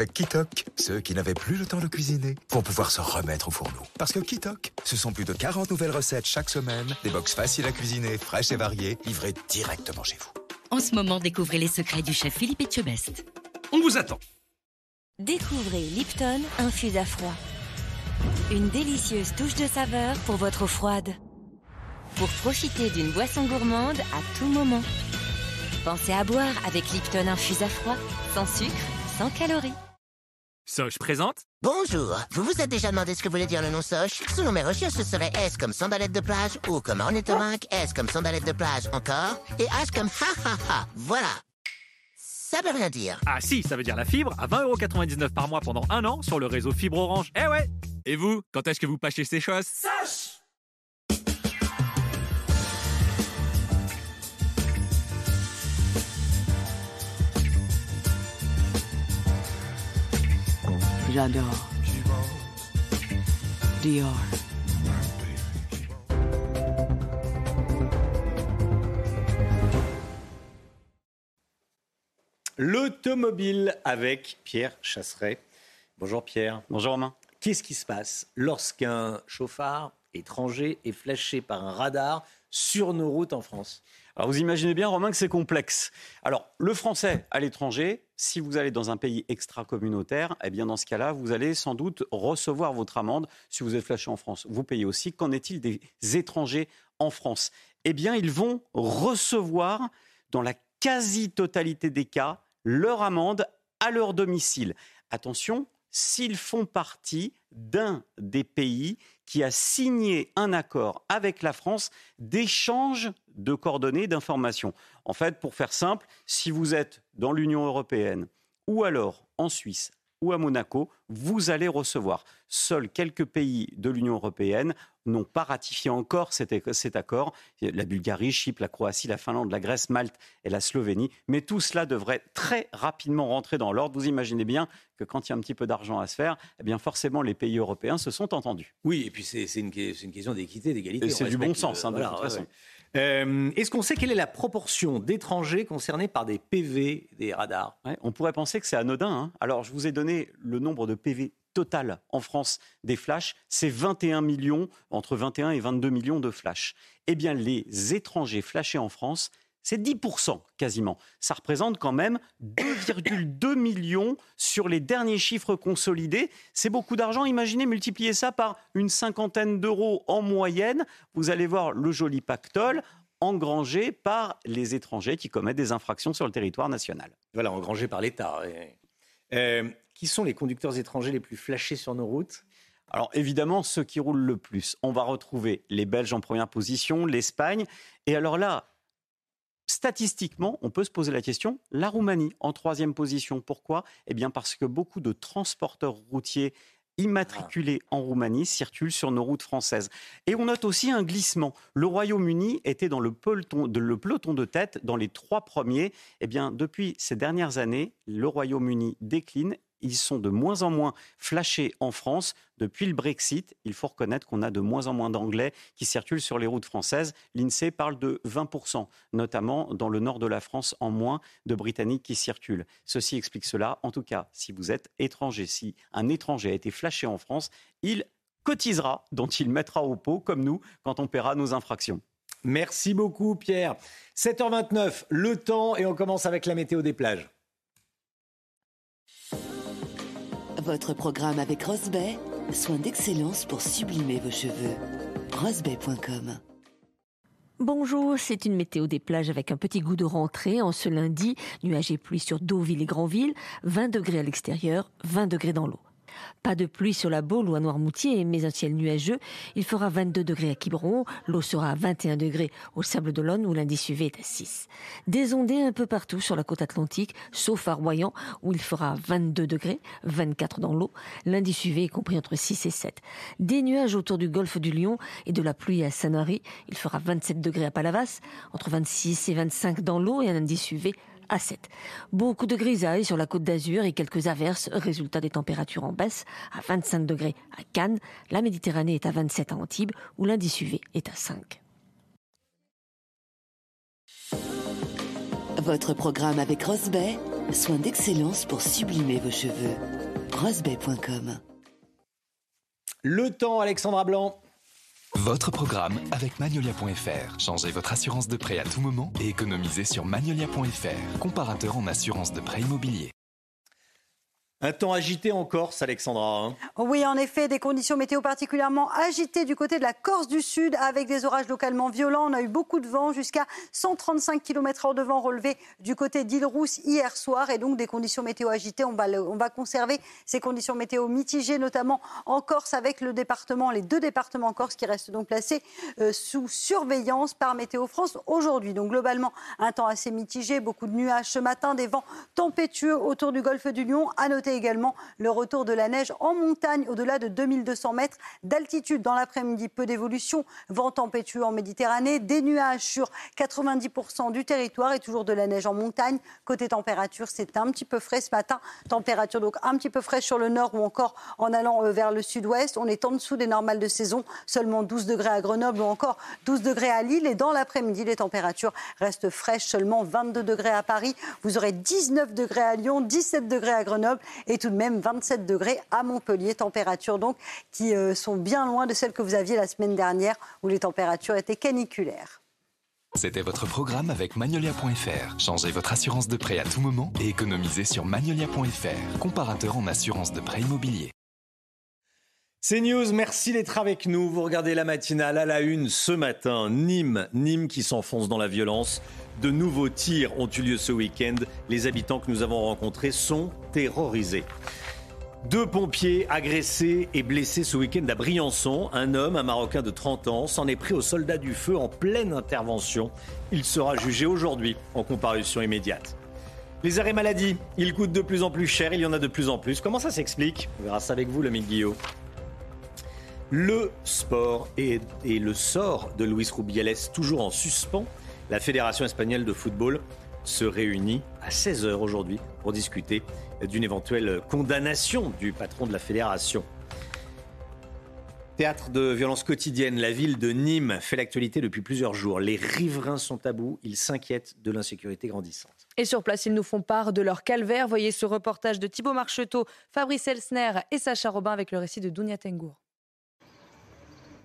[SPEAKER 31] Avec Kitok, ceux qui n'avaient plus le temps de cuisiner vont pouvoir se remettre au fourneau. Parce que Kitok, ce sont plus de 40 nouvelles recettes chaque semaine, des box faciles à cuisiner, fraîches et variées, livrées directement chez vous.
[SPEAKER 108] En ce moment, découvrez les secrets du chef Philippe Etchebest.
[SPEAKER 107] On vous attend.
[SPEAKER 41] Découvrez Lipton infuse à froid. Une délicieuse touche de saveur pour votre eau froide. Pour profiter d'une boisson gourmande à tout moment. Pensez à boire avec Lipton infuse à froid, sans sucre, sans calories.
[SPEAKER 109] Soch présente
[SPEAKER 110] Bonjour, vous vous êtes déjà demandé ce que voulait dire le nom Soch Selon mes recherches, ce serait S comme sandalette de plage, O comme ornithorynque, S comme sandalette de plage encore, et H comme ha ha ha. Voilà. Ça veut rien dire.
[SPEAKER 109] Ah si, ça veut dire la fibre à 20,99€ par mois pendant un an sur le réseau Fibre Orange. Eh ouais Et vous, quand est-ce que vous pâchez ces choses?
[SPEAKER 110] Soch
[SPEAKER 17] J'adore. Dior.
[SPEAKER 1] L'automobile avec Pierre Chasseret. Bonjour Pierre.
[SPEAKER 105] Bonjour Romain.
[SPEAKER 1] Qu'est-ce qui se passe lorsqu'un chauffard étranger est flashé par un radar sur nos routes en France?
[SPEAKER 105] Alors vous imaginez bien, Romain, que c'est complexe. Alors, le français à l'étranger, si vous allez dans un pays extra-communautaire, eh bien dans ce cas-là, vous allez sans doute recevoir votre amende si vous êtes flashé en France. Vous payez aussi. Qu'en est-il des étrangers en France? Eh bien, ils vont recevoir, dans la quasi-totalité des cas, leur amende à leur domicile. Attention, s'ils font partie d'un des pays qui a signé un accord avec la France d'échange de coordonnées d'informations. En fait, pour faire simple, si vous êtes dans l'Union européenne ou alors en Suisse ou à Monaco, vous allez recevoir. Seuls quelques pays de l'Union européenne n'ont pas ratifié encore cet, cet accord. La Bulgarie, Chypre, la Croatie, la Finlande, la Grèce, Malte et la Slovénie. Mais tout cela devrait très rapidement rentrer dans l'ordre. Vous imaginez bien que quand il y a un petit peu d'argent à se faire, eh bien forcément les pays européens se sont entendus.
[SPEAKER 1] Oui, et puis c'est une, question d'équité, d'égalité.
[SPEAKER 105] Et c'est du bon sens, hein, de
[SPEAKER 1] voilà,
[SPEAKER 105] toute
[SPEAKER 1] ouais,
[SPEAKER 105] façon.
[SPEAKER 1] ouais. Euh, Est-ce qu'on sait quelle est la proportion d'étrangers concernés par des PV, des radars?
[SPEAKER 105] On pourrait penser que c'est anodin. hein. Alors, je vous ai donné le nombre de PV total en France des flashs. C'est 21 millions, entre 21 et 22 millions de flashs. Eh bien, les étrangers flashés en France, c'est 10% quasiment. Ça représente quand même 2,2 millions sur les derniers chiffres consolidés. C'est beaucoup d'argent. Imaginez multiplier ça par une cinquantaine d'euros en moyenne. Vous allez voir le joli pactole engrangé par les étrangers qui commettent des infractions sur le territoire national.
[SPEAKER 1] Voilà, engrangé par l'État. Euh, qui sont les conducteurs étrangers les plus flashés sur nos routes?
[SPEAKER 105] Alors évidemment, ceux qui roulent le plus. On va retrouver les Belges en première position, l'Espagne. Et alors là, statistiquement, on peut se poser la question, la Roumanie en troisième position. Pourquoi? Eh bien parce que beaucoup de transporteurs routiers immatriculés en Roumanie circulent sur nos routes françaises. Et on note aussi un glissement. Le Royaume-Uni était dans le peloton, de, le peloton de tête dans les trois premiers. Eh bien, depuis ces dernières années, le Royaume-Uni décline ils sont de moins en moins flashés en France. Depuis le Brexit, il faut reconnaître qu'on a de moins en moins d'Anglais qui circulent sur les routes françaises. L'INSEE parle de 20%, notamment dans le nord de la France, en moins de Britanniques qui circulent. Ceci explique cela. En tout cas, si vous êtes étranger, si un étranger a été flashé en France, il cotisera, dont il mettra au pot, comme nous, quand on paiera nos infractions.
[SPEAKER 1] Merci beaucoup, Pierre. 7h29, le temps, et on commence avec la météo des plages.
[SPEAKER 100] Votre programme avec Rosbay, soin d'excellence pour sublimer vos cheveux. Rosbay.com
[SPEAKER 41] Bonjour, c'est une météo des plages avec un petit goût de rentrée en ce lundi. Nuages et pluie sur Deauville et Granville, 20 degrés à l'extérieur, 20 degrés dans l'eau. Pas de pluie sur la Baule ou à Noirmoutier, mais un ciel nuageux. Il fera 22 degrés à Quiberon, l'eau sera à 21 degrés au Sable d'Olonne où l'indice UV est à 6. Des ondées un peu partout sur la côte atlantique, sauf à Royan où il fera 22 degrés, 24 dans l'eau. L'indice UV est compris entre 6 et 7. Des nuages autour du golfe du Lion et de la pluie à Sanary. Il fera 27 degrés à Palavas, entre 26 et 25 dans l'eau et un indice UV à 7. Beaucoup de grisailles sur la côte d'Azur et quelques averses, résultat des températures en baisse à 25 degrés à Cannes. La Méditerranée est à 27 à Antibes où l'indice UV est à 5.
[SPEAKER 100] Votre programme avec Rosbay, soin d'excellence pour sublimer vos cheveux. Rosbay.com
[SPEAKER 1] Le temps, Alexandra Blanc.
[SPEAKER 8] Votre programme avec Magnolia.fr. Changez votre assurance de prêt à tout moment et économisez sur Magnolia.fr, comparateur en assurance de prêt immobilier.
[SPEAKER 1] Un temps agité en Corse, Alexandra. Hein.
[SPEAKER 4] oui, en effet, des conditions météo particulièrement agitées du côté de la Corse du Sud, avec des orages localement violents. On a eu beaucoup de vent, jusqu'à 135 km/h de vent relevé du côté d'Île-Rousse hier soir, et donc des conditions météo agitées. On va, on va conserver ces conditions météo mitigées, notamment en Corse, avec le département, les deux départements Corse qui restent donc placés euh, sous surveillance par Météo France aujourd'hui. Donc globalement, un temps assez mitigé, beaucoup de nuages ce matin, des vents tempétueux autour du golfe du Lion. À noter également le retour de la neige en montagne au-delà de 2200 mètres d'altitude. Dans l'après-midi, peu d'évolution, vent tempétueux en Méditerranée, des nuages sur 90% du territoire et toujours de la neige en montagne. Côté température, c'est un petit peu frais ce matin. Température donc un petit peu fraîche sur le nord ou encore en allant euh, vers le sud-ouest. On est en dessous des normales de saison, seulement 12 degrés à Grenoble ou encore 12 degrés à Lille. Et dans l'après-midi, les températures restent fraîches, seulement 22 degrés à Paris. Vous aurez 19 degrés à Lyon, 17 degrés à Grenoble et tout de même 27 degrés à Montpellier. Températures donc qui euh, sont bien loin de celles que vous aviez la semaine dernière où les températures étaient caniculaires.
[SPEAKER 8] C'était votre programme avec Magnolia.fr. Changez votre assurance de prêt à tout moment et économisez sur Magnolia.fr, comparateur en assurance de prêt immobilier.
[SPEAKER 1] C'est News, merci d'être avec nous. Vous regardez la matinale à la une ce matin. Nîmes, Nîmes qui s'enfonce dans la violence. De nouveaux tirs ont eu lieu ce week-end. Les habitants que nous avons rencontrés sont terrorisés. Deux pompiers agressés et blessés ce week-end à Briançon. Un homme, un Marocain de 30 ans, s'en est pris aux soldats du feu en pleine intervention. Il sera jugé aujourd'hui en comparution immédiate. Les arrêts maladie, ils coûtent de plus en plus cher, il y en a de plus en plus. Comment ça s'explique? On verra ça avec vous, le Guillaume. Le sport et, le sort de Luis Rubiales toujours en suspens. La Fédération espagnole de football se réunit à 16h aujourd'hui pour discuter d'une éventuelle condamnation du patron de la fédération. Théâtre de violences quotidiennes, la ville de Nîmes fait l'actualité depuis plusieurs jours. Les riverains sont à bout, ils s'inquiètent de l'insécurité grandissante.
[SPEAKER 9] Et sur place, ils nous font part de leur calvaire. Voyez ce reportage de Thibaut Marcheteau, Fabrice Elsner et Sacha Robin avec le récit de Dounia Tengour.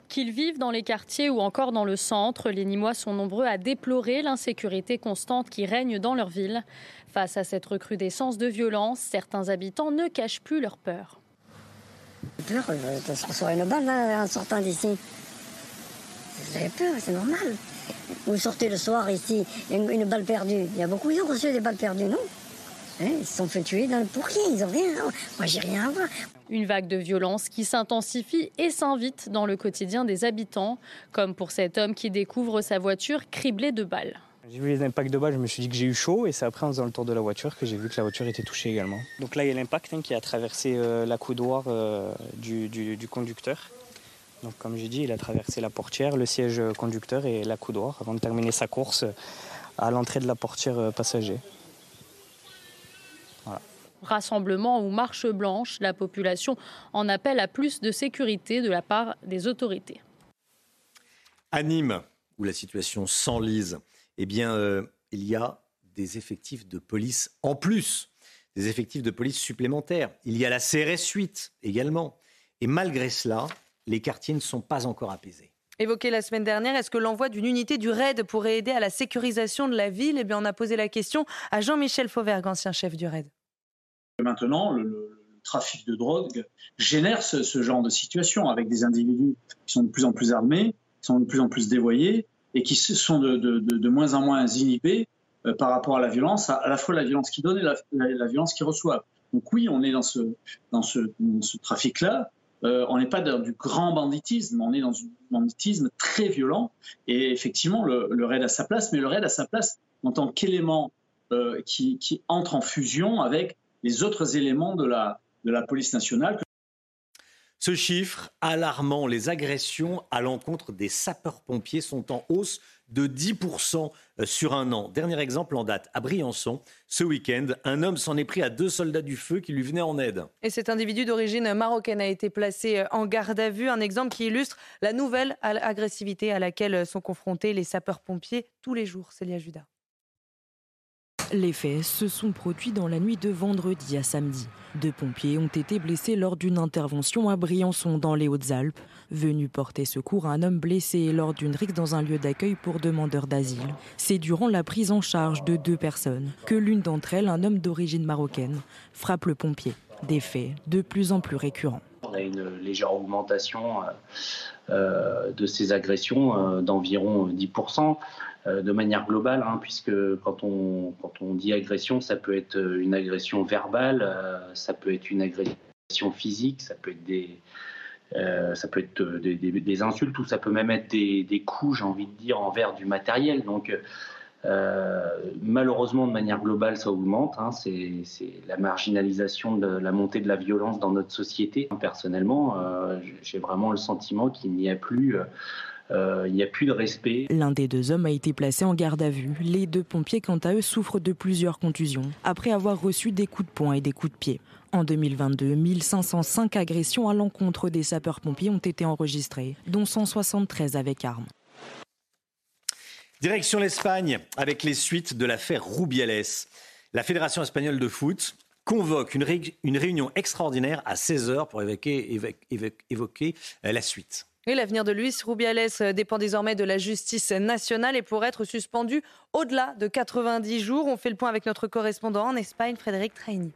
[SPEAKER 14] Qu'ils vivent dans les quartiers ou encore dans le centre, les Nîmois sont nombreux à déplorer l'insécurité constante qui règne dans leur ville. Face à cette recrudescence de violence, certains habitants ne cachent plus leur peur.
[SPEAKER 111] Peur de se une balle en sortant d'ici. J'ai peur, c'est normal. Vous sortez le soir ici, une, balle perdue. Il y a beaucoup qui ont reçu des balles perdues, non? Hein, ils se sont fait tuer dans le pourrier, ils ont rien. Moi, j'ai rien à voir.
[SPEAKER 14] Une vague de violence qui s'intensifie et s'invite dans le quotidien des habitants, comme pour cet homme qui découvre sa voiture criblée de balles.
[SPEAKER 112] J'ai vu les impacts de balles, je me suis dit que j'ai eu chaud et c'est après en faisant le tour de la voiture que j'ai vu que la voiture était touchée également. Donc là il y a l'impact hein, qui a traversé euh, la coudoir euh, du, du, conducteur. Donc comme j'ai dit, il a traversé la portière, le siège conducteur et la coudoir avant de terminer sa course à l'entrée de la portière euh, passager.
[SPEAKER 14] Rassemblement ou marche blanche, la population en appelle à plus de sécurité de la part des autorités.
[SPEAKER 1] À Nîmes, où la situation s'enlise, eh bien, euh, il y a des effectifs de police en plus, des effectifs de police supplémentaires. Il y a la CRS 8 également. Et malgré cela, les quartiers ne sont pas encore apaisés.
[SPEAKER 9] Évoqué la semaine dernière, est-ce que l'envoi d'une unité du RAID pourrait aider à la sécurisation de la ville? Eh bien, on a posé la question à Jean-Michel Fauvergue, ancien chef du RAID.
[SPEAKER 113] Maintenant, le, trafic de drogue génère ce, genre de situation avec des individus qui sont de plus en plus armés, qui sont de plus en plus dévoyés et qui sont de, moins en moins inhibés euh, par rapport à la violence, à, la fois la violence qui donne et la, violence qui reçoit. Donc oui, on est dans ce, trafic-là. Euh, on n'est pas dans du grand banditisme, on est dans un banditisme très violent. Et effectivement, le, raid a sa place, mais le raid a sa place en tant qu'élément euh, qui, entre en fusion avec les autres éléments de la, de la police nationale.
[SPEAKER 1] Ce chiffre alarmant, les agressions à l'encontre des sapeurs-pompiers sont en hausse de 10% euh, sur un an. Dernier exemple en date, à Briançon, ce week-end, un homme s'en est pris à deux soldats du feu qui lui venaient en aide.
[SPEAKER 9] Et cet individu d'origine marocaine a été placé euh, en garde à vue, un exemple qui illustre la nouvelle agressivité à laquelle sont confrontés les sapeurs-pompiers tous les jours. Célia Judas.
[SPEAKER 114] Les faits se sont produits dans la nuit de vendredi à samedi. Deux pompiers ont été blessés lors d'une intervention à Briançon dans les Hautes-Alpes, venus porter secours à un homme blessé lors d'une rixe dans un lieu d'accueil pour demandeurs d'asile. C'est durant la prise en charge de deux personnes que l'une d'entre elles, un homme d'origine marocaine, frappe le pompier. Des faits de plus en plus récurrents.
[SPEAKER 52] On a une légère augmentation euh, euh, de ces agressions euh, d'environ 10%. Euh, de manière globale, hein, puisque quand on, quand on dit agression, ça peut être une agression verbale, euh, ça peut être une agression physique, ça peut être des, euh, ça peut être des, insultes ou ça peut même être des, coups, j'ai envie de dire, envers du matériel. Donc, malheureusement, de manière globale, ça augmente. Hein. c'est la marginalisation la montée de la violence dans notre société. Personnellement, j'ai vraiment le sentiment qu'il n'y a plus euh, il n'y a plus de respect.
[SPEAKER 114] L'un des deux hommes a été placé en garde à vue. Les deux pompiers, quant à eux, souffrent de plusieurs contusions après avoir reçu des coups de poing et des coups de pied. En 2022, 1505 agressions à l'encontre des sapeurs-pompiers ont été enregistrées, dont 173 avec armes.
[SPEAKER 1] Direction l'Espagne avec les suites de l'affaire Rubiales. La Fédération espagnole de foot convoque une, réunion extraordinaire à 16h pour évoquer euh, la suite.
[SPEAKER 9] L'avenir de Luis Rubiales euh, dépend désormais de la justice nationale et pour être suspendu au-delà de 90 jours. On fait le point avec notre correspondant en Espagne, Frédéric Traini.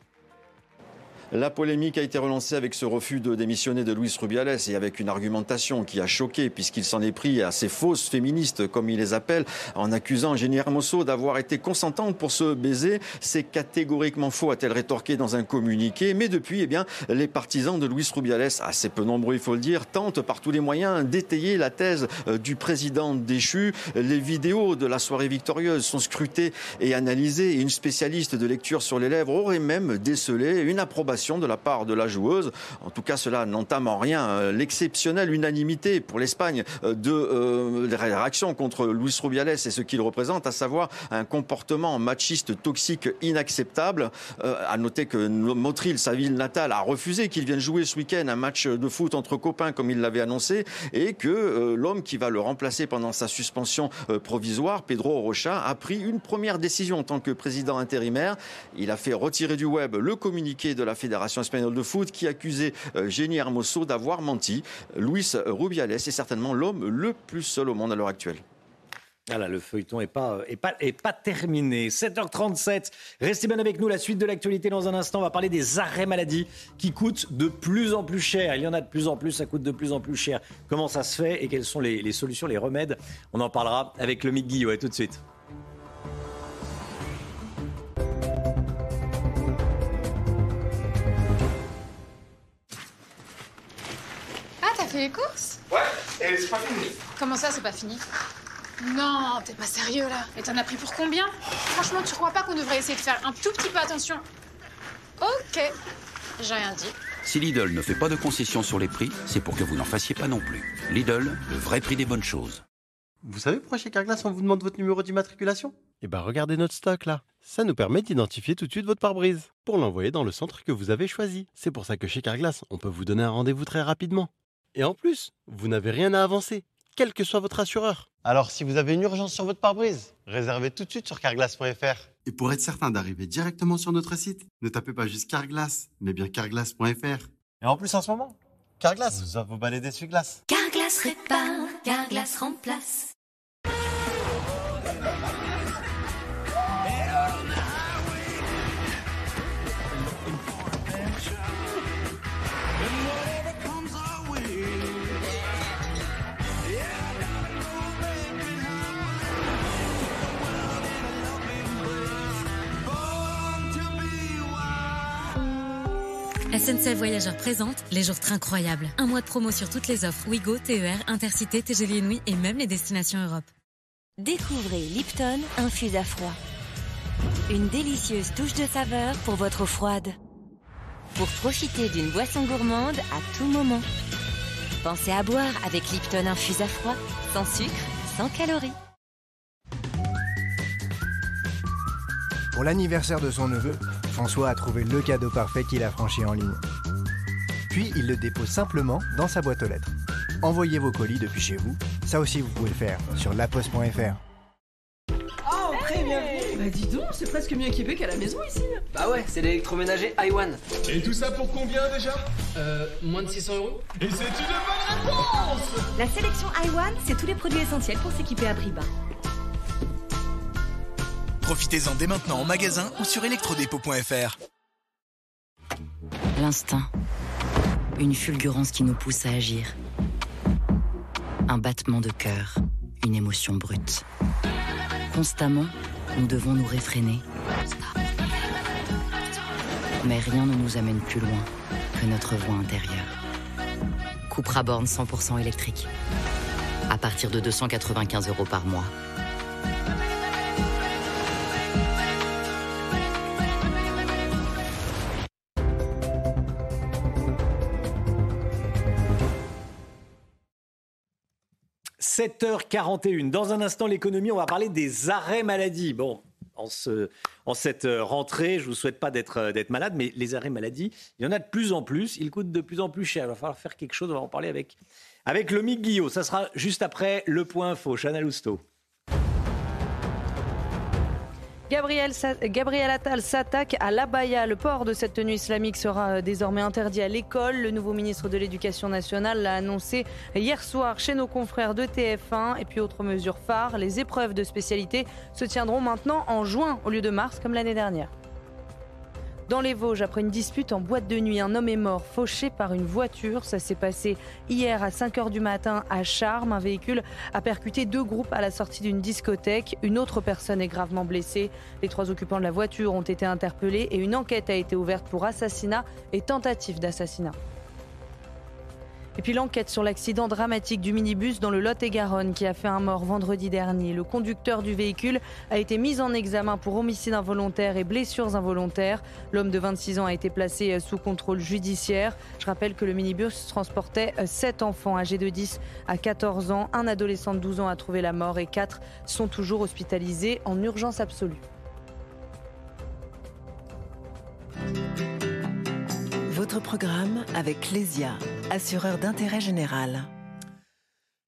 [SPEAKER 115] La polémique a été relancée avec ce refus de démissionner de Luis Rubiales et avec une argumentation qui a choqué puisqu'il s'en est pris à ces fausses féministes, comme il les appelle, en accusant Jenny Hermoso d'avoir été consentante pour se baiser. C'est catégoriquement faux, a-t-elle rétorqué dans un communiqué. Mais depuis, eh bien, les partisans de Luis Rubiales, assez peu nombreux il faut le dire, tentent par tous les moyens d'étayer la thèse euh, du président déchu. Les vidéos de la soirée victorieuse sont scrutées et analysées et une spécialiste de lecture sur les lèvres aurait même décelé une approbation de la part de la joueuse. En tout cas, cela n'entame en rien euh, l'exceptionnelle unanimité pour l'Espagne euh, de euh, réaction contre Luis Rubiales et ce qu'il représente, à savoir un comportement machiste toxique inacceptable. à noter que Motril, sa ville natale, a refusé qu'il vienne jouer ce week-end un match de foot entre copains comme il l'avait annoncé et que l'homme qui va le remplacer pendant sa suspension provisoire, Pedro Rocha, a pris une première décision en tant que président intérimaire. Il a fait retirer du web le communiqué de la Fédération Fédération espagnole de foot qui accusait euh, Jenny Hermoso d'avoir menti. Luis Rubiales est certainement l'homme le plus seul au monde à l'heure actuelle.
[SPEAKER 1] Voilà, le feuilleton n'est pas, est pas, est pas terminé. 7h37, restez bien avec nous. La suite de l'actualité dans un instant. On va parler des arrêts maladie qui coûtent de plus en plus cher. Il y en a de plus en plus, ça coûte de plus en plus cher. Comment ça se fait et quelles sont les, solutions, les remèdes? On en parlera avec le Guillot. tout de suite.
[SPEAKER 71] Fait les courses
[SPEAKER 116] Ouais, et c'est pas fini.
[SPEAKER 71] Comment ça, c'est pas fini Non, t'es pas sérieux là. Et t'en as pris pour combien Franchement, tu crois pas qu'on devrait essayer de faire un tout petit peu attention Ok, j'ai rien dit.
[SPEAKER 100] Si Lidl ne fait pas de concessions sur les prix, c'est pour que vous n'en fassiez pas non plus. Lidl, le vrai prix des bonnes choses.
[SPEAKER 94] Vous savez pourquoi chez Carglass on vous demande votre numéro d'immatriculation? Eh ben regardez notre stock là. Ça nous permet d'identifier tout de suite votre pare-brise pour l'envoyer dans le centre que vous avez choisi. C'est pour ça que chez Carglass, on peut vous donner un rendez-vous très rapidement. Et en plus, vous n'avez rien à avancer, quel que soit votre assureur. Alors si vous avez une urgence sur votre pare-brise, réservez tout de suite sur carglass.fr.
[SPEAKER 117] Et pour être certain d'arriver directement sur notre site, ne tapez pas juste Carglass, mais bien carglass.fr.
[SPEAKER 94] Et en plus en ce moment, Carglass vous offre vos balais d'essuie-glace.
[SPEAKER 41] Carglass répare, Carglass remplace.
[SPEAKER 118] SNCF Voyageurs présente les jours très incroyables. Un mois de promo sur toutes les offres Wigo, TER, Intercité, TGV Inouï et même les destinations Europe.
[SPEAKER 41] Découvrez Lipton infuse à froid. Une délicieuse touche de saveur pour votre eau froide. Pour profiter d'une boisson gourmande à tout moment. Pensez à boire avec Lipton infuse à froid, sans sucre, sans calories.
[SPEAKER 44] Pour l'anniversaire de son neveu, François a trouvé le cadeau parfait qu'il a franchi en ligne. Puis il le dépose simplement dans sa boîte aux lettres. Envoyez vos colis depuis chez vous. Ça aussi, vous pouvez le faire sur laposte.fr.
[SPEAKER 119] Oh, très bienvenue Bah dis donc, c'est presque mieux équipé qu'à la maison ici
[SPEAKER 120] Bah ouais, c'est l'électroménager iWan.
[SPEAKER 116] Et tout ça pour combien déjà?
[SPEAKER 120] Euh, moins de 600 euros
[SPEAKER 116] Et c'est une bonne réponse
[SPEAKER 63] La sélection iWan, c'est tous les produits essentiels pour s'équiper à prix bas.
[SPEAKER 8] Profitez-en dès maintenant en magasin ou sur electrodépôt.fr.
[SPEAKER 118] L'instinct. Une fulgurance qui nous pousse à agir. Un battement de cœur. Une émotion brute. Constamment, nous devons nous réfréner. Mais rien ne nous amène plus loin que notre voix intérieure. Cupra Born 100% électrique. À partir de 295 euros par mois.
[SPEAKER 1] – 7h41. Dans un instant, l'économie, on va parler des arrêts maladie. Bon, en, ce- en cette rentrée, je ne vous souhaite pas d'être euh, d'être malade, mais les arrêts maladie, il y en a de plus en plus. Ils coûtent de plus en plus cher. Il va falloir faire quelque chose. On va en parler avec, avec Lomique Guillot. Ça sera juste après le point info. Chana Lousteau.
[SPEAKER 9] Gabriel, Attal s'attaque à l'abaya. Le port de cette tenue islamique sera euh, désormais interdit à l'école. Le nouveau ministre de l'Éducation nationale l'a annoncé hier soir chez nos confrères de TF1. Et puis autre mesure phare, les épreuves de spécialité se tiendront maintenant en juin au lieu de mars comme l'année dernière. Dans les Vosges, après une dispute en boîte de nuit, un homme est mort fauché par une voiture. Ça s'est passé hier à 5 h du matin à Charmes. Un véhicule a percuté deux groupes à la sortie d'une discothèque. Une autre personne est gravement blessée. Les trois occupants de la voiture ont été interpellés et une enquête a été ouverte pour assassinat et tentative d'assassinat. Et puis l'enquête sur l'accident dramatique du minibus dans le Lot-et-Garonne qui a fait un mort vendredi dernier. Le conducteur du véhicule a été mis en examen pour homicide involontaire et blessures involontaires. L'homme de 26 ans a été placé sous contrôle judiciaire. Je rappelle que le minibus transportait 7 enfants âgés de 10 à 14 ans. Un adolescent de 12 ans a trouvé la mort et 4 sont toujours hospitalisés en urgence absolue.
[SPEAKER 17] Votre programme avec Lesia, assureur d'intérêt général.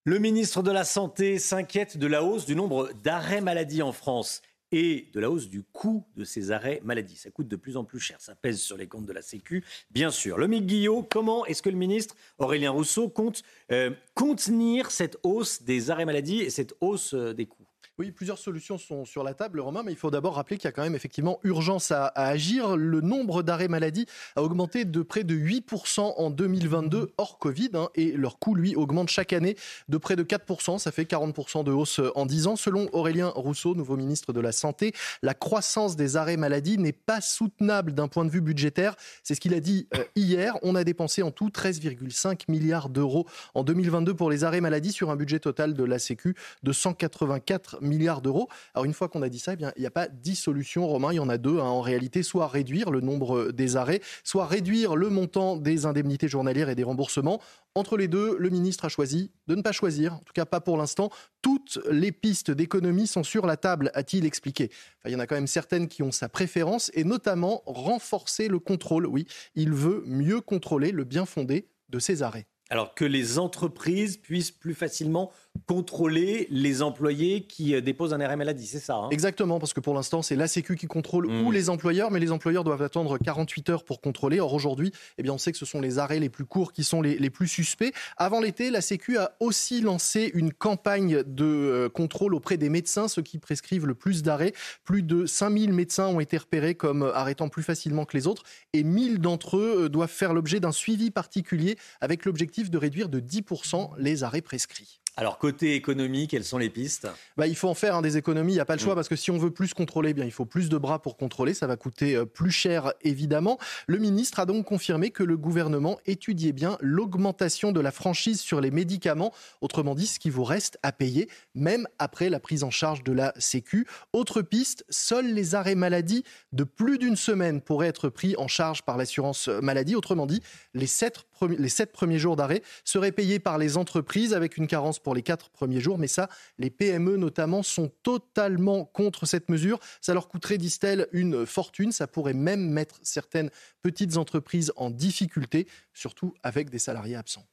[SPEAKER 1] Le ministre de la Santé s'inquiète de la hausse du nombre d'arrêts maladie en France et de la hausse du coût de ces arrêts maladie. Ça coûte de plus en plus cher. Ça pèse sur les comptes de la Sécu, bien sûr. Lomique Guillot, comment est-ce que le ministre Aurélien Rousseau compte euh, contenir cette hausse des arrêts maladie et cette hausse euh, des coûts?
[SPEAKER 46] Oui, plusieurs solutions sont sur la table, Romain, mais il faut d'abord rappeler qu'il y a quand même effectivement urgence à, agir. Le nombre d'arrêts maladie a augmenté de près de 8% en 2022 hors Covid hein, et leur coût, lui, augmente chaque année de près de 4%. Ça fait 40% de hausse en 10 ans. Selon Aurélien Rousseau, nouveau ministre de la Santé, la croissance des arrêts maladie n'est pas soutenable d'un point de vue budgétaire. C'est ce qu'il a dit euh, hier. On a dépensé en tout 13,5 milliards d'euros en 2022 pour les arrêts maladie sur un budget total de la Sécu de 184 milliards d'euros. Alors une fois qu'on a dit ça, eh bien, il n'y a pas 10 solutions, Romain, il y en a deux hein, en réalité, soit réduire le nombre des arrêts, soit réduire le montant des indemnités journalières et des remboursements. Entre les deux, le ministre a choisi de ne pas choisir, en tout cas pas pour l'instant. Toutes les pistes d'économie sont sur la table, a-t-il expliqué. Enfin, il y en a quand même certaines qui ont sa préférence, et notamment renforcer le contrôle. Oui, il veut mieux contrôler le bien fondé de ces arrêts.
[SPEAKER 1] Alors que les entreprises puissent plus facilement contrôler les employés qui euh, déposent un arrêt maladie, c'est ça hein?
[SPEAKER 46] Exactement, parce que pour l'instant, c'est la Sécu qui contrôle
[SPEAKER 1] Mmh.
[SPEAKER 46] ou les employeurs, mais les employeurs doivent attendre 48 heures pour contrôler. Or, aujourd'hui, eh bien, on sait que ce sont les arrêts les plus courts qui sont les, les plus suspects. Avant l'été, la Sécu a aussi lancé une campagne de euh, contrôle auprès des médecins, ceux qui prescrivent le plus d'arrêts. Plus de 5000 médecins ont été repérés comme euh, arrêtant plus facilement que les autres, et 1000 d'entre eux doivent faire l'objet d'un suivi particulier avec l'objectif de réduire de 10% les arrêts prescrits.
[SPEAKER 1] Alors, côté économie, quelles sont les pistes?
[SPEAKER 46] Bah, il faut en faire hein, des économies, il n'y a pas le choix
[SPEAKER 1] Mm.
[SPEAKER 46] parce que si on veut plus contrôler, eh bien, il faut plus de bras pour contrôler, ça va coûter euh, plus cher évidemment. Le ministre a donc confirmé que le gouvernement étudiait bien l'augmentation de la franchise sur les médicaments, autrement dit ce qui vous reste à payer même après la prise en charge de la Sécu. Autre piste, seuls les arrêts maladie de plus d'une semaine pourraient être pris en charge par l'assurance maladie, autrement dit les sept premi- les sept premiers jours d'arrêt seraient payés par les entreprises avec une carence pour les quatre premiers jours. Mais ça, les PME notamment sont totalement contre cette mesure. Ça leur coûterait, disent-elles, une fortune. Ça pourrait même mettre certaines petites entreprises en difficulté, surtout avec des salariés absents.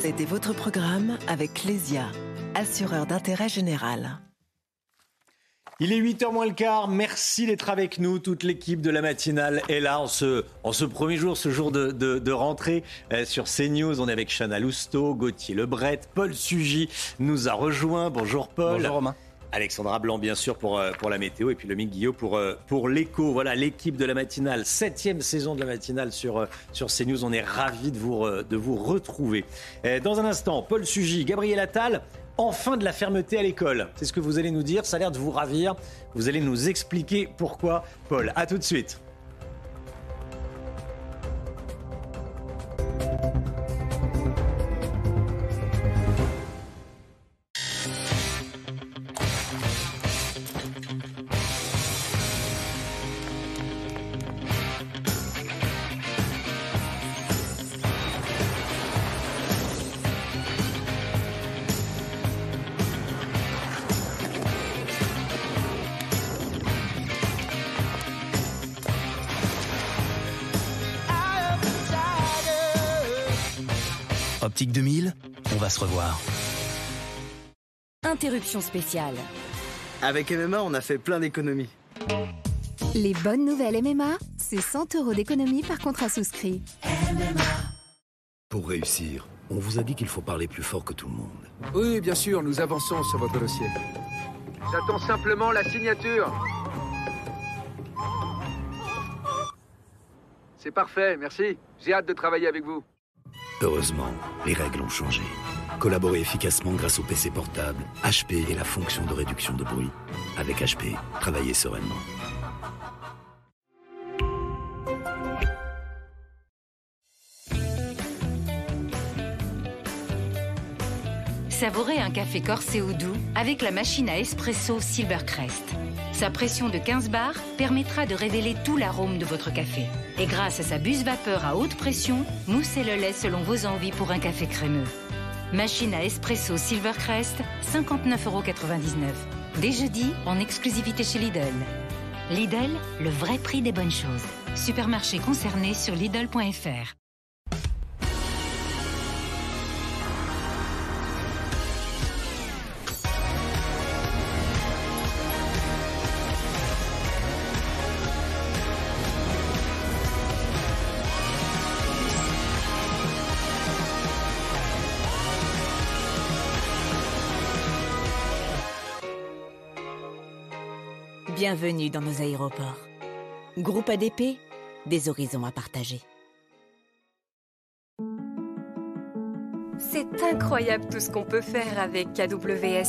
[SPEAKER 17] C'était votre programme avec Clésia, assureur d'intérêt général.
[SPEAKER 1] Il est 8h moins le quart. Merci d'être avec nous. Toute l'équipe de la matinale est là en ce, en ce premier jour, ce jour de, de- de rentrée euh, sur CNews. On est avec Chana Lousteau, Gauthier Lebret, Paul Sugy nous a rejoint. Bonjour Paul.
[SPEAKER 121] Bonjour, Romain.
[SPEAKER 1] Alexandra Blanc, bien sûr, pour, euh, pour la météo. Et puis le Guillot pour, euh, pour l'écho. Voilà, l'équipe de la matinale. Septième saison de la matinale sur, sur CNews. On est ravis de vous, de vous retrouver. Dans un instant, Paul Sugy, Gabriel Attal. Enfin de la fermeté à l'école. C'est ce que vous allez nous dire. Ça a l'air de vous ravir. Vous allez nous expliquer pourquoi, Paul. À tout de suite.
[SPEAKER 122] Se revoir.
[SPEAKER 63] Interruption spéciale.
[SPEAKER 123] Avec MMA, on a fait plein d'économies.
[SPEAKER 124] Les bonnes nouvelles MMA, c'est 100 euros d'économie par contrat souscrit.
[SPEAKER 8] Pour réussir, on vous a dit qu'il faut parler plus fort que tout le monde.
[SPEAKER 125] Oui, bien sûr, nous avançons sur votre dossier. J'attends simplement la signature. C'est parfait, merci. J'ai hâte de travailler avec vous.
[SPEAKER 8] Heureusement, les règles ont changé. Collaborez efficacement grâce au PC portable, HP et la fonction de réduction de bruit. Avec HP, travaillez sereinement.
[SPEAKER 126] Savourez un café corsé ou doux avec la machine à espresso Silvercrest. Sa pression de 15 bars permettra de révéler tout l'arôme de votre café. Et grâce à sa buse vapeur à haute pression, moussez le lait selon vos envies pour un café crémeux. Machine à espresso Silvercrest, 59,99€. Dès en exclusivité chez Lidl. Lidl, le vrai prix des bonnes choses. Supermarché concerné sur Lidl.fr.
[SPEAKER 127] Bienvenue dans nos aéroports. Groupe ADP, des horizons à partager.
[SPEAKER 128] C'est incroyable tout ce qu'on peut faire avec KWS.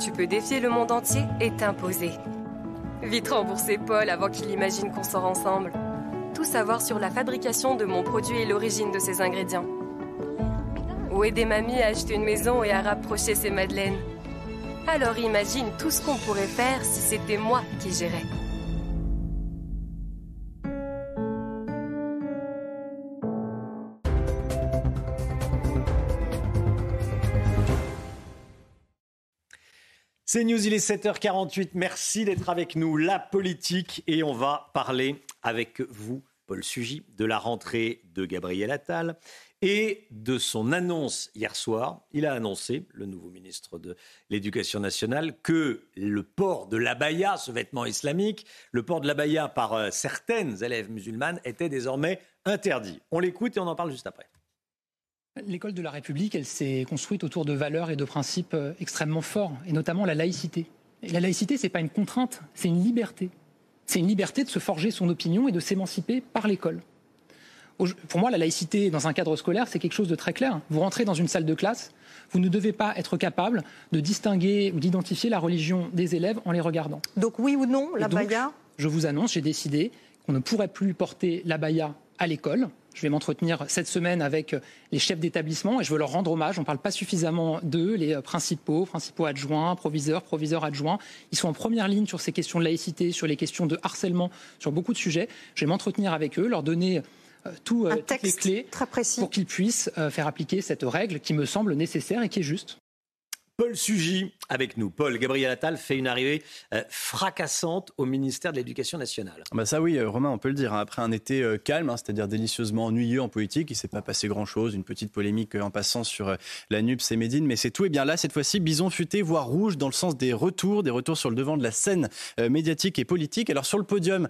[SPEAKER 128] Tu peux défier le monde entier et t'imposer. Vite rembourser Paul avant qu'il imagine qu'on sort ensemble. Tout savoir sur la fabrication de mon produit et l'origine de ses ingrédients. Ou aider mamie à acheter une maison et à rapprocher ses madeleines. Alors imagine tout ce qu'on pourrait faire si c'était moi qui gérais.
[SPEAKER 1] C'est News, il est 7h48. Merci d'être avec nous. La politique. Et on va parler avec vous, Paul Sugy, de la rentrée de Gabriel Attal et de son annonce hier soir. Il a annoncé, le nouveau ministre de l'Éducation nationale, que le port de l'abaya, ce vêtement islamique, le port de l'abaya par euh, certaines élèves musulmanes était désormais interdit. On l'écoute et on en parle juste après.
[SPEAKER 10] L'école de la République, elle s'est construite autour de valeurs et de principes euh, extrêmement forts, et notamment la laïcité. La laïcité, ce n'est pas une contrainte, c'est une liberté. C'est une liberté de se forger son opinion et de s'émanciper par l'école. Pour moi, la laïcité dans un cadre scolaire, c'est quelque chose de très clair. Vous rentrez dans une salle de classe, vous ne devez pas être capable de distinguer ou d'identifier la religion des élèves en les regardant.
[SPEAKER 129] Donc oui ou non, la baya?
[SPEAKER 10] Je vous annonce, j'ai décidé qu'on ne pourrait plus porter la baya à l'école. Je vais m'entretenir cette semaine avec les chefs d'établissement et je veux leur rendre hommage. On ne parle pas suffisamment d'eux, les principaux, principaux adjoints, proviseurs, proviseurs adjoints. Ils sont en première ligne sur ces questions de laïcité, sur les questions de harcèlement, sur beaucoup de sujets. Je vais m'entretenir avec eux, leur donner euh, tout, euh, toutes les clés pour qu'ils puissent euh, faire appliquer cette règle qui me semble nécessaire et qui est juste.
[SPEAKER 1] Paul Sugy avec nous. Paul, Gabriel Attal fait une arrivée euh, fracassante au ministère de l'Éducation nationale.
[SPEAKER 130] Bah ça oui, euh, Romain, on peut le dire. Hein. Après un été euh, calme, hein, c'est-à-dire délicieusement ennuyeux en politique, il ne s'est pas passé grand-chose, une petite polémique en passant sur la NUPS et Médine, mais c'est tout. Et bien là, cette fois-ci, bison futé, voire rouge, dans le sens des retours, des retours sur le devant de la scène médiatique et politique. Alors sur le podium,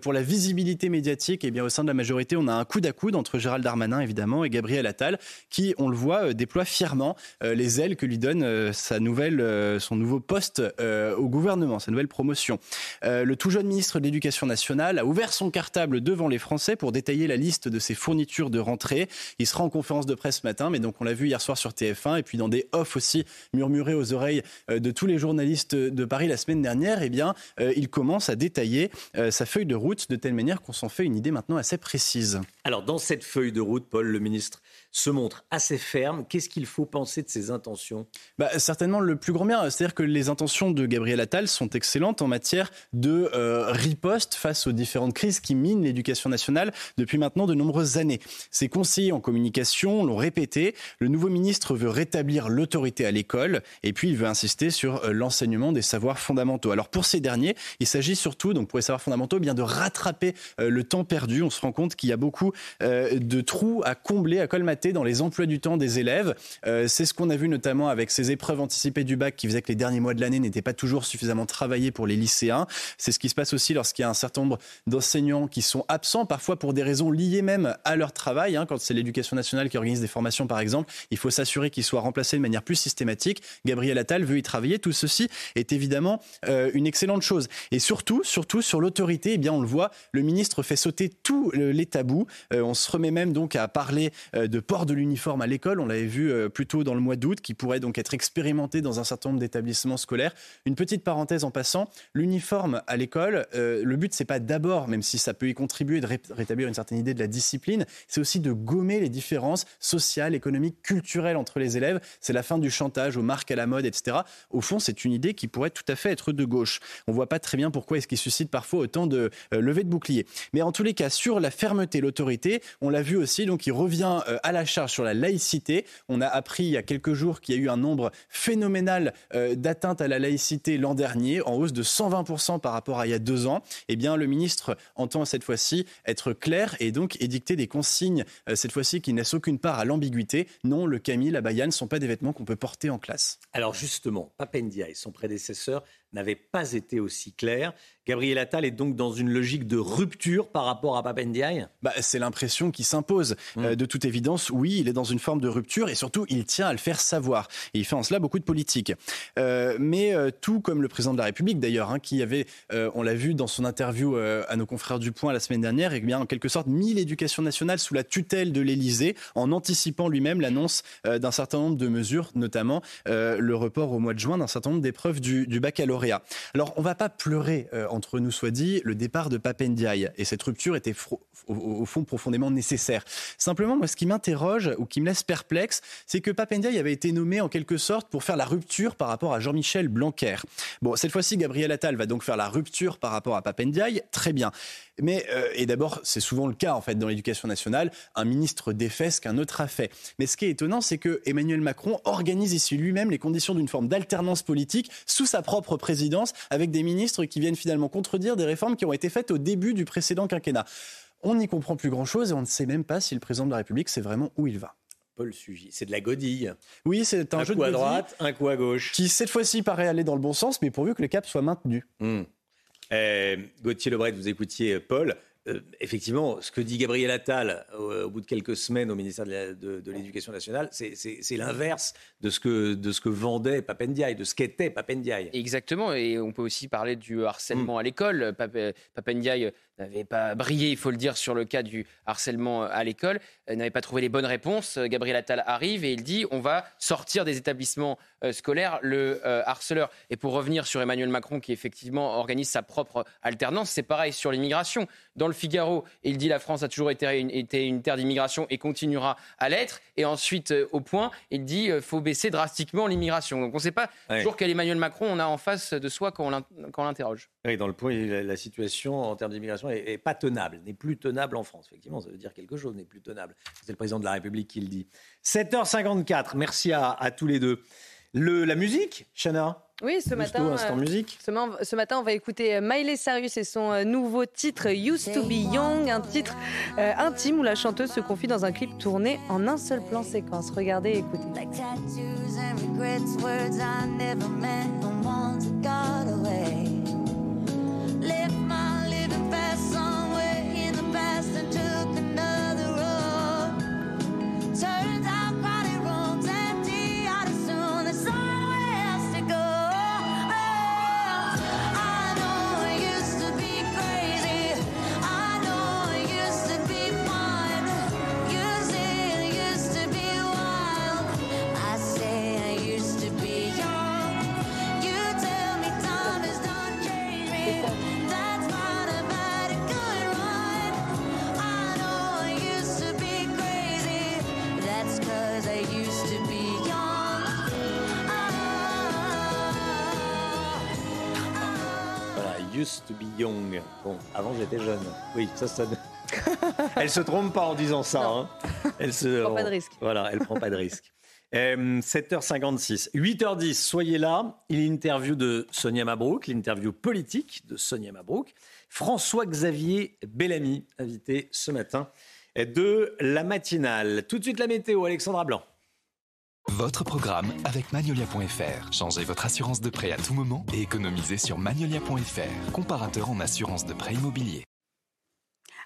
[SPEAKER 130] pour la visibilité médiatique, et eh bien au sein de la majorité, on a un coup à coude entre Gérald Darmanin, évidemment, et Gabriel Attal, qui, on le voit, déploie fièrement les ailes que lui donne sa nouvelle, euh, son nouveau poste euh, au gouvernement, sa nouvelle promotion. Euh, le tout jeune ministre de l'Éducation nationale a ouvert son cartable devant les Français pour détailler la liste de ses fournitures de rentrée. Il sera en conférence de presse ce matin, mais donc on l'a vu hier soir sur TF1 et puis dans des offs aussi murmurés aux oreilles de tous les journalistes de Paris la semaine dernière. Eh bien, il commence à détailler sa feuille de route de telle manière qu'on s'en fait une idée maintenant assez précise.
[SPEAKER 1] Alors, dans cette feuille de route, Paul, le ministre se montre assez ferme. Qu'est-ce qu'il faut penser de ses intentions?
[SPEAKER 130] Bah, Certainement le plus grand bien. C'est-à-dire que les intentions de Gabriel Attal sont excellentes en matière de euh, riposte face aux différentes crises qui minent l'éducation nationale depuis maintenant de nombreuses années. Ses conseillers en communication l'ont répété. Le nouveau ministre veut rétablir l'autorité à l'école et puis il veut insister sur euh, l'enseignement des savoirs fondamentaux. Alors pour ces derniers, il s'agit surtout, donc pour les savoirs fondamentaux, eh bien de rattraper euh, le temps perdu. On se rend compte qu'il y a beaucoup de trous à combler, à colmater dans les emplois du temps des élèves. Euh, c'est ce qu'on a vu notamment avec ces épreuves anticipées du bac qui faisaient que les derniers mois de l'année n'étaient pas toujours suffisamment travaillés pour les lycéens. C'est ce qui se passe aussi lorsqu'il y a un certain nombre d'enseignants qui sont absents, parfois pour des raisons liées même à leur travail. Hein. Quand c'est l'éducation nationale qui organise des formations, par exemple, il faut s'assurer qu'ils soient remplacés de manière plus systématique. Gabriel Attal veut y travailler. Tout ceci est évidemment euh, une excellente chose. Et surtout, surtout sur l'autorité, eh bien on le voit, le ministre fait sauter tous les tabous. Euh, on se remet même donc à parler de port de l'uniforme à l'école. On l'avait vu euh, plus tôt dans le mois d'août, qui pourrait donc être expérimenté dans un certain nombre d'établissements scolaires. Une petite parenthèse en passant, l'uniforme à l'école, euh, le but c'est pas d'abord, même si ça peut y contribuer de rétablir une certaine idée de la discipline, c'est aussi de gommer les différences sociales, économiques, culturelles entre les élèves. C'est la fin du chantage aux marques à la mode, etc. Au fond, c'est une idée qui pourrait tout à fait être de gauche. On voit pas très bien pourquoi est-ce qu'il suscite parfois autant de euh, levées de boucliers. Mais en tous les cas, sur la fermeté, l'autorité, on l'a vu aussi, donc il revient à la la charge sur la laïcité. On a appris il y a quelques jours qu'il y a eu un nombre phénoménal euh, d'atteintes à la laïcité l'an dernier, en hausse de 120% par rapport à il y a deux ans. Eh bien, le ministre entend cette fois-ci être clair et donc édicter des consignes, euh, cette fois-ci qui ne laissent aucune part à l'ambiguïté. Non, le camis, la bayane ne sont pas des vêtements qu'on peut porter en classe.
[SPEAKER 1] Alors justement, Papendia et son prédécesseur n'avait pas été aussi clair. Gabriel Attal est donc dans une logique de rupture par rapport à Papendiaï?
[SPEAKER 130] Bah, C'est l'impression qui s'impose. Mmh. Euh, de toute évidence, oui, il est dans une forme de rupture et surtout, il tient à le faire savoir. Et il fait en cela beaucoup de politique. Euh, mais euh, tout comme le président de la République d'ailleurs, hein, qui avait, on l'a vu dans son interview à nos confrères du Point la semaine dernière, et eh bien en quelque sorte mis l'éducation nationale sous la tutelle de l'Élysée en anticipant lui-même l'annonce d'un certain nombre de mesures, notamment le report au mois de juin d'un certain nombre d'épreuves du, du baccalauréat. Alors on va pas pleurer euh, entre nous soit dit le départ de Papendiaï et cette rupture était au fond profondément nécessaire. Simplement moi ce qui m'interroge ou qui me laisse perplexe, c'est que Papendiaï avait été nommé en quelque sorte pour faire la rupture par rapport à Jean-Michel Blanquer. Bon, cette fois-ci, Gabriel Attal va donc faire la rupture par rapport à Papendiaï. Très bien. Mais, euh, et d'abord, c'est souvent le cas, en fait, dans l'éducation nationale. Un ministre défait ce qu'un autre a fait. Mais ce qui est étonnant, c'est que Emmanuel Macron organise ici lui-même les conditions d'une forme d'alternance politique sous sa propre présidence avec des ministres qui viennent finalement contredire des réformes qui ont été faites au début du précédent quinquennat. On n'y comprend plus grand-chose et on ne sait même pas si le président de la République sait vraiment où il va.
[SPEAKER 1] Paul Sugy, c'est de la godille.
[SPEAKER 130] Oui, c'est un,
[SPEAKER 1] Un
[SPEAKER 130] jeu
[SPEAKER 1] coup
[SPEAKER 130] de
[SPEAKER 1] à droite, un coup à gauche.
[SPEAKER 130] qui cette fois-ci paraît aller dans le bon sens, mais pourvu que le cap soit maintenu.
[SPEAKER 1] Hmm. Euh, Gauthier Lebret, vous écoutiez Paul. Euh, effectivement, ce que dit Gabriel Attal euh, au bout de quelques semaines au ministère de l'Éducation nationale, c'est- l'inverse de, ce que- de ce que vendait Papendiaï, de ce qu'était Papendiaï.
[SPEAKER 13] Exactement, et on peut aussi parler du harcèlement à l'école. Pape- Papendiaï n'avait pas brillé, il faut le dire, sur le cas du harcèlement à l'école, euh, n'avait pas trouvé les bonnes réponses. Euh, Gabriel Attal arrive et il dit on va sortir des établissements euh, scolaires le euh, harceleur. Et pour revenir sur Emmanuel Macron, qui effectivement organise sa propre alternance, c'est pareil sur l'immigration. Dans le Figaro, il dit la France a toujours été une, été une terre d'immigration et continuera à l'être. Et ensuite, euh, au point, il dit euh, faut baisser drastiquement l'immigration. Donc on ne sait pas toujours quel Emmanuel Macron on a en face de soi quand on l'interroge.
[SPEAKER 1] Oui, dans le point, la situation en termes d'immigration est, est pas tenable, n'est plus tenable en France. Effectivement, ça veut dire quelque chose, n'est plus tenable. C'est le président de la République qui le dit. 7h54, merci à, à tous les deux. Le, la musique, Chana?
[SPEAKER 9] Oui, ce matin, euh,
[SPEAKER 1] musique.
[SPEAKER 9] Ce, ma- ce matin, on va écouter euh, Miley Cyrus et son euh, nouveau titre Used to be Young, un titre euh, intime où la chanteuse se confie dans un clip tourné en un seul plan séquence. Regardez et écoutez.
[SPEAKER 131] tattoos Be young.
[SPEAKER 1] Bon, avant j'étais jeune. Oui, ça, ça. elle se trompe pas en disant ça. hein. Elle se.
[SPEAKER 9] prend pas de risque.
[SPEAKER 1] Voilà, elle prend pas de risque. Euh, 7h56, 8h10, soyez là. Il y a une interview de Sonia Mabrouk, l'interview politique de Sonia Mabrouk. François-Xavier Bellamy, invité ce matin de la matinale. Tout de suite la météo, Alexandra Blanc.
[SPEAKER 8] Votre programme avec Magnolia.fr. Changez votre assurance de prêt à tout moment et économisez sur Magnolia.fr, comparateur en assurance de prêt immobilier.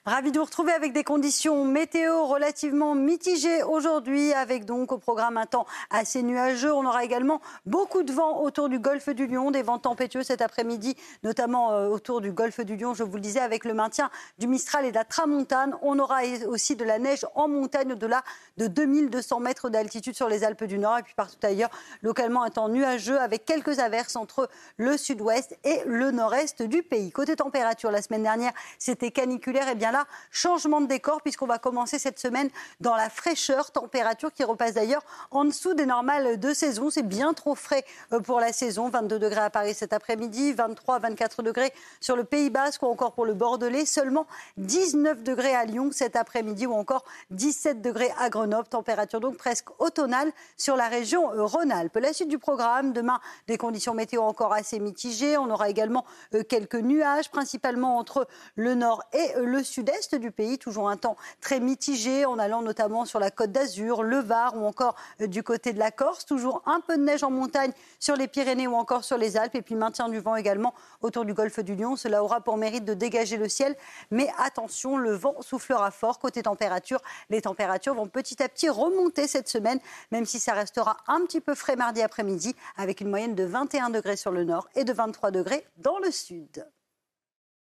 [SPEAKER 4] Ravi de vous retrouver avec des conditions météo relativement mitigées aujourd'hui, avec donc au programme un temps assez nuageux. On aura également beaucoup de vent autour du golfe du Lion, des vents tempétueux cet après-midi, notamment euh, autour du golfe du Lion, je vous le disais, avec le maintien du Mistral et de la Tramontane. On aura aussi de la neige en montagne au-delà de 2200 mètres d'altitude sur les Alpes du Nord et puis partout ailleurs, localement un temps nuageux avec quelques averses entre le sud-ouest et le nord-est du pays. Côté température, la semaine dernière, c'était caniculaire. Et bien changement de décor puisqu'on va commencer cette semaine dans la fraîcheur, température qui repasse d'ailleurs en dessous des normales de saison. C'est bien trop frais euh, pour la saison. 22 degrés à Paris cet après-midi, 23, 24 degrés sur le Pays Basque ou encore pour le Bordelais. Seulement 19 degrés à Lyon cet après-midi ou encore 17 degrés à Grenoble. Température donc presque automnale sur la région euh, Rhône-Alpes. La suite du programme, demain, des conditions météo encore assez mitigées. On aura également euh, quelques nuages, principalement entre le nord et le sud sud-est du pays, toujours un temps très mitigé en allant notamment sur la côte d'Azur, le Var ou encore euh, du côté de la Corse. Toujours un peu de neige en montagne sur les Pyrénées ou encore sur les Alpes. Et puis maintien du vent également autour du golfe du Lion. Cela aura pour mérite de dégager le ciel. Mais attention, le vent soufflera fort. Côté température, les températures vont petit à petit remonter cette semaine, même si ça restera un petit peu frais mardi après-midi, avec une moyenne de 21 degrés sur le nord et de 23 degrés dans le sud.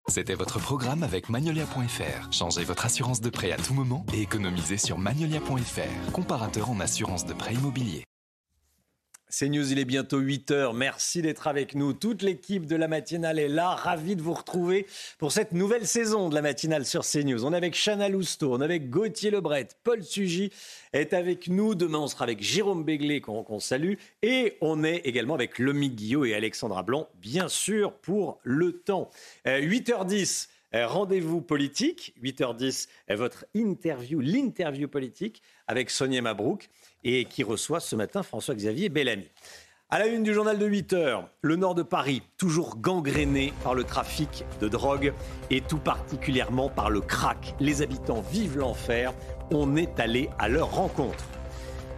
[SPEAKER 8] C'était votre programme avec Magnolia.fr. Changez votre assurance de prêt à tout moment et économisez sur Magnolia.fr, comparateur en assurance de prêt immobilier.
[SPEAKER 1] C'est News, il est bientôt 8h. Merci d'être avec nous. Toute l'équipe de la matinale est là. Ravi de vous retrouver pour cette nouvelle saison de la matinale sur CNews. On est avec Chana Lousteau, on est avec Gauthier Lebret, Paul Sugy est avec nous. Demain, on sera avec Jérôme Béglé, qu'on qu'on salue. Et on est également avec Lomi Guillot et Alexandra Blanc, bien sûr, pour le temps. Euh, 8h10. euh, Rendez-vous politique, 8h10, euh, votre interview, l'interview politique avec Sonia Mabrouk et qui reçoit ce matin François-Xavier Bellamy. À la une du journal de 8 heures, le nord de Paris, toujours gangréné par le trafic de drogue et tout particulièrement par le crack. Les habitants vivent l'enfer. On est allé à leur rencontre.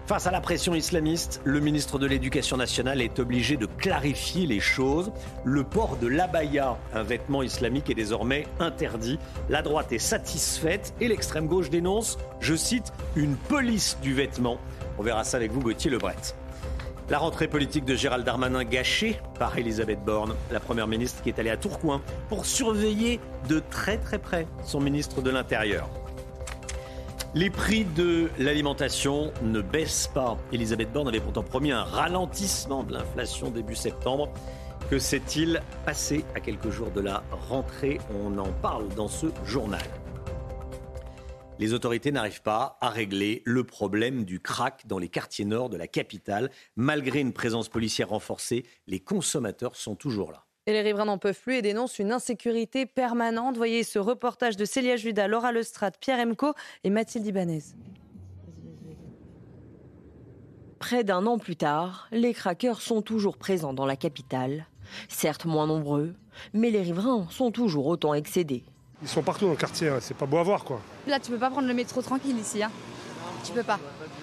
[SPEAKER 1] Face à la pression islamiste, le ministre de l'Éducation nationale est obligé de clarifier les choses. Le port de l'abaya, un vêtement islamique, est désormais interdit. La droite est satisfaite et l'extrême gauche dénonce, je cite, une police du vêtement. On verra ça avec vous, Gauthier Lebret. La rentrée politique de Gérald Darmanin gâchée par Elisabeth Borne, la première ministre qui est allée à Tourcoing pour surveiller de très très près son ministre de l'Intérieur. Les prix de l'alimentation ne baissent pas. Elisabeth Borne avait pourtant promis un ralentissement de l'inflation début septembre. Que s'est-il passé à quelques jours de la rentrée? On en parle dans ce journal. Les autorités n'arrivent pas à régler le problème du crack dans les quartiers nord de la capitale. Malgré une présence policière renforcée, les consommateurs sont toujours là.
[SPEAKER 9] Et les riverains n'en peuvent plus et dénoncent une insécurité permanente. Voyez ce reportage de Célia Judas, Laura Lestrade, Pierre Emco et Mathilde Ibanez.
[SPEAKER 17] Près d'un an plus tard, les craqueurs sont toujours présents dans la capitale. Certes moins nombreux, mais les riverains sont toujours autant excédés.
[SPEAKER 132] Ils sont partout dans le quartier, hein. c'est pas beau à voir quoi.
[SPEAKER 63] Là, tu peux pas prendre le métro tranquille ici. Hein. Tu peux pas.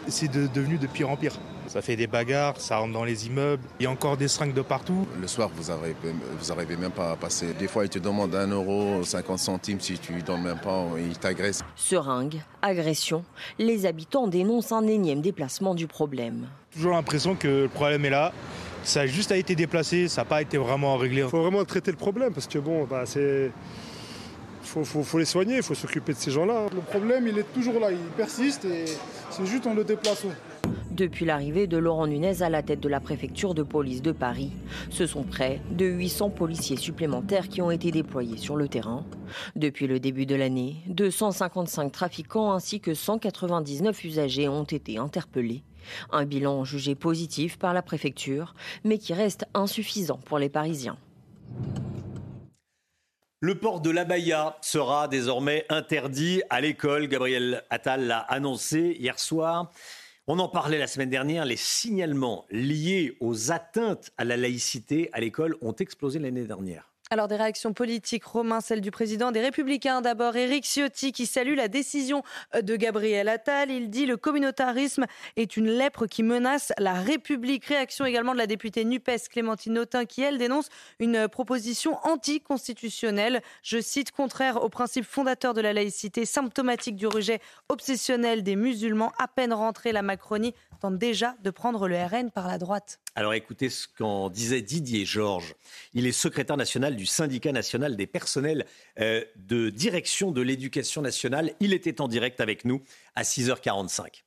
[SPEAKER 132] C'est de- devenu de pire en pire. Ça fait des bagarres, ça rentre dans les immeubles, il y a encore des seringues de partout.
[SPEAKER 19] Le soir, vous n'arrivez vous arrivez même pas à passer. Des fois, ils te demandent 1 euro, 50 centimes si tu ne donnes même pas, ils t'agressent.
[SPEAKER 17] Seringues, agressions, les habitants dénoncent un énième déplacement du problème.
[SPEAKER 132] Toujours l'impression que le problème est là. Ça a juste été déplacé, ça n'a pas été vraiment réglé.
[SPEAKER 72] Il faut vraiment traiter le problème parce que bon, bah, c'est. Faut, faut, faut les soigner, il faut s'occuper de ces gens-là.
[SPEAKER 133] Le problème, il est toujours là, il persiste et c'est juste en le déplaçant.
[SPEAKER 17] Depuis l'arrivée de Laurent Nunez à la tête de la préfecture de police de Paris, ce sont près de 800 policiers supplémentaires qui ont été déployés sur le terrain. Depuis le début de l'année, 255 trafiquants ainsi que 199 usagers ont été interpellés. Un bilan jugé positif par la préfecture, mais qui reste insuffisant pour les Parisiens.
[SPEAKER 1] Le port de l'abaya sera désormais interdit à l'école. Gabriel Attal l'a annoncé hier soir. On en parlait la semaine dernière. Les signalements liés aux atteintes à la laïcité à l'école ont explosé l'année dernière.
[SPEAKER 9] Alors des réactions politiques, Romain, celle du président des Républicains d'abord, Éric Ciotti qui salue la décision de Gabriel Attal. Il dit le communautarisme est une lèpre qui menace la République. Réaction également de la députée NUPES Clémentine Autain qui, elle, dénonce une proposition anticonstitutionnelle, je cite, contraire aux principes fondateurs de la laïcité, symptomatique du rejet obsessionnel des musulmans. À peine rentrée, la Macronie tente déjà de prendre le RN par la droite.
[SPEAKER 1] Alors écoutez ce qu'en disait Didier Georges. Il est secrétaire national du syndicat national des personnels euh, de direction de l'éducation nationale. Il était en direct avec nous à 6h45.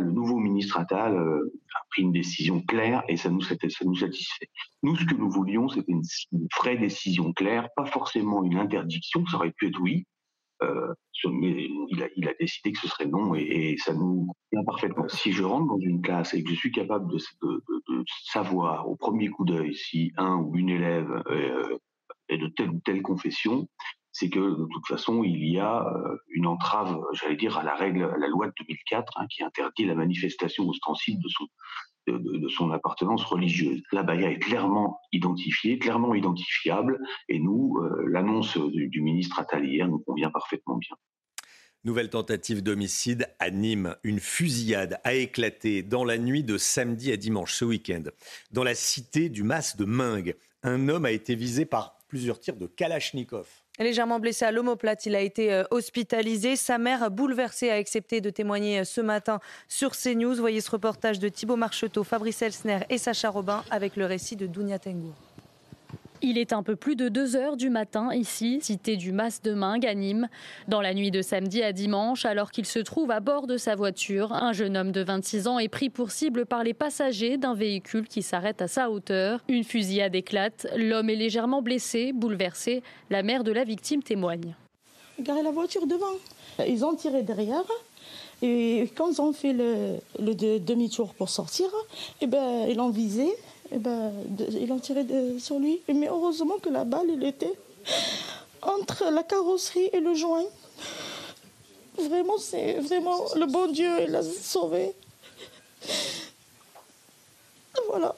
[SPEAKER 68] Le nouveau ministre Attal euh, a pris une décision claire et ça nous, satisfait. Nous, ce que nous voulions, c'était une vraie décision claire, pas forcément une interdiction, ça aurait pu être oui, euh, mais il a, décidé que ce serait non et, ça nous convient parfaitement. Si je rentre dans une classe et que je suis capable de savoir au premier coup d'œil si un ou une élève euh, est de telle ou telle confession, c'est que de toute façon, il y a euh, une entrave, j'allais dire, à la règle, à la loi de 2004, hein, qui interdit la manifestation ostensible de son, appartenance religieuse. La baya est clairement identifiée, clairement identifiable, et nous, euh, l'annonce du, ministre Attal nous convient parfaitement bien.
[SPEAKER 1] Nouvelle tentative d'homicide à Nîmes. Une fusillade a éclaté dans la nuit de samedi à dimanche ce week-end. Dans la cité du Mas de Mingue, un homme a été visé par plusieurs tirs de Kalachnikov.
[SPEAKER 9] Légèrement blessé à l'omoplate, il a été euh, hospitalisé. Sa mère, bouleversée, a accepté de témoigner euh, ce matin sur CNews. Voyez ce reportage de Thibaut Marcheteau, Fabrice Elsner et Sacha Robin avec le récit de Dounia Tengour.
[SPEAKER 14] Il est un peu plus de 2 heures du matin ici, cité du Mas de Mingue à. Dans la nuit de samedi à dimanche, alors qu'il se trouve à bord de sa voiture, un jeune homme de 26 ans est pris pour cible par les passagers d'un véhicule qui s'arrête à sa hauteur. Une fusillade éclate, l'homme est légèrement blessé, bouleversé. La mère de la victime témoigne.
[SPEAKER 15] garé la voiture devant. Ils ont tiré derrière. Et quand ils ont fait le, le de- demi-tour pour sortir, eh ben, ils l'ont visé. Eh ben, de- sur lui. Mais heureusement que la balle, elle était entre la carrosserie et le joint. Vraiment, c'est vraiment le bon Dieu, il l'a sauvé. Voilà.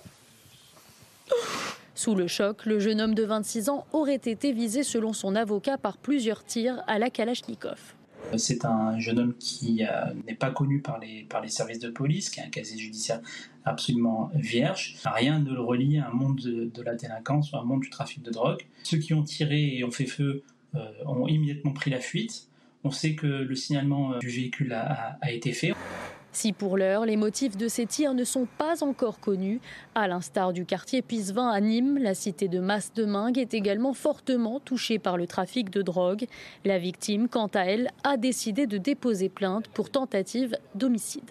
[SPEAKER 14] Sous le choc, le jeune homme de 26 ans aurait été visé selon son avocat par plusieurs tirs à la Kalachnikov.
[SPEAKER 134] C'est un jeune homme qui euh, n'est pas connu par les, par les services de police, qui a un casier judiciaire absolument vierge. Rien ne le relie à un monde de, la délinquance ou à un monde du trafic de drogue. Ceux qui ont tiré et ont fait feu euh, ont immédiatement pris la fuite. On sait que le signalement euh, du véhicule a été fait.
[SPEAKER 14] Si pour l'heure, les motifs de ces tirs ne sont pas encore connus, à l'instar du quartier Pisevin à Nîmes, la cité de Mas de Mingue est également fortement touchée par le trafic de drogue. La victime, quant à elle, a décidé de déposer plainte pour tentative d'homicide.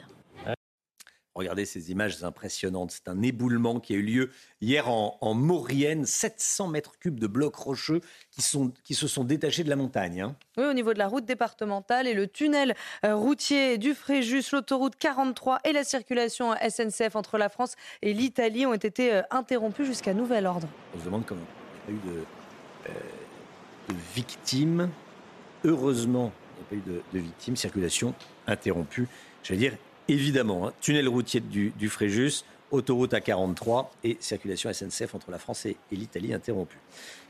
[SPEAKER 1] Regardez ces images impressionnantes. C'est un éboulement qui a eu lieu hier en, en Maurienne. 700 mètres cubes de blocs rocheux qui, sont, qui se sont détachés de la montagne. hein.
[SPEAKER 9] Oui, au niveau de la route départementale et le tunnel euh, routier du Fréjus, l'autoroute 43 et la circulation SNCF entre la France et l'Italie ont été euh, interrompus jusqu'à nouvel ordre.
[SPEAKER 1] On se demande comment il n'y a pas eu de, euh, de victimes. Heureusement, il n'y a pas eu de, de victimes. Circulation interrompue. J'allais dire, évidemment, hein, tunnel routier du, Fréjus, autoroute A43 et circulation SNCF entre la France et, l'Italie interrompue.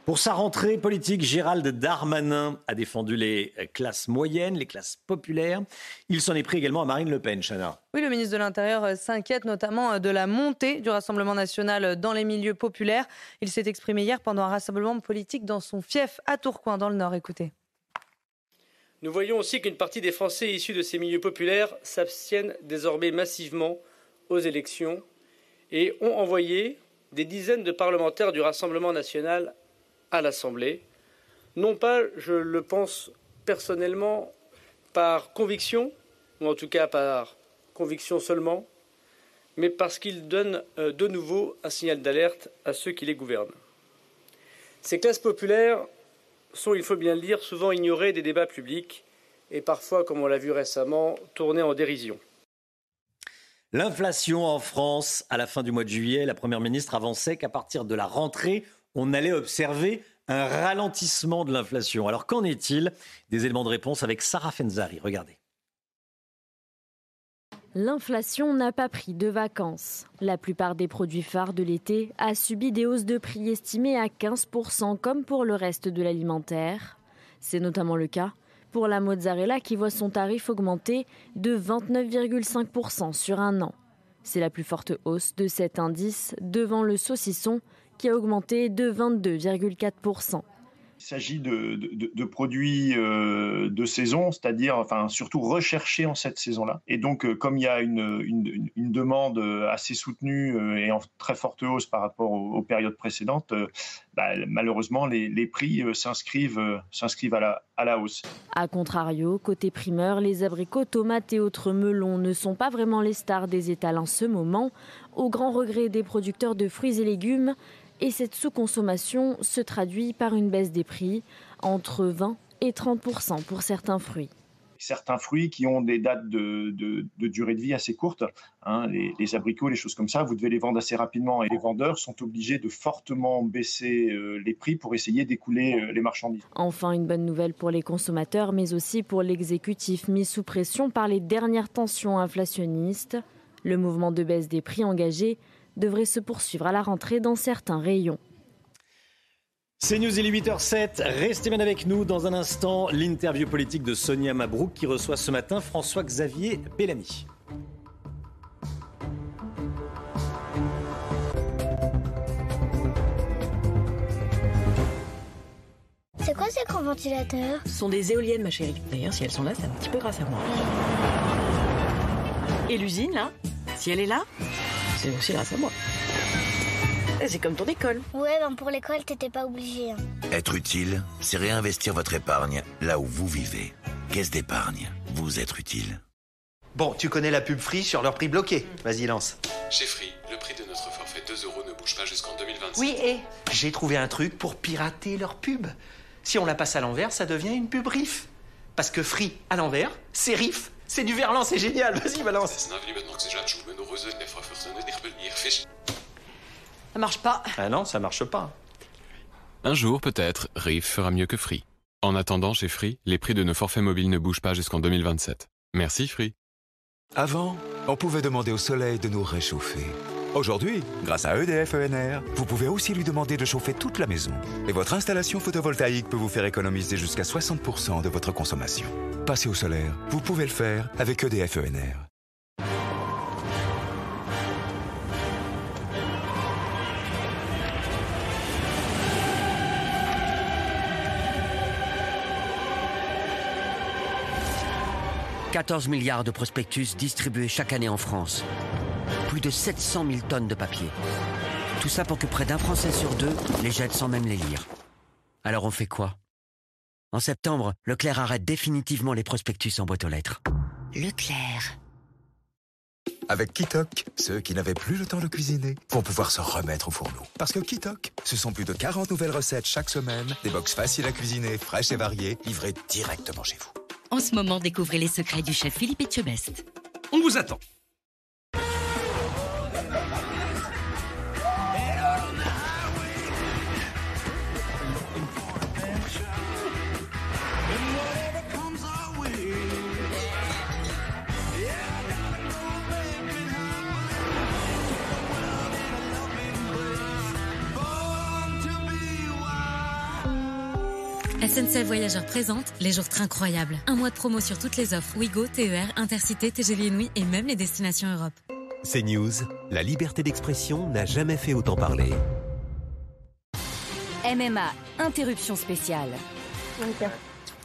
[SPEAKER 1] Pour sa rentrée politique, Gérald Darmanin a défendu les euh, classes moyennes, les classes populaires. Il s'en est pris également à Marine Le Pen, Chana.
[SPEAKER 9] Oui, le ministre de l'Intérieur euh, s'inquiète notamment euh, de la montée du Rassemblement national dans les milieux populaires. Il s'est exprimé hier pendant un rassemblement politique dans son fief à Tourcoing, dans le Nord. Écoutez.
[SPEAKER 135] Nous voyons aussi qu'une partie des Français issus de ces milieux populaires s'abstiennent désormais massivement aux élections et ont envoyé des dizaines de parlementaires du Rassemblement national à l'Assemblée. Non pas, je le pense personnellement, par conviction, ou en tout cas par conviction seulement, mais parce qu'ils donnent euh, de nouveau un signal d'alerte à ceux qui les gouvernent. Ces classes populaires sont, il faut bien le dire, souvent ignorées des débats publics et parfois, comme on l'a vu récemment, tournées en dérision.
[SPEAKER 1] L'inflation en France, à la fin du mois de juillet, la Première ministre avançait qu'à partir de la rentrée, on allait observer un ralentissement de l'inflation. Alors qu'en est-il Des éléments de réponse avec Sarah Fenzari? Regardez.
[SPEAKER 23] L'inflation n'a pas pris de vacances. La plupart des produits phares de l'été a subi des hausses de prix estimées à 15% comme pour le reste de l'alimentaire. C'est notamment le cas pour la mozzarella qui voit son tarif augmenter de 29,5% sur un an. C'est la plus forte hausse de cet indice devant le saucisson qui a augmenté de 22,4%.
[SPEAKER 24] Il s'agit de, de- produits euh, de saison, c'est-à-dire enfin, surtout recherchés en cette saison-là. Et donc, euh, comme il y a une, une- demande euh, assez soutenue et en très forte hausse par rapport aux, périodes précédentes, bah, malheureusement, les, les prix s'inscrivent s'inscrivent à la, à la hausse.
[SPEAKER 23] A contrario, côté primeur, les abricots, tomates et autres melons ne sont pas vraiment les stars des étals en ce moment, au grand regret des producteurs de fruits et légumes. Et cette sous-consommation se traduit par une baisse des prix, entre 20 et 30% pour certains fruits.
[SPEAKER 24] certains fruits qui ont des dates de, de- de durée de vie assez courtes. hein, les, les abricots, les choses comme ça, vous devez les vendre assez rapidement et les vendeurs sont obligés de fortement baisser euh, les prix pour essayer d'écouler euh, les marchandises.
[SPEAKER 23] Enfin, une bonne nouvelle pour les consommateurs, mais aussi pour l'exécutif mis sous pression par les dernières tensions inflationnistes. Le mouvement de baisse des prix engagés devrait se poursuivre à la rentrée dans certains rayons.
[SPEAKER 1] C'est News, il est 8h07. Restez bien avec nous dans un instant. L'interview politique de Sonia Mabrouk qui reçoit ce matin François-Xavier Bellamy.
[SPEAKER 136] C'est quoi ces grands ventilateurs
[SPEAKER 98] Ce sont des éoliennes, ma chérie. D'ailleurs, si elles sont là, c'est un petit peu grâce à moi. Et l'usine, là? Si elle est là, c'est aussi grâce à moi. Et C'est comme ton école.
[SPEAKER 136] Ouais, ben pour l'école, t'étais pas obligé. hein.
[SPEAKER 137] Être utile, c'est réinvestir votre épargne là où vous vivez. Caisse d'épargne, vous être utile.
[SPEAKER 138] Bon, tu connais la pub Free sur leur prix bloqué. Vas-y, lance.
[SPEAKER 25] Chez Free, le prix de notre forfait 2 euros ne bouge pas jusqu'en 2025.
[SPEAKER 138] Oui, et j'ai trouvé un truc pour pirater leur pub. Si on la passe à l'envers, ça devient une pub RIF. Parce que Free à l'envers, c'est RIF. C'est du verlan, c'est génial. Vas-y, balance.
[SPEAKER 98] Ça marche pas.
[SPEAKER 138] Ah non, ça marche pas.
[SPEAKER 25] Un jour, peut-être, Riff fera mieux que Free. En attendant, chez Free, les prix de nos forfaits mobiles ne bougent pas jusqu'en 2027. Merci Free.
[SPEAKER 31] Avant, on pouvait demander au soleil de nous réchauffer. Aujourd'hui, grâce à EDF ENR, vous pouvez aussi lui demander de chauffer toute la maison. Et votre installation photovoltaïque peut vous faire économiser jusqu'à 60% de votre consommation. Passez au solaire, vous pouvez le faire avec EDF ENR.
[SPEAKER 139] « 14 milliards de prospectus distribués chaque année en France. Plus de 700 000 tonnes de papier. Tout ça pour que près d'un Français sur deux les jette sans même les lire. Alors on fait quoi? En septembre, Leclerc arrête définitivement les prospectus en boîte aux lettres. Leclerc.
[SPEAKER 31] Avec Kitok, ceux qui n'avaient plus le temps de cuisiner vont pouvoir se remettre au fourneau. Parce que Kitok, ce sont plus de 40 nouvelles recettes chaque semaine, des box faciles à cuisiner, fraîches et variées, livrées directement chez vous.
[SPEAKER 41] En ce moment, découvrez les secrets du chef Philippe Etchebest.
[SPEAKER 140] On vous attend.
[SPEAKER 41] SNCF Voyageurs présente les jours trains incroyables. Un mois de promo sur toutes les offres Ouigo, TER, Intercité, TGV Nuit et même les destinations Europe.
[SPEAKER 141] C'est News, la liberté d'expression n'a jamais fait autant parler.
[SPEAKER 142] MMA, interruption spéciale.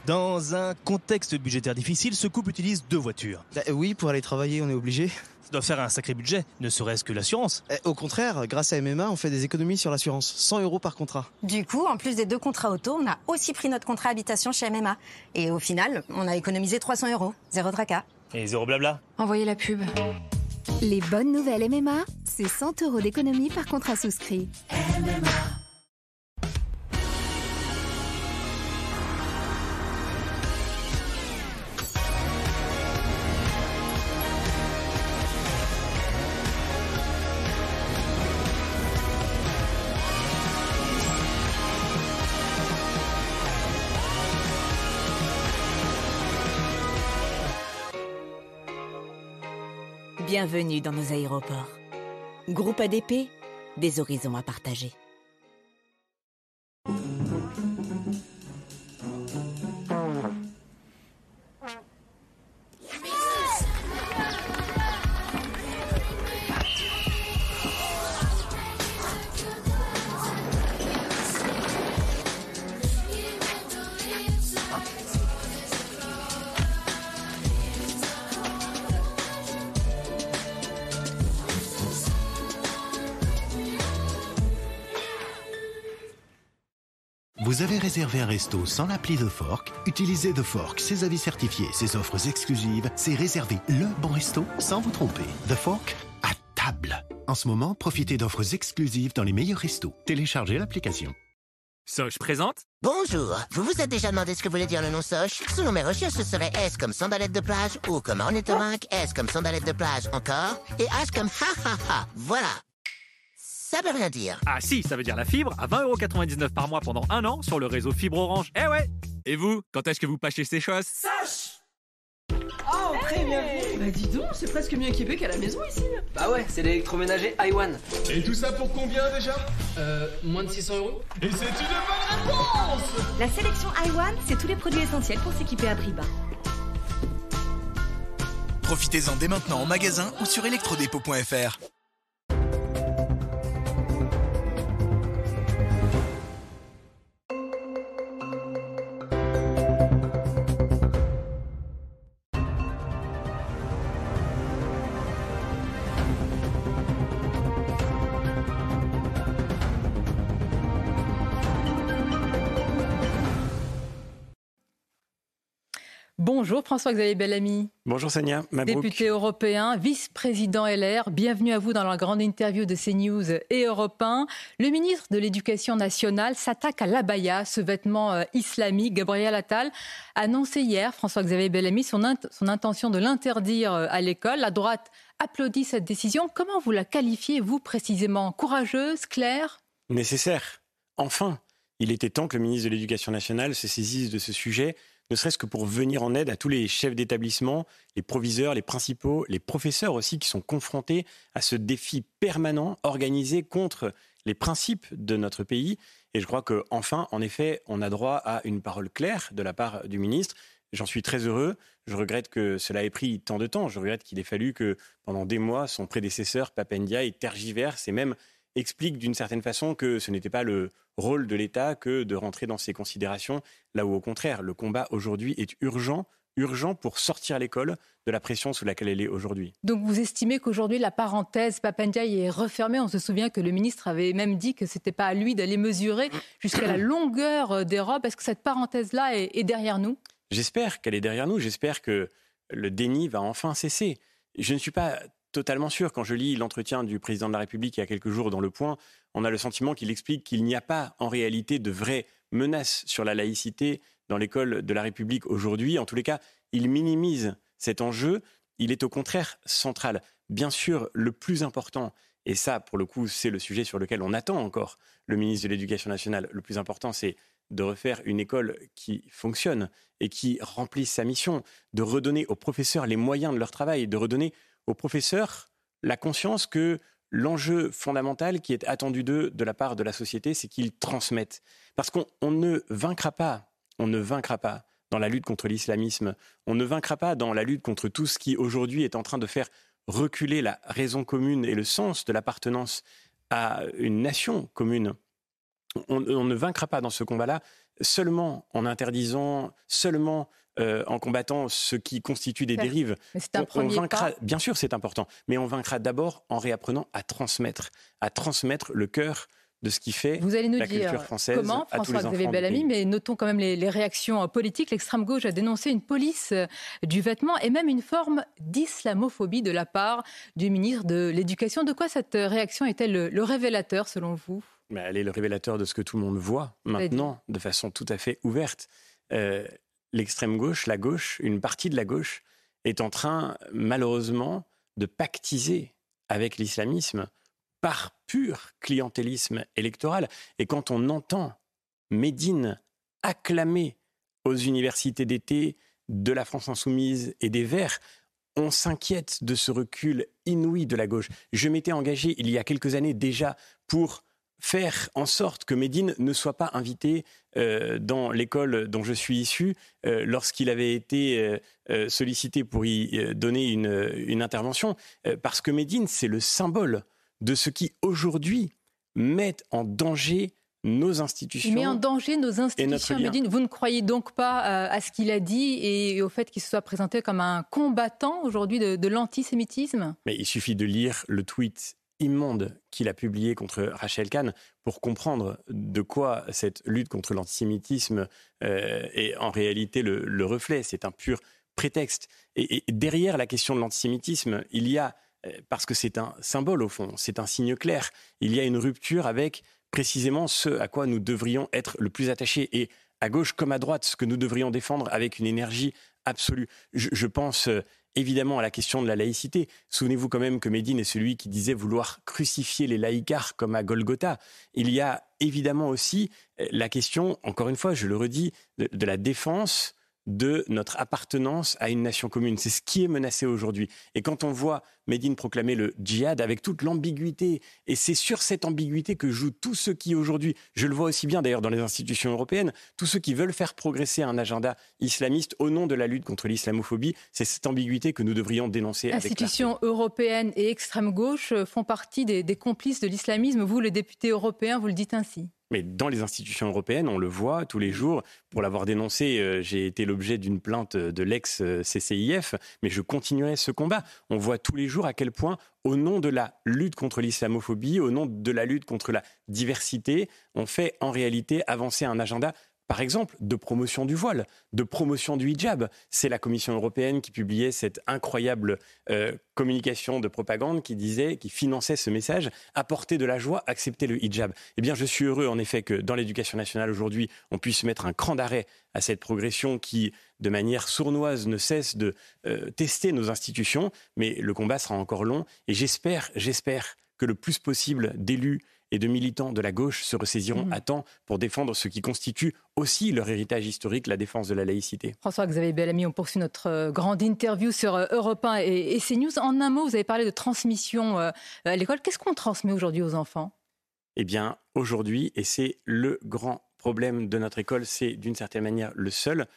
[SPEAKER 143] Dans un contexte budgétaire difficile, ce couple utilise deux voitures.
[SPEAKER 144] oui, pour aller travailler, on est obligé.
[SPEAKER 143] Ça doit faire un sacré budget, ne serait-ce que l'assurance.
[SPEAKER 144] Eh, Au contraire, grâce à MMA, on fait des économies sur l'assurance. 100 euros par contrat.
[SPEAKER 145] Du coup, en plus des deux contrats auto, on a aussi pris notre contrat habitation chez MMA. Et au final, on a économisé 300 euros. Zéro tracas.
[SPEAKER 143] Et zéro blabla.
[SPEAKER 146] Envoyez la pub. Les bonnes nouvelles MMA, c'est 100 euros d'économie par contrat souscrit.
[SPEAKER 41] Bienvenue dans nos aéroports. Groupe ADP, des horizons à partager.
[SPEAKER 147] Vous avez réservé un resto sans l'appli The Fork Utilisez The Fork, ses avis certifiés, ses offres exclusives, c'est réserver le bon resto sans vous tromper. The Fork à table. En ce moment, profitez d'offres exclusives dans les meilleurs restos. Téléchargez l'application.
[SPEAKER 148] Soch présente
[SPEAKER 149] Bonjour, vous vous êtes déjà demandé ce que voulait dire le nom Soch Selon mes recherches, ce serait S comme sandalette de plage, O comme ornithorynque, S comme sandalette de plage encore, et H comme ha ha ha. Voilà. Ça veut rien dire.
[SPEAKER 148] Ah si, ça veut dire la fibre à 20,99€ par mois pendant un an sur le réseau Fibre Orange. Eh ouais Et vous, quand est-ce que vous pâchez ces choses?
[SPEAKER 150] Soch Oh, très bien Bah dis donc, c'est presque mieux équipé qu'à la maison ici
[SPEAKER 151] Bah ouais, c'est l'électroménager iWan.
[SPEAKER 152] Et tout ça pour combien déjà?
[SPEAKER 151] Euh, moins de 600 euros
[SPEAKER 152] Et c'est une bonne réponse
[SPEAKER 34] La sélection iWan, c'est tous les produits essentiels pour s'équiper à prix bas.
[SPEAKER 153] Profitez-en dès maintenant en magasin ou sur electrodépôt.fr.
[SPEAKER 154] Bonjour François-Xavier Bellamy.
[SPEAKER 34] Bonjour Sania, Mabrouk.
[SPEAKER 154] Député européen, vice-président LR, bienvenue à vous dans la grande interview de CNews et Europe 1. Le ministre de l'Éducation nationale s'attaque à l'abaya, ce vêtement euh, islamique. Gabriel Attal a annoncé hier, François-Xavier Bellamy, son, int son intention de l'interdire euh, à l'école. La droite applaudit cette décision. Comment vous la qualifiez, vous précisément? Courageuse, claire?
[SPEAKER 34] Nécessaire. Enfin, il était temps que le ministre de l'Éducation nationale se saisisse de ce sujet ne serait-ce que pour venir en aide à tous les chefs d'établissement, les proviseurs, les principaux, les professeurs aussi qui sont confrontés à ce défi permanent organisé contre les principes de notre pays. Et je crois qu'enfin, en effet, on a droit à une parole claire de la part du ministre. J'en suis très heureux. Je regrette que cela ait pris tant de temps. Je regrette qu'il ait fallu que pendant des mois, son prédécesseur, Papendia, tergiverse et même explique d'une certaine façon que ce n'était pas le rôle de l'État que de rentrer dans ces considérations, là où au contraire, le combat aujourd'hui est urgent, urgent pour sortir l'école de la pression sous laquelle elle est aujourd'hui.
[SPEAKER 154] Donc vous estimez qu'aujourd'hui la parenthèse Papandiaï est refermée? On se souvient que le ministre avait même dit que ce n'était pas à lui d'aller mesurer jusqu'à la longueur des robes. Est-ce que cette parenthèse-là est, est derrière nous?
[SPEAKER 34] J'espère qu'elle est derrière nous. J'espère que le déni va enfin cesser. Je ne suis pas totalement sûr. Quand je lis l'entretien du président de la République il y a quelques jours dans Le Point, on a le sentiment qu'il explique qu'il n'y a pas en réalité de vraies menaces sur la laïcité dans l'école de la République aujourd'hui. En tous les cas, il minimise cet enjeu. Il est au contraire central. Bien sûr, le plus important, et ça, pour le coup, c'est le sujet sur lequel on attend encore le ministre de l'Éducation nationale, le plus important, c'est de refaire une école qui fonctionne et qui remplisse sa mission, de redonner aux professeurs les moyens de leur travail, de redonner aux professeurs la conscience que l'enjeu fondamental qui est attendu d'eux de la part de la société, c'est qu'ils transmettent. Parce qu'on ne vaincra pas, on ne vaincra pas dans la lutte contre l'islamisme, on ne vaincra pas dans la lutte contre tout ce qui aujourd'hui est en train de faire reculer la raison commune et le sens de l'appartenance à une nation commune. On, on, ne vaincra pas dans ce combat-là seulement en interdisant, seulement euh, en combattant ce qui constitue des dérives.
[SPEAKER 154] Mais c'est un on, on
[SPEAKER 34] vaincra,
[SPEAKER 154] pas.
[SPEAKER 34] bien sûr, c'est important, mais on vaincra d'abord en réapprenant à transmettre, à transmettre le cœur de ce qui fait
[SPEAKER 154] Vous allez nous
[SPEAKER 34] la
[SPEAKER 154] dire
[SPEAKER 34] culture française
[SPEAKER 154] comment, François-Xavier Bellamy, mais notons quand même les, les réactions politiques. L'extrême gauche a dénoncé une police euh, du vêtement et même une forme d'islamophobie de la part du ministre de l'Éducation. De quoi cette réaction est-elle le, le révélateur, selon vous?
[SPEAKER 34] Mais elle est le révélateur de ce que tout le monde voit maintenant, de façon tout à fait ouverte. Euh, L'extrême gauche, la gauche, une partie de la gauche est en train, malheureusement, de pactiser avec l'islamisme par pur clientélisme électoral. Et quand on entend Médine acclamer aux universités d'été de la France insoumise et des Verts, on s'inquiète de ce recul inouï de la gauche. Je m'étais engagé il y a quelques années déjà pour faire en sorte que Médine ne soit pas invité euh, dans l'école dont je suis issu euh, lorsqu'il avait été euh, sollicité pour y donner une, une intervention, parce que Médine, c'est le symbole de ce qui aujourd'hui met en danger nos institutions.
[SPEAKER 154] Il met en danger nos institutions, Médine. Vous ne croyez donc pas à ce qu'il a dit et au fait qu'il se soit présenté comme un combattant aujourd'hui de, de l'antisémitisme?
[SPEAKER 34] Mais il suffit de lire le tweet immonde qu'il a publié contre Rachel Kahn pour comprendre de quoi cette lutte contre l'antisémitisme euh, est en réalité le, le reflet. C'est un pur prétexte. Et, derrière la question de l'antisémitisme, il y a, parce que c'est un symbole au fond, c'est un signe clair, il y a une rupture avec précisément ce à quoi nous devrions être le plus attachés. Et à gauche comme à droite, ce que nous devrions défendre avec une énergie absolue. Je, je pense euh, évidemment à la question de la laïcité. Souvenez-vous quand même que Médine est celui qui disait vouloir crucifier les laïcars comme à Golgotha. Il y a évidemment aussi euh, la question, encore une fois, je le redis, de, de la défense de notre appartenance à une nation commune. C'est ce qui est menacé aujourd'hui. Et quand on voit Médine proclamer le djihad avec toute l'ambiguïté, et c'est sur cette ambiguïté que jouent tous ceux qui aujourd'hui, je le vois aussi bien d'ailleurs dans les institutions européennes, tous ceux qui veulent faire progresser un agenda islamiste au nom de la lutte contre l'islamophobie, c'est cette ambiguïté que nous devrions dénoncer.
[SPEAKER 154] Institutions européennes et extrême gauche font partie des, des complices de l'islamisme. Vous, les députés européens, vous le dites ainsi
[SPEAKER 34] mais dans les institutions européennes, on le voit tous les jours. Pour l'avoir dénoncé, euh, j'ai été l'objet d'une plainte de l'ex-CCIF, mais je continuerai ce combat. On voit tous les jours à quel point, au nom de la lutte contre l'islamophobie, au nom de la lutte contre la diversité, on fait en réalité avancer un agenda par exemple, de promotion du voile, de promotion du hijab. C'est la Commission européenne qui publiait cette incroyable euh, communication de propagande qui disait, qui finançait ce message, apporter de la joie, accepter le hijab. Eh bien, je suis heureux en effet que dans l'éducation nationale aujourd'hui, on puisse mettre un cran d'arrêt à cette progression qui, de manière sournoise, ne cesse de euh, tester nos institutions. Mais le combat sera encore long et j'espère, j'espère que le plus possible d'élus et de militants de la gauche se ressaisiront
[SPEAKER 154] Mhm.
[SPEAKER 34] à temps pour défendre ce qui constitue aussi leur héritage historique, la défense de la laïcité.
[SPEAKER 154] François-Xavier Bellamy, on poursuit notre euh, grande interview sur euh, Europe 1 et, et CNews. En un mot, vous avez parlé de transmission euh, à l'école. Qu'est-ce qu'on transmet aujourd'hui aux enfants?
[SPEAKER 34] Eh bien, aujourd'hui, et c'est le grand problème de notre école, c'est d'une certaine manière le seul,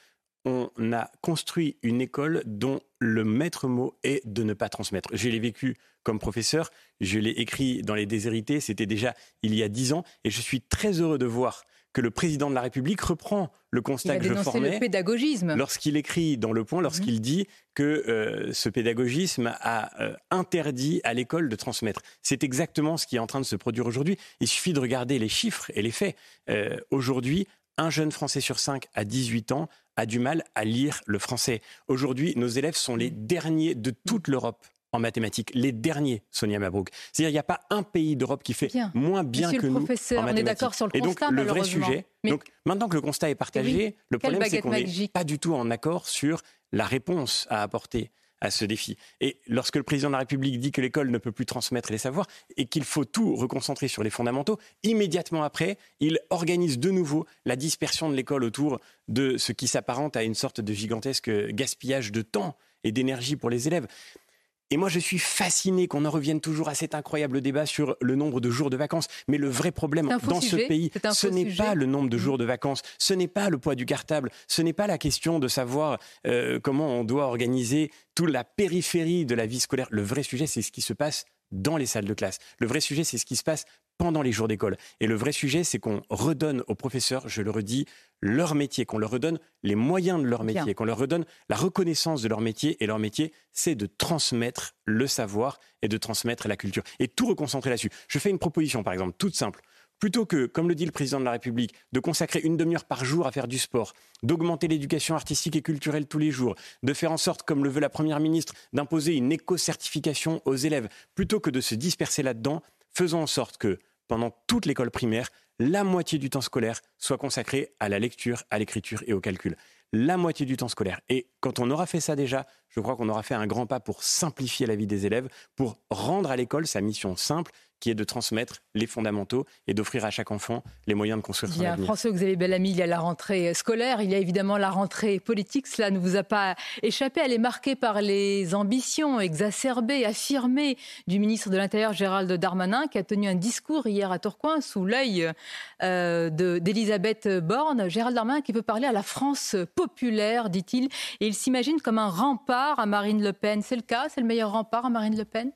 [SPEAKER 34] on a construit une école dont le maître mot est de ne pas transmettre. Je l'ai vécu comme professeur, je l'ai écrit dans Les Déshérités, c'était déjà il y a dix ans, et je suis très heureux de voir que le président de la République reprend le
[SPEAKER 154] Il
[SPEAKER 34] constat
[SPEAKER 154] a
[SPEAKER 34] que je formais
[SPEAKER 154] le pédagogisme.
[SPEAKER 34] lorsqu'il écrit dans Le Point, lorsqu'il dit que euh, ce pédagogisme a euh, interdit à l'école de transmettre. C'est exactement ce qui est en train de se produire aujourd'hui. Il suffit de regarder les chiffres et les faits. Euh, aujourd'hui, un jeune Français sur cinq à 18 ans a du mal à lire le français. Aujourd'hui, nos élèves sont les derniers de toute l'Europe en mathématiques, les derniers, Sonia Mabrouk. C'est-à-dire qu'il n'y a pas un pays d'Europe qui fait
[SPEAKER 154] Bien.
[SPEAKER 34] moins bien
[SPEAKER 154] Monsieur
[SPEAKER 34] que
[SPEAKER 154] le
[SPEAKER 34] nous
[SPEAKER 154] professeur,
[SPEAKER 34] en
[SPEAKER 154] on est
[SPEAKER 34] mathématiques.
[SPEAKER 154] d'accord sur le
[SPEAKER 34] Et donc,
[SPEAKER 154] constat,
[SPEAKER 34] le vrai sujet,
[SPEAKER 154] Mais-
[SPEAKER 34] donc maintenant que le constat est partagé,
[SPEAKER 154] Eh oui,
[SPEAKER 34] le problème c'est qu'on n'est pas du tout en accord sur la réponse à apporter à ce défi. Et lorsque le président de la République dit que l'école ne peut plus transmettre les savoirs et qu'il faut tout reconcentrer sur les fondamentaux, immédiatement après, il organise de nouveau la dispersion de l'école autour de ce qui s'apparente à une sorte de gigantesque gaspillage de temps et d'énergie pour les élèves. Et moi, je suis fasciné qu'on en revienne toujours à cet incroyable débat sur le nombre de jours de vacances. Mais le vrai problème dans
[SPEAKER 154] sujet.
[SPEAKER 34] ce pays, ce n'est.
[SPEAKER 154] Mmh.
[SPEAKER 34] pas le nombre de jours de vacances, ce n'est pas le poids du cartable, ce n'est pas la question de savoir euh, comment on doit organiser toute la périphérie de la vie scolaire. Le vrai sujet, c'est ce qui se passe dans les salles de classe. Le vrai sujet, c'est ce qui se passe pendant les jours d'école. Et le vrai sujet, c'est qu'on redonne aux professeurs, je le redis, leur métier, qu'on leur redonne les moyens de leur métier, qu'on leur redonne la reconnaissance de leur métier. Et leur métier, c'est de transmettre le savoir et de transmettre la culture. Et tout reconcentrer là-dessus. Je fais une proposition, par exemple, toute simple. Plutôt que, comme le dit le président de la République, de consacrer une demi-heure par jour à faire du sport, d'augmenter l'éducation artistique et culturelle tous les jours, de faire en sorte, comme le veut la Première ministre, d'imposer une éco-certification aux élèves, plutôt que de se disperser là-dedans, faisons en sorte que, pendant toute l'école primaire, la moitié du temps scolaire soit consacrée à la lecture, à l'écriture et au calcul. La moitié du temps scolaire. Et quand on aura fait ça déjà, je crois qu'on aura fait un grand pas pour simplifier la vie des élèves, pour rendre à l'école sa mission simple, qui est de transmettre les fondamentaux et d'offrir à chaque enfant les moyens de construire son avenir.
[SPEAKER 154] François-Xavier Bellamy, il y a la rentrée scolaire, il y a évidemment la rentrée politique. Cela ne vous a pas échappé. Elle est marquée par les ambitions exacerbées, affirmées du ministre de l'Intérieur Gérald Darmanin, qui a tenu un discours hier à Tourcoing sous l'œil euh, de- d'Elisabeth Borne. Gérald Darmanin qui veut parler à la France populaire, dit-il, et il s'imagine comme un rempart à Marine Le Pen. C'est le cas C'est le meilleur rempart à Marine Le Pen?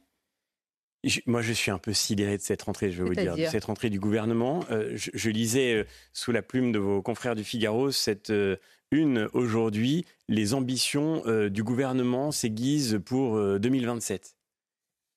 [SPEAKER 34] Moi, je suis un peu sidéré de cette rentrée, je vais vous dire, de
[SPEAKER 154] C'est-à-dire
[SPEAKER 34] cette rentrée du gouvernement. Euh, je, je lisais euh, sous la plume de vos confrères du Figaro cette euh, une aujourd'hui. Les ambitions du gouvernement s'aiguisent pour euh, 2027.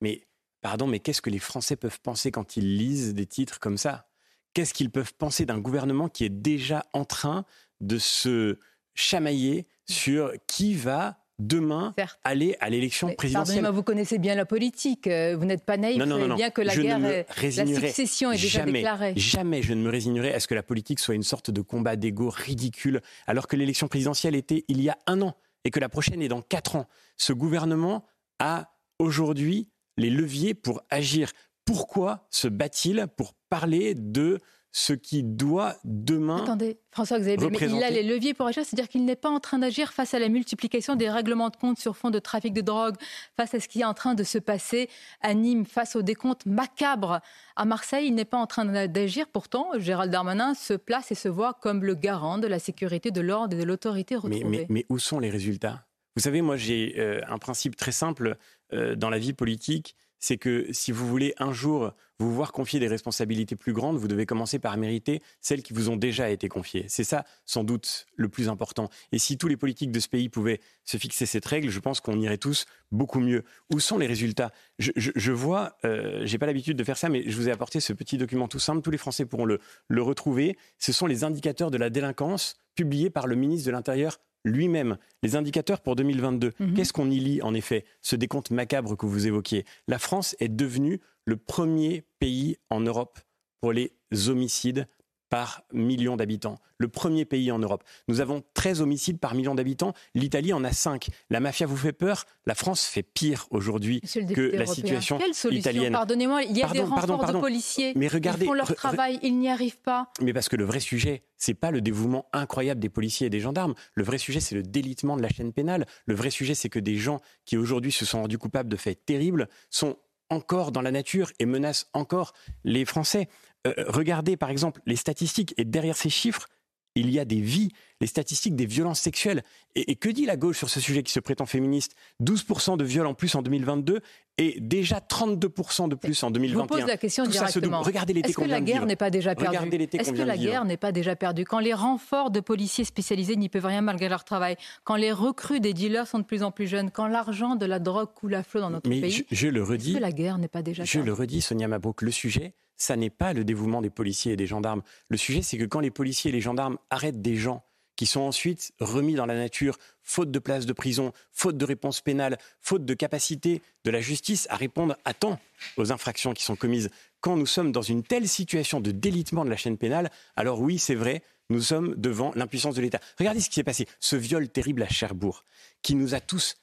[SPEAKER 34] Mais, pardon, mais qu'est-ce que les Français peuvent penser quand ils lisent des titres comme ça? Qu'est-ce qu'ils peuvent penser d'un gouvernement qui est déjà en train de se chamailler sur qui va demain aller à l'élection présidentielle.
[SPEAKER 154] Vous connaissez bien la politique. euh, Vous n'êtes pas naïf.
[SPEAKER 34] Non, non,
[SPEAKER 154] bien que la
[SPEAKER 34] je
[SPEAKER 154] guerre, est- la
[SPEAKER 34] résignerai
[SPEAKER 154] succession est déjà
[SPEAKER 34] jamais,
[SPEAKER 154] déclarée.
[SPEAKER 34] Jamais je ne me résignerai à ce que la politique soit une sorte de combat d'ego ridicule, alors que l'élection présidentielle était il y a un an et que la prochaine est dans quatre ans. Ce gouvernement a aujourd'hui les leviers pour agir. Pourquoi se bat-il pour parler de ce qui doit demain
[SPEAKER 154] Attendez, François-Xavier, mais il a les leviers pour agir, c'est-à-dire qu'il n'est pas en train d'agir face à la multiplication des règlements de compte sur fond de trafic de drogue, face à ce qui est en train de se passer à Nîmes, face aux décomptes macabres à Marseille. Il n'est pas en train d'agir. Pourtant, Gérald Darmanin se place et se voit comme le garant de la sécurité, de l'ordre et de l'autorité retrouvée.
[SPEAKER 34] Mais, mais- mais où sont les résultats? Vous savez, moi j'ai euh, un principe très simple euh, dans la vie politique, c'est que si vous voulez un jour vous voir confier des responsabilités plus grandes, vous devez commencer par mériter celles qui vous ont déjà été confiées. C'est ça, sans doute, le plus important. Et si tous les politiques de ce pays pouvaient se fixer cette règle, je pense qu'on irait tous beaucoup mieux. Où sont les résultats? Je, je- je vois, euh, j'ai pas l'habitude de faire ça, mais je vous ai apporté ce petit document tout simple. Tous les Français pourront le, le retrouver. Ce sont les indicateurs de la délinquance publiés par le ministre de l'Intérieur lui-même. Les indicateurs pour 2022. Qu'est-ce qu'on y lit, en effet Ce décompte macabre que vous évoquiez? La France est devenue le premier pays en Europe pour les homicides par million d'habitants. Le premier pays en Europe. Nous avons 13 homicides par million d'habitants. L'Italie en a 5. La mafia vous fait peur. La France fait pire aujourd'hui que la
[SPEAKER 154] européen,
[SPEAKER 34] situation
[SPEAKER 154] Quelle solution
[SPEAKER 34] italienne.
[SPEAKER 154] Pardonnez-moi, il y a
[SPEAKER 34] Pardon,
[SPEAKER 154] des renforts
[SPEAKER 34] pardon, pardon.
[SPEAKER 154] de policiers.
[SPEAKER 34] Mais regardez,
[SPEAKER 154] Ils font leur travail, ils n'y arrivent pas.
[SPEAKER 34] mais parce que le vrai sujet, c'est pas le dévouement incroyable des policiers et des gendarmes. Le vrai sujet, c'est le délitement de la chaîne pénale. Le vrai sujet, c'est que des gens qui aujourd'hui se sont rendus coupables de faits terribles sont encore dans la nature et menacent encore les Français. Euh, regardez par exemple les statistiques et derrière ces chiffres, il y a des vies, les statistiques des violences sexuelles. Et, et que dit la gauche sur ce sujet qui se prétend féministe? 12% de viols en plus en 2022 et déjà 32% de plus en
[SPEAKER 154] Je
[SPEAKER 34] 2021.
[SPEAKER 154] vous pose la question
[SPEAKER 34] Tout
[SPEAKER 154] directement.
[SPEAKER 34] Regardez l'été
[SPEAKER 154] Est-ce que la guerre n'est pas déjà perdue? Est-ce que la guerre n'est pas déjà perdue? Quand les renforts de policiers spécialisés n'y peuvent rien malgré leur travail, quand les recrues des dealers sont de plus en plus jeunes, quand l'argent de la drogue coule à flot dans notre
[SPEAKER 34] Mais
[SPEAKER 154] pays,
[SPEAKER 34] je, je le
[SPEAKER 154] est-ce
[SPEAKER 34] redis,
[SPEAKER 154] que la guerre n'est pas déjà
[SPEAKER 34] je
[SPEAKER 154] perdue?
[SPEAKER 34] le redis, Sonia Mabrouk, le sujet, ça n'est pas le dévouement des policiers et des gendarmes. Le sujet, c'est que quand les policiers et les gendarmes arrêtent des gens qui sont ensuite remis dans la nature, faute de place de prison, faute de réponse pénale, faute de capacité de la justice à répondre à temps aux infractions qui sont commises. Quand nous sommes dans une telle situation de délitement de la chaîne pénale, alors oui, c'est vrai, nous sommes devant l'impuissance de l'État. Regardez ce qui s'est passé, ce viol terrible à Cherbourg, qui nous a tous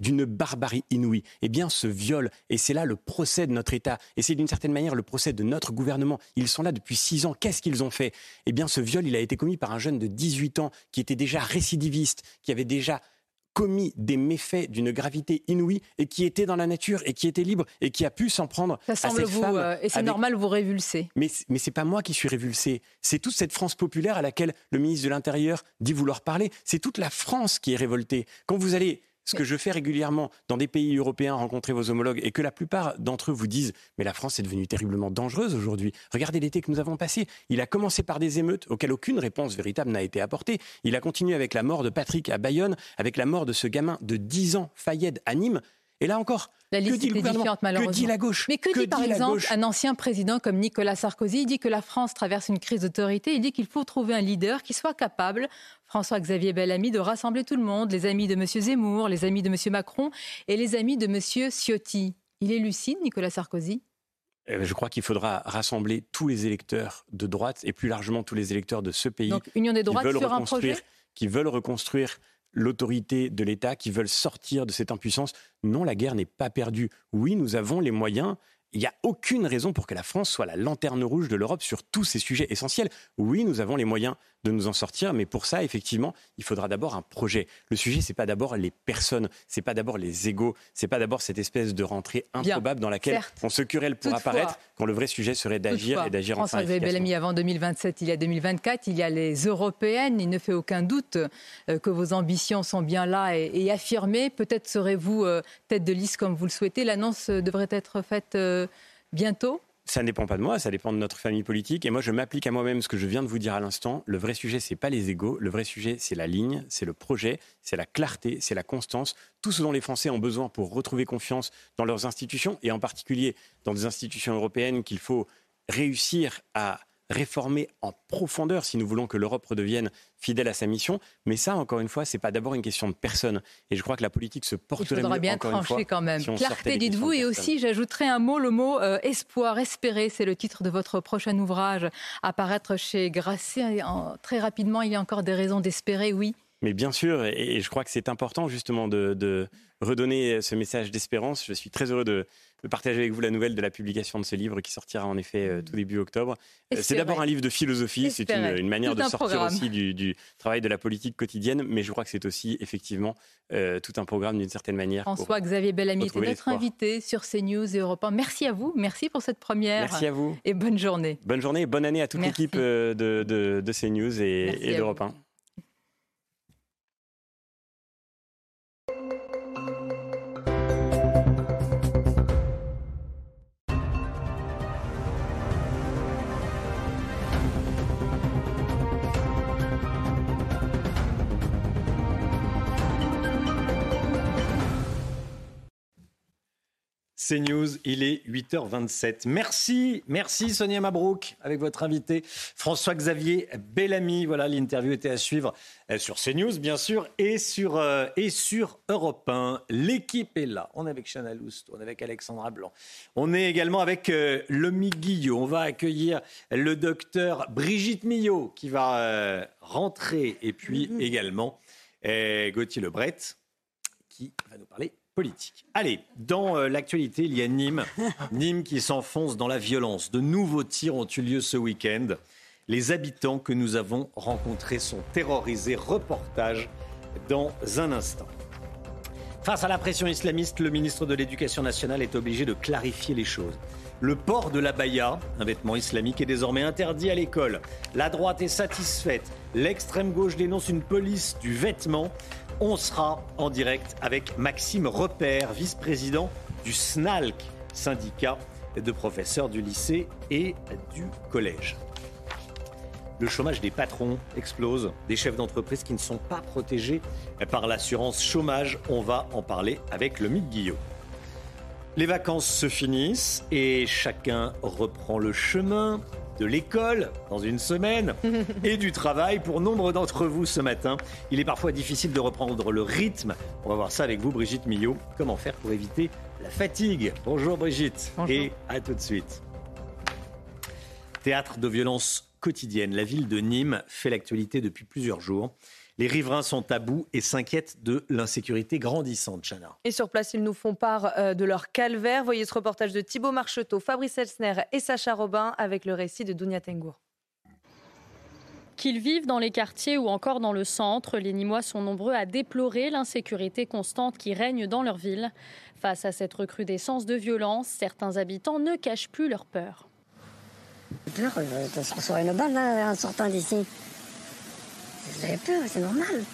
[SPEAKER 154] D'une barbarie
[SPEAKER 34] d'une inouïe. Eh bien, ce viol, et c'est là le procès de notre État, et c'est d'une certaine manière le procès de notre gouvernement. Ils sont là depuis six ans. Qu'est-ce qu'ils ont fait? Eh bien, ce viol, il a été commis par un jeune de 18 ans qui était déjà récidiviste, qui avait déjà commis des méfaits d'une gravité inouïe et qui était dans la nature et qui était libre et qui a pu s'en prendre
[SPEAKER 154] Ça
[SPEAKER 34] à
[SPEAKER 154] semble
[SPEAKER 34] cette
[SPEAKER 154] vous,
[SPEAKER 34] femme
[SPEAKER 154] euh, et c'est
[SPEAKER 34] avec-
[SPEAKER 154] normal, vous révulser.
[SPEAKER 34] mais, mais c'est pas moi qui suis révulsé. C'est toute cette France populaire à laquelle le ministre de l'Intérieur dit vouloir parler. C'est toute la France qui est révoltée. Quand vous allez, ce que je fais régulièrement dans des pays européens, rencontrer vos homologues, et que la plupart d'entre eux vous disent Mais la France est devenue terriblement dangereuse aujourd'hui. Regardez l'été que nous avons passé. Il a commencé par des émeutes auxquelles aucune réponse véritable n'a été apportée. Il a continué avec la mort de Patrick à Bayonne, avec la mort de ce gamin de 10 ans, Fayed, à Nîmes. Et là encore,
[SPEAKER 154] La
[SPEAKER 34] que
[SPEAKER 154] liste
[SPEAKER 34] dit le gouvernement. Que dit la gauche
[SPEAKER 154] Mais que, dit par
[SPEAKER 34] dit la
[SPEAKER 154] exemple un ancien président comme Nicolas Sarkozy? Il dit que la France traverse une crise d'autorité. Il dit qu'il faut trouver un leader qui soit capable, François-Xavier Bellamy, de rassembler tout le monde, les amis de M. Zemmour, les amis de M. Macron et les amis de M. Ciotti. Il est lucide, Nicolas Sarkozy?
[SPEAKER 34] Euh, Je crois qu'il faudra rassembler tous les électeurs de droite et plus largement tous les électeurs de ce pays
[SPEAKER 154] Donc, Union des droites sur un projet?
[SPEAKER 34] qui veulent reconstruire l'autorité de l'État, qui veulent sortir de cette impuissance. Non, la guerre n'est pas perdue. Oui, nous avons les moyens. Il n'y a aucune raison pour que la France soit la lanterne rouge de l'Europe sur tous ces sujets essentiels. Oui, nous avons les moyens de nous en sortir, mais pour ça, effectivement, il faudra d'abord un projet. Le sujet, c'est pas d'abord les personnes, c'est pas d'abord les égaux, c'est pas d'abord cette espèce de rentrée
[SPEAKER 154] Bien,
[SPEAKER 34] improbable dans laquelle
[SPEAKER 154] certes.
[SPEAKER 34] on se querelle pour
[SPEAKER 154] Toutefois-
[SPEAKER 34] apparaître, quand le vrai sujet serait d'agir et d'agir enfin.
[SPEAKER 154] Bellamy, avant 2027, il y a 2024, il y a les européennes. Il ne fait aucun doute euh, que vos ambitions sont bien là et, affirmées. Peut-être serez-vous euh, tête de liste comme vous le souhaitez. L'annonce euh, devrait être faite bientôt.
[SPEAKER 34] Ça ne dépend pas de moi, ça dépend de notre famille politique. Et moi, je m'applique à moi-même ce que je viens de vous dire à l'instant. Le vrai sujet, c'est pas les égaux. Le vrai sujet, c'est la ligne, c'est le projet, c'est la clarté, c'est la constance. Tout ce dont les Français ont besoin pour retrouver confiance dans leurs institutions et en particulier dans des institutions européennes qu'il faut réussir à réformer en profondeur si nous voulons que l'Europe redevienne fidèle à sa mission. Mais ça, encore une fois, c'est pas d'abord une question de personne. Et je crois que la politique se porterait
[SPEAKER 154] Il faudra
[SPEAKER 34] mieux,
[SPEAKER 154] bien
[SPEAKER 34] encore
[SPEAKER 154] trancher
[SPEAKER 34] fois,
[SPEAKER 154] quand même.
[SPEAKER 34] si
[SPEAKER 154] Clarté, dites-vous, et aussi, j'ajouterai un mot, le mot euh, espoir, espérer. C'est le titre de votre prochain ouvrage à paraître chez Grasset. En- Très rapidement, il y a encore des raisons d'espérer, oui.
[SPEAKER 34] Mais bien sûr, et et je crois que c'est important justement de, de redonner ce message d'espérance. Je suis très heureux de, de partager avec vous la nouvelle de la publication de ce livre qui sortira en effet euh, tout début octobre. Euh, C'est d'abord un livre de philosophie, c'est une, manière
[SPEAKER 154] Tout
[SPEAKER 34] de
[SPEAKER 154] un
[SPEAKER 34] sortir
[SPEAKER 154] programme.
[SPEAKER 34] aussi du, du travail de la politique quotidienne, mais je crois que c'est aussi effectivement euh, tout un programme d'une certaine manière.
[SPEAKER 154] François-Xavier Bellamy était notre invité sur CNews et Europe 1. Merci à vous, merci pour cette première.
[SPEAKER 34] Merci à vous.
[SPEAKER 154] Et bonne journée.
[SPEAKER 34] Bonne journée et bonne année à toute l'équipe de, de, de CNews et, et d'Europe
[SPEAKER 154] vous.
[SPEAKER 34] 1.
[SPEAKER 1] C'est News, il est 8h27. Merci, merci Sonia Mabrouk avec votre invité François-Xavier Bellamy. Voilà, l'interview était à suivre euh, sur CNews bien sûr et sur, euh, et sur Europe 1. L'équipe est là. On est avec Chana Louste, on est avec Alexandra Blanc. On est également avec euh, Lomi Guillot. On va accueillir le docteur Brigitte Millot qui va euh, rentrer et puis également euh, Gauthier Lebret qui va nous parler politique. Allez, dans euh, l'actualité, il y a Nîmes. Nîmes qui s'enfonce dans la violence. De nouveaux tirs ont eu lieu ce week-end. Les habitants que nous avons rencontrés sont terrorisés. Reportage dans un instant. Face à la pression islamiste, le ministre de l'Éducation nationale est obligé de clarifier les choses. Le port de l'abaya, un vêtement islamique, est désormais interdit à l'école. La droite est satisfaite. L'extrême gauche dénonce une police du vêtement. On sera en direct avec Maxime Repère, vice-président du SNALC, syndicat de professeurs du lycée et du collège. Le chômage des patrons explose, des chefs d'entreprise qui ne sont pas protégés par l'assurance chômage. On va en parler avec le mythe Guillot. Les vacances se finissent et chacun reprend le chemin de l'école dans une semaine et du travail. Pour nombre d'entre vous ce matin, il est parfois difficile de reprendre le rythme. On va voir ça avec vous, Brigitte Millot. Comment faire pour éviter la fatigue? Bonjour Brigitte et à tout de suite. Théâtre de violences quotidiennes, la ville de Nîmes fait l'actualité depuis plusieurs jours. Les riverains sont à bout et s'inquiètent de l'insécurité grandissante, Chana.
[SPEAKER 9] Et sur place, ils nous font part euh, de leur calvaire. Voyez ce reportage de Thibaut Marcheteau, Fabrice Elsner et Sacha Robin avec le récit de Dounia Tengour.
[SPEAKER 14] Qu'ils vivent dans les quartiers ou encore dans le centre, les Nîmois sont nombreux à déplorer l'insécurité constante qui règne dans leur ville. Face à cette recrudescence de violence, certains habitants ne cachent plus leur peur.
[SPEAKER 155] Peur euh, une balle là, en sortant d'ici. Vous avez peur, c'est normal.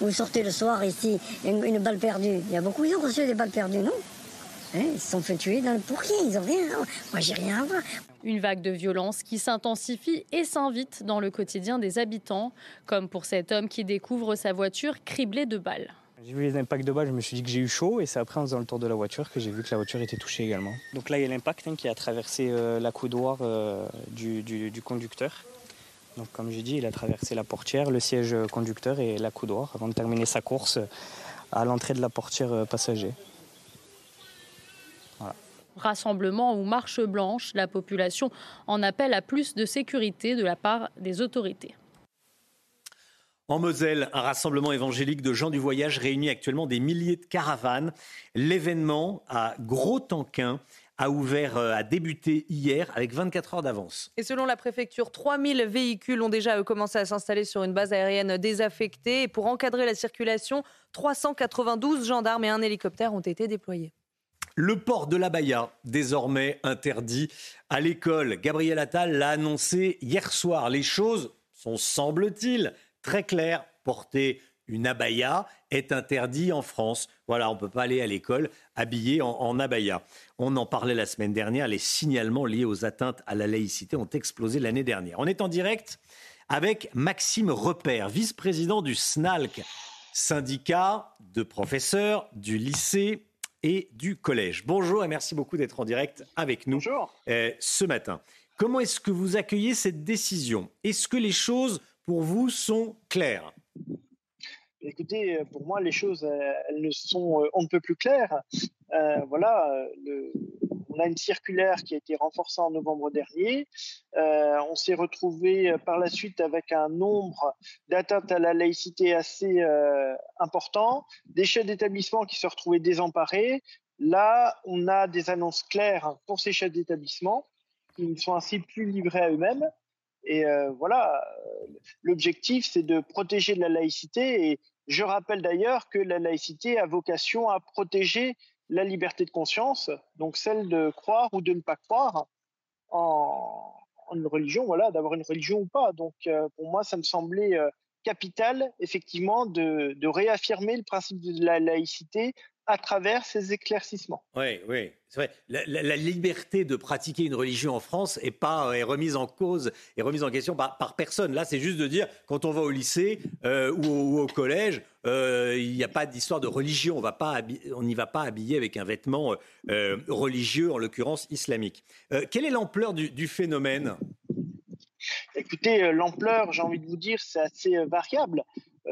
[SPEAKER 155] Vous sortez le soir ici, une, une balle perdue. Il y a beaucoup qui ont reçu des balles perdues, non Hein, Ils se sont fait tuer dans le pour rien, ils ont rien. Moi, j'ai rien à voir.
[SPEAKER 14] Une vague de violence qui s'intensifie et s'invite dans le quotidien des habitants, comme pour cet homme qui découvre sa voiture criblée de balles.
[SPEAKER 156] J'ai vu les impacts de balles, je me suis dit que j'ai eu chaud et c'est après en faisant le tour de la voiture que j'ai vu que la voiture était touchée également. Donc là il y a l'impact hein, qui a traversé euh, la coudoir euh, du, du- du conducteur. Donc comme j'ai dit, il a traversé la portière, le siège conducteur et la coudoir avant de terminer sa course à l'entrée de la portière passager. Voilà.
[SPEAKER 14] Rassemblement ou marche blanche, la population en appelle à plus de sécurité de la part des autorités.
[SPEAKER 1] En Moselle, un rassemblement évangélique de gens du voyage réunit actuellement des milliers de caravanes. L'événement à Gros-Tanquin a ouvert, euh, a débuté hier avec 24 heures d'avance.
[SPEAKER 9] Et selon la préfecture, 3000 véhicules ont déjà euh, commencé à s'installer sur une base aérienne désaffectée. Et pour encadrer la circulation, 392 gendarmes et un hélicoptère ont été déployés.
[SPEAKER 1] Le port de l'abaya, désormais interdit à l'école. Gabriel Attal l'a annoncé hier soir. Les choses sont, semble-t-il, très claires. Porter une abaya est interdit en France. Voilà, on ne peut pas aller à l'école habillé en, en abaya. On en parlait la semaine dernière. Les signalements liés aux atteintes à la laïcité ont explosé l'année dernière. On est en direct avec Maxime Repère, vice-président du SNALC, syndicat de professeurs du lycée et du collège. Bonjour et merci beaucoup d'être en direct avec nous euh, ce matin. comment est-ce que vous accueillez cette décision? Est-ce que les choses, pour vous, sont claires?
[SPEAKER 157] Écoutez, pour moi, les choses, elles ne sont on ne peut plus claires. voilà, on a une circulaire qui a été renforcée en novembre dernier. Euh, on s'est retrouvé euh, par la suite avec un nombre d'atteintes à la laïcité assez euh, important, des chefs d'établissement qui se retrouvaient désemparés. Là, on a des annonces claires pour ces chefs d'établissement qui ne sont ainsi plus livrés à eux-mêmes. Et voilà, l'objectif, c'est de protéger la laïcité. Et je rappelle d'ailleurs que la laïcité a vocation à protéger la liberté de conscience, donc celle de croire ou de ne pas croire en, une religion, voilà, d'avoir une religion ou pas. Donc euh, pour moi, ça me semblait euh, capital, effectivement, de, réaffirmer le principe de la laïcité à travers ces éclaircissements.
[SPEAKER 1] Oui, oui, c'est vrai. La, liberté de pratiquer une religion en France est pas est remise en cause, est remise en question par, par personne. Là, c'est juste de dire quand on va au lycée euh, ou, au, collège, euh, il n'y a pas d'histoire de religion. On va pas, on n'y va pas habillé avec un vêtement euh, religieux, en l'occurrence islamique. quelle est l'ampleur du, du phénomène?
[SPEAKER 157] Écoutez, l'ampleur, j'ai envie de vous dire, c'est assez variable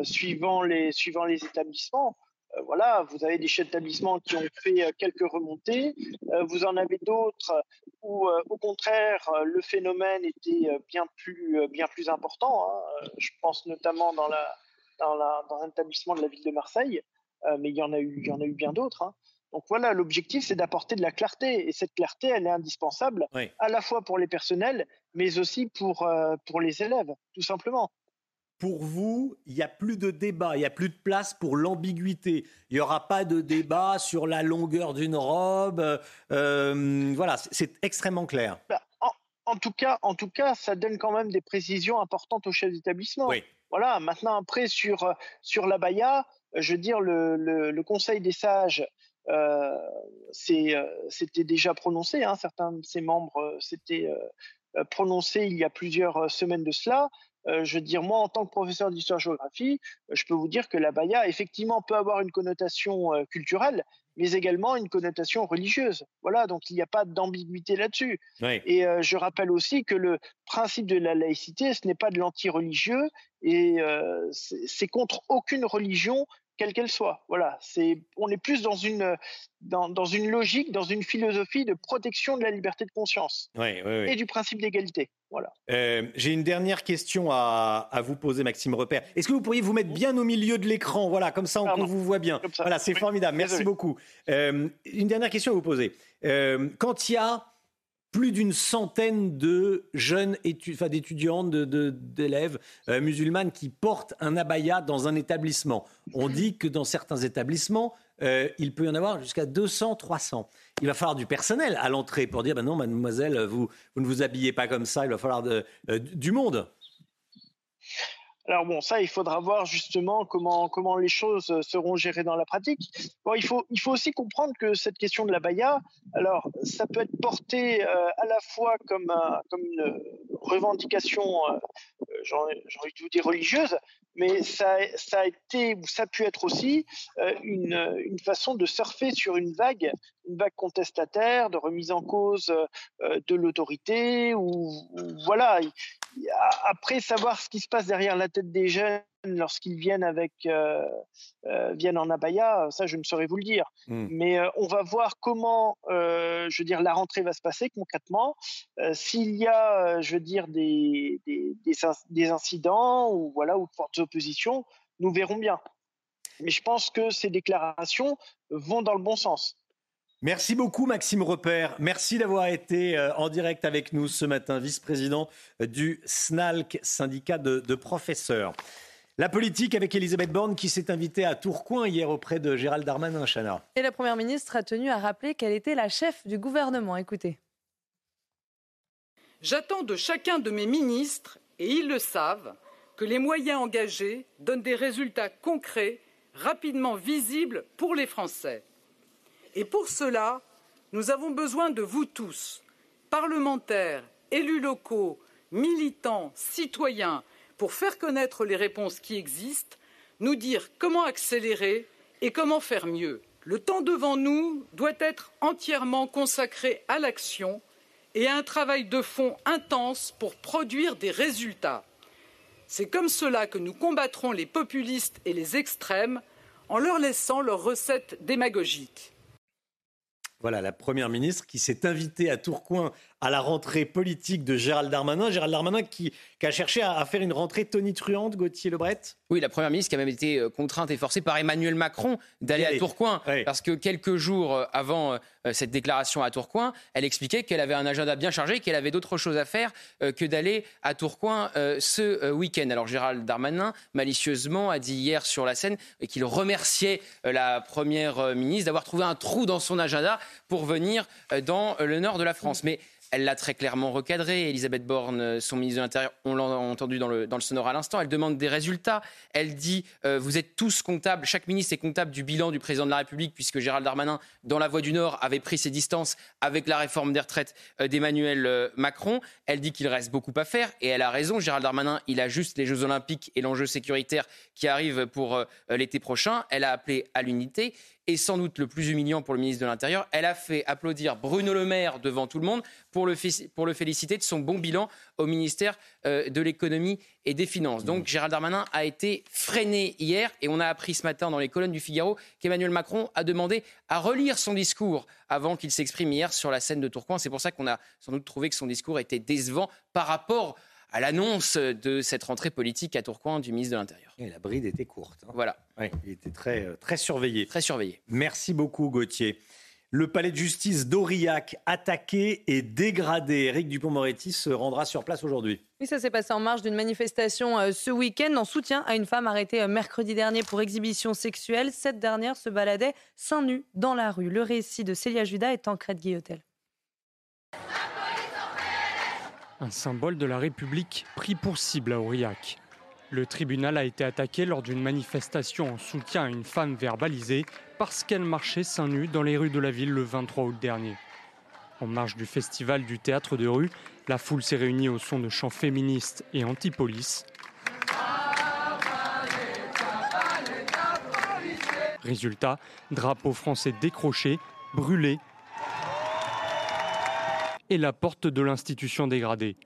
[SPEAKER 157] suivant les suivant les établissements. Euh, voilà, vous avez des chefs d'établissement qui ont fait euh, quelques remontées, euh, vous en avez d'autres où, au contraire, le phénomène était bien plus, bien plus important. Hein. Je pense notamment dans, la, dans, la, dans un établissement de la ville de Marseille, mais il y en a eu, il y en a eu bien d'autres. Hein. Donc voilà, l'objectif, c'est d'apporter de la clarté. Et cette clarté, elle est indispensable à la fois pour les personnels, mais aussi pour, pour les élèves, tout simplement
[SPEAKER 1] pour vous, il n'y a plus de débat, il n'y a plus de place pour l'ambiguïté. Il n'y aura pas de débat sur la longueur d'une robe. Euh, voilà, c'est extrêmement clair.
[SPEAKER 157] Bah, en, tout cas, en tout cas, ça donne quand même des précisions importantes aux chefs d'établissement. Oui. Voilà, maintenant, après, sur, sur la Baïa, je veux dire, le, Conseil des sages euh, euh, s'était déjà prononcé. Hein, certains de ses membres s'étaient prononcés il y a plusieurs semaines de cela. Euh, je veux dire, moi, en tant que professeur d'histoire-géographie, euh, je peux vous dire que la baya, effectivement, peut avoir une connotation euh, culturelle, mais également une connotation religieuse. Voilà, donc il n'y a pas d'ambiguïté là-dessus. Et je rappelle aussi que le principe de la laïcité, ce n'est pas de l'anti-religieux, et c'est contre aucune religion quelle qu'elle soit. Voilà, c'est, on est plus dans une, dans, dans, une logique, dans une philosophie de protection de la liberté de conscience et du principe d'égalité. Voilà.
[SPEAKER 1] Euh, j'ai une dernière question à, à, vous poser, Maxime Repère. Est-ce que vous pourriez vous mettre bien au milieu de l'écran? Voilà, comme ça on, vous voit bien. Voilà, c'est formidable. Merci beaucoup. Euh, une dernière question à vous poser. Euh, quand il y a plus d'une centaine de jeunes enfin, d'étudiantes, d'élèves euh, musulmanes qui portent un abaya dans un établissement. On dit que dans certains établissements, euh, il peut y en avoir jusqu'à 200, 300. Il va falloir du personnel à l'entrée pour dire, ben non, mademoiselle, vous, vous, ne vous habillez pas comme ça, il va falloir de, euh, du monde.
[SPEAKER 157] Alors bon, ça, il faudra voir justement comment, comment les choses seront gérées dans la pratique. Bon, il faut, il faut aussi comprendre que cette question de la baya, alors ça peut être porté euh, à la fois comme, comme une revendication, euh, j'ai envie de vous dire religieuse, mais ça, ça a été ou ça a pu être aussi euh, une, une, façon de surfer sur une vague, une vague contestataire, de remise en cause de l'autorité, ou, voilà, après, savoir ce qui se passe derrière la tête des jeunes lorsqu'ils viennent avec euh, euh, viennent en abaya, ça je ne saurais vous le dire. Hmm. Mais euh, on va voir comment, je veux dire, la rentrée va se passer concrètement. S'il y a, je veux dire, des, des, des, incidents ou voilà ou de fortes oppositions, nous verrons bien. Mais je pense que ces déclarations vont dans le bon sens.
[SPEAKER 1] Merci beaucoup Maxime Repère. Merci d'avoir été euh, en direct avec nous ce matin, vice-président du SNALC, syndicat de, professeurs. La politique avec Elisabeth Borne qui s'est invitée à Tourcoing hier auprès de Gérald Darmanin, Chana.
[SPEAKER 9] Et la Première ministre a tenu à rappeler qu'elle était la chef du gouvernement. Écoutez.
[SPEAKER 56] J'attends de chacun de mes ministres, et ils le savent, que les moyens engagés donnent des résultats concrets, rapidement visibles pour les Français. Et pour cela, nous avons besoin de vous tous, parlementaires, élus locaux, militants, citoyens, pour faire connaître les réponses qui existent, nous dire comment accélérer et comment faire mieux. Le temps devant nous doit être entièrement consacré à l'action
[SPEAKER 158] et un travail de fond intense pour produire des résultats. C'est comme cela que nous combattrons les populistes et les extrêmes en leur laissant leurs recettes démagogiques.
[SPEAKER 1] Voilà la Première ministre qui s'est invitée à Tourcoing à la rentrée politique de Gérald Darmanin. Gérald Darmanin qui, a cherché à, faire une rentrée tonitruante, Gauthier Lebret?
[SPEAKER 13] Oui, la Première ministre qui a même été euh, contrainte et forcée par Emmanuel Macron d'aller à Tourcoing. Parce que quelques jours euh, avant euh, cette déclaration à Tourcoing, elle expliquait qu'elle avait un agenda bien chargé, qu'elle avait d'autres choses à faire que d'aller à Tourcoing ce week-end. Alors Gérald Darmanin, malicieusement, a dit hier sur la scène qu'il remerciait la Première ministre d'avoir trouvé un trou dans son agenda pour venir dans le nord de la France. Mais elle l'a très clairement recadré. Elisabeth Borne, euh, son ministre de l'Intérieur, on l'a entendu dans le, sonore à l'instant, elle demande des résultats. Elle dit euh, vous êtes tous comptables, chaque ministre est comptable du bilan du président de la République, puisque Gérald Darmanin, dans la Voie du Nord, avait pris ses distances avec la réforme des retraites euh, d'Emmanuel Macron. Elle dit qu'il reste beaucoup à faire, et elle a raison. Gérald Darmanin, il a juste les Jeux Olympiques et l'enjeu sécuritaire qui arrive pour l'été prochain. Elle a appelé à l'unité et sans doute le plus humiliant pour le ministre de l'Intérieur, elle a fait applaudir Bruno Le Maire devant tout le monde pour le, féliciter de son bon bilan au ministère euh, de l'économie et des finances. Donc Gérald Darmanin a été freiné hier et on a appris ce matin dans les colonnes du Figaro qu'Emmanuel Macron a demandé à relire son discours avant qu'il s'exprime hier sur la scène de Tourcoing. C'est pour ça qu'on a sans doute trouvé que son discours était décevant par rapport à l'annonce de cette rentrée politique à Tourcoing du ministre de l'Intérieur.
[SPEAKER 1] Et la bride était courte.
[SPEAKER 13] Hein. Voilà.
[SPEAKER 1] il était très, euh, très surveillé.
[SPEAKER 13] Très surveillé.
[SPEAKER 1] Merci beaucoup, Gauthier. Le palais de justice d'Aurillac attaqué et dégradé. Éric Dupont-Moretti se rendra sur place aujourd'hui.
[SPEAKER 9] Oui, ça s'est passé en marge d'une manifestation euh, ce week-end en soutien à une femme arrêtée euh, mercredi dernier pour exhibition sexuelle. Cette dernière se baladait seins nus dans la rue. Le récit de Célia Judas est en crête Guillotel.
[SPEAKER 56] Un symbole de la République pris pour cible à Aurillac. Le tribunal a été attaqué lors d'une manifestation en soutien à une femme verbalisée parce qu'elle marchait seins nus dans les rues de la ville le 23 août dernier. En marge du festival du théâtre de rue, la foule s'est réunie au son de chants féministes et anti-police. Résultat, drapeau français décroché, brûlé et la porte de l'institution dégradée.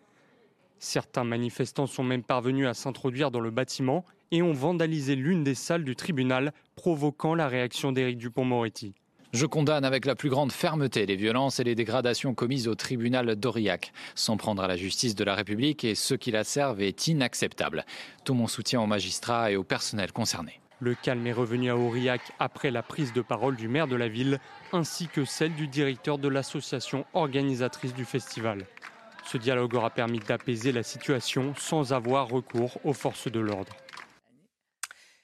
[SPEAKER 56] Certains manifestants sont même parvenus à s'introduire dans le bâtiment et ont vandalisé l'une des salles du tribunal, provoquant la réaction d'Éric Dupont-Moretti.
[SPEAKER 159] Je condamne avec la plus grande fermeté les violences et les dégradations commises au tribunal d'Aurillac. S'en prendre à la justice de la République et ceux qui la servent est inacceptable. Tout mon soutien aux magistrats et au personnel concernés.
[SPEAKER 56] Le calme est revenu à Aurillac après la prise de parole du maire de la ville, ainsi que celle du directeur de l'association organisatrice du festival. Ce dialogue aura permis d'apaiser la situation sans avoir recours aux forces de l'ordre.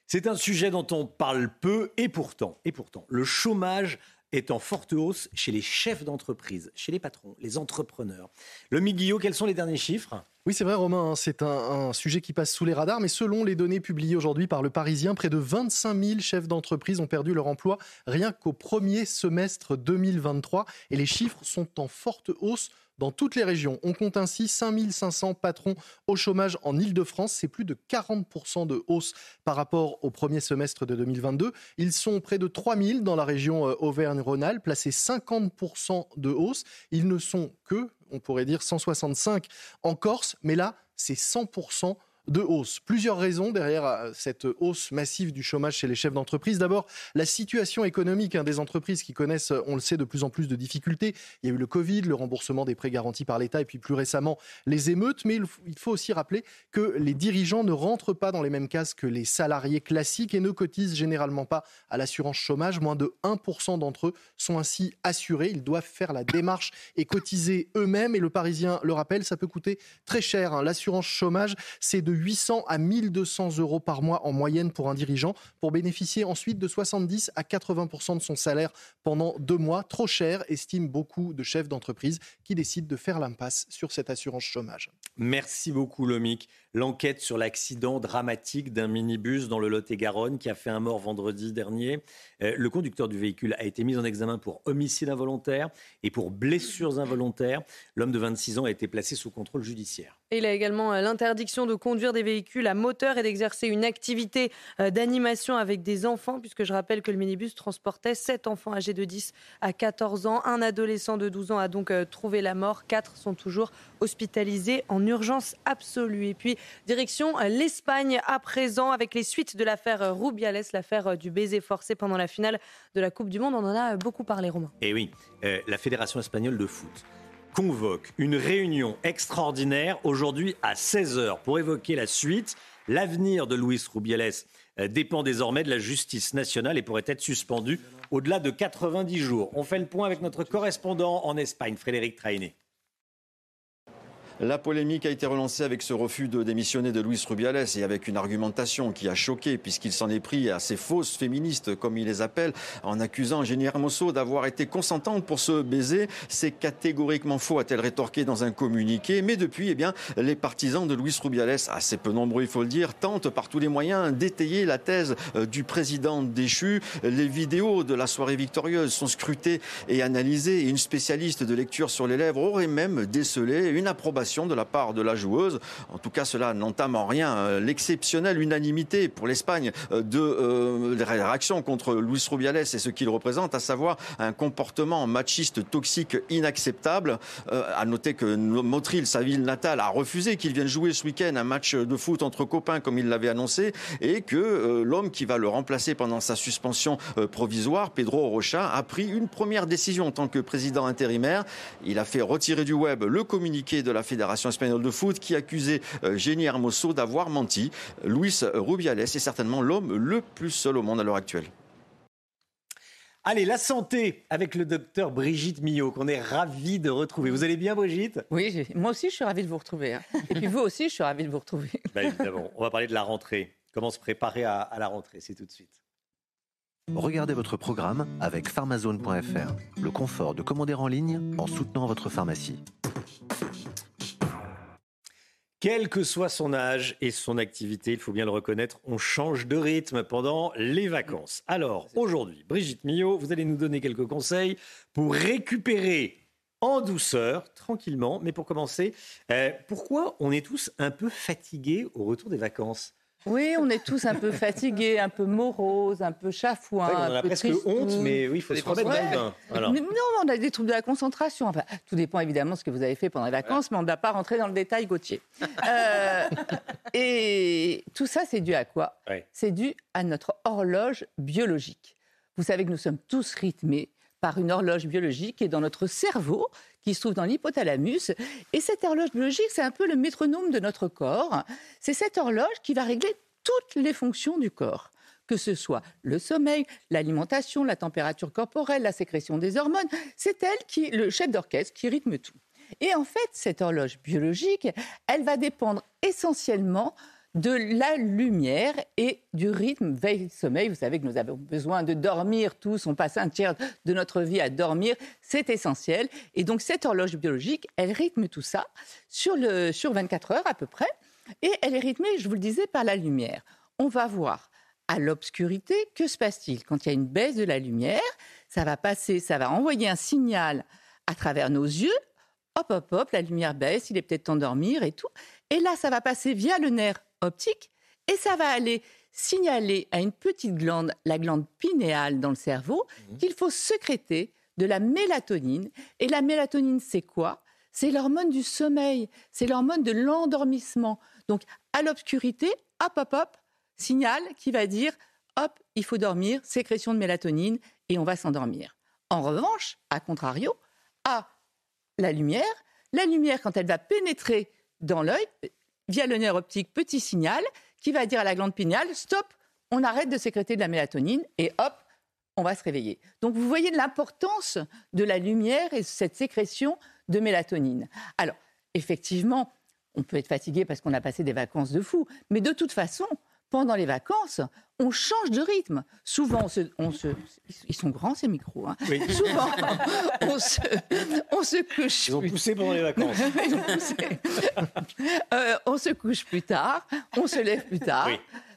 [SPEAKER 1] C'est un sujet dont on parle peu et pourtant, le chômage est en forte hausse chez les chefs d'entreprise, chez les patrons, les entrepreneurs. Le Miguillot, quels sont les derniers chiffres?
[SPEAKER 46] Oui, c'est vrai, Romain, hein, c'est un, sujet qui passe sous les radars, mais selon les données publiées aujourd'hui par le Parisien, près de 25 000 chefs d'entreprise ont perdu leur emploi rien qu'au premier semestre 2023, et les chiffres sont en forte hausse dans toutes les régions. On compte ainsi 5500 patrons au chômage en Ile-de-France. C'est plus de 40% de hausse par rapport au premier semestre de 2022. Ils sont près de 3000 dans la région euh, Auvergne-Rhône-Alpes, placés 50% de hausse. Ils ne sont que, on pourrait dire, 165 en Corse, mais là, c'est 100% de hausse. Plusieurs raisons derrière euh, cette hausse massive du chômage chez les chefs d'entreprise. D'abord, la situation économique hein, des entreprises qui connaissent, on le sait, de plus en plus de difficultés. Il y a eu le Covid, le remboursement des prêts garantis par l'État et puis plus récemment les émeutes. Mais il faut aussi rappeler que les dirigeants ne rentrent pas dans les mêmes cases que les salariés classiques et ne cotisent généralement pas à l'assurance chômage. Moins de 1% d'entre eux sont ainsi assurés. Ils doivent faire la démarche et cotiser eux-mêmes. Et le Parisien le rappelle, ça peut coûter très cher. Hein. L'assurance chômage, c'est de 800 à 1200 euros par mois en moyenne pour un dirigeant, pour bénéficier ensuite de 70 à 80% de son salaire pendant deux mois. Trop cher, estiment beaucoup de chefs d'entreprise qui décident de faire l'impasse sur cette assurance chômage.
[SPEAKER 1] Merci beaucoup, Lomic. l'enquête sur l'accident dramatique d'un minibus dans le Lot-et-Garonne qui a fait un mort vendredi dernier. Euh, le conducteur du véhicule a été mis en examen pour homicide involontaire et pour blessures involontaires. L'homme de 26 ans a été placé sous contrôle judiciaire.
[SPEAKER 9] Il a également euh, l'interdiction de conduire des véhicules à moteur et d'exercer une activité euh, d'animation avec des enfants, puisque je rappelle que le minibus transportait 7 enfants âgés de 10 à 14 ans. Un adolescent de 12 ans a donc trouvé la mort. Quatre sont toujours hospitalisés en urgence absolue. Et puis, direction l'Espagne à présent, avec les suites de l'affaire Rubiales, l'affaire du baiser forcé pendant la finale de la Coupe du Monde. On en a beaucoup parlé, Romain.
[SPEAKER 1] Eh oui, euh, la Fédération espagnole de foot convoque une réunion extraordinaire aujourd'hui à 16h pour évoquer la suite. L'avenir de Luis Rubiales euh, dépend désormais de la justice nationale et pourrait être suspendu au-delà de 90 jours. On fait le point avec notre correspondant en Espagne, Frédéric Trainé.
[SPEAKER 115] La polémique a été relancée avec ce refus de démissionner de Luis Rubiales et avec une argumentation qui a choqué puisqu'il s'en est pris à ces fausses féministes, comme il les appelle, en accusant Jenny Hermoso d'avoir été consentante pour ce baiser. C'est catégoriquement faux, a-t-elle rétorqué dans un communiqué. Mais depuis, eh bien, les partisans de Luis Rubiales, assez peu nombreux il faut le dire, tentent par tous les moyens d'étayer la thèse euh, du président déchu. Les vidéos de la soirée victorieuse sont scrutées et analysées et une spécialiste de lecture sur les lèvres aurait même décelé une approbation de la part de la joueuse. En tout cas, cela n'entame en rien euh, l'exceptionnelle unanimité pour l'Espagne euh, de euh, réaction contre Luis Rubiales et ce qu'il représente, à savoir un comportement machiste toxique inacceptable. à noter que Motril, sa ville natale, a refusé qu'il vienne jouer ce week-end un match de foot entre copains comme il l'avait annoncé et que l'homme qui va le remplacer pendant sa suspension provisoire, Pedro Rocha, a pris une première décision en tant que président intérimaire. Il a fait retirer du web le communiqué de la Fédération Fédération espagnole de foot qui accusait euh, Jenny Hermoso d'avoir menti. Luis Rubiales est certainement l'homme le plus seul au monde à l'heure actuelle.
[SPEAKER 1] Allez, la santé avec le docteur Brigitte Millot, qu'on est ravi de retrouver. Vous allez bien, Brigitte?
[SPEAKER 98] Oui, moi aussi, je suis ravi de vous retrouver. Hein. Et puis vous aussi, je suis ravi de vous retrouver.
[SPEAKER 1] Ben, évidemment, on va parler de la rentrée. Comment se préparer à, à la rentrée C'est tout de suite.
[SPEAKER 160] Regardez votre programme avec pharmazone.fr. Le confort de commander en ligne en soutenant votre pharmacie.
[SPEAKER 1] Quel que soit son âge et son activité, il faut bien le reconnaître, on change de rythme pendant les vacances. Alors, aujourd'hui, Brigitte Millot, vous allez nous donner quelques conseils pour récupérer en douceur, tranquillement. Mais pour commencer, euh, pourquoi on est tous un peu fatigués au retour des vacances?
[SPEAKER 98] Oui, on est tous un peu fatigués, un peu moroses, un peu chafouins.
[SPEAKER 1] on a presque honte, mais oui, il faut se remettre dans le bain.
[SPEAKER 98] Non, on a des troubles de la concentration. Enfin, tout dépend évidemment de ce que vous avez fait pendant les vacances, mais on ne va pas rentrer dans le détail, Gauthier. Euh, et tout ça, c'est dû à quoi? C'est dû à notre horloge biologique. Vous savez que nous sommes tous rythmés par une horloge biologique qui est dans notre cerveau, qui se trouve dans l'hypothalamus. Et cette horloge biologique, c'est un peu le métronome de notre corps. C'est cette horloge qui va régler toutes les fonctions du corps que ce soit le sommeil, l'alimentation, la température corporelle, la sécrétion des hormones, c'est elle qui, le chef d'orchestre, qui rythme tout. Et en fait, cette horloge biologique, elle va dépendre essentiellement de la lumière et du rythme veille-sommeil. Vous savez que nous avons besoin de dormir tous, on passe un tiers de notre vie à dormir, c'est essentiel. Et donc cette horloge biologique, elle rythme tout ça sur, le, sur 24 heures à peu près, et elle est rythmée, je vous le disais, par la lumière. On va voir à l'obscurité, que se passe-t-il? Quand il y a une baisse de la lumière, ça va passer, ça va envoyer un signal à travers nos yeux. Hop, hop, hop, la lumière baisse, il est peut-être temps de dormir et tout. Et là, ça va passer via le nerf optique et ça va aller signaler à une petite glande, la glande pinéale dans le cerveau, mmh. qu'il faut sécréter de la mélatonine. Et la mélatonine, c'est quoi? C'est l'hormone du sommeil, c'est l'hormone de l'endormissement. Donc, à l'obscurité, hop, hop, hop, signal qui va dire, hop, il faut dormir, sécrétion de mélatonine, et on va s'endormir. En revanche, à contrario, à la lumière, la lumière, quand elle va pénétrer dans l'œil, via le nerf optique, petit signal qui va dire à la glande pinéale stop, on arrête de sécréter de la mélatonine et hop, on va se réveiller. Donc vous voyez l'importance de la lumière et cette sécrétion de mélatonine. Alors, effectivement, on peut être fatigué parce qu'on a passé des vacances de fou, mais de toute façon, pendant les vacances, on change de rythme. Souvent, on se, ils sont grands ces micros. Hein. Souvent, on se, on se couche.
[SPEAKER 161] Ils ont poussé pendant les vacances. Ils ont poussé.
[SPEAKER 98] Euh, on se couche plus tard, on se lève plus tard.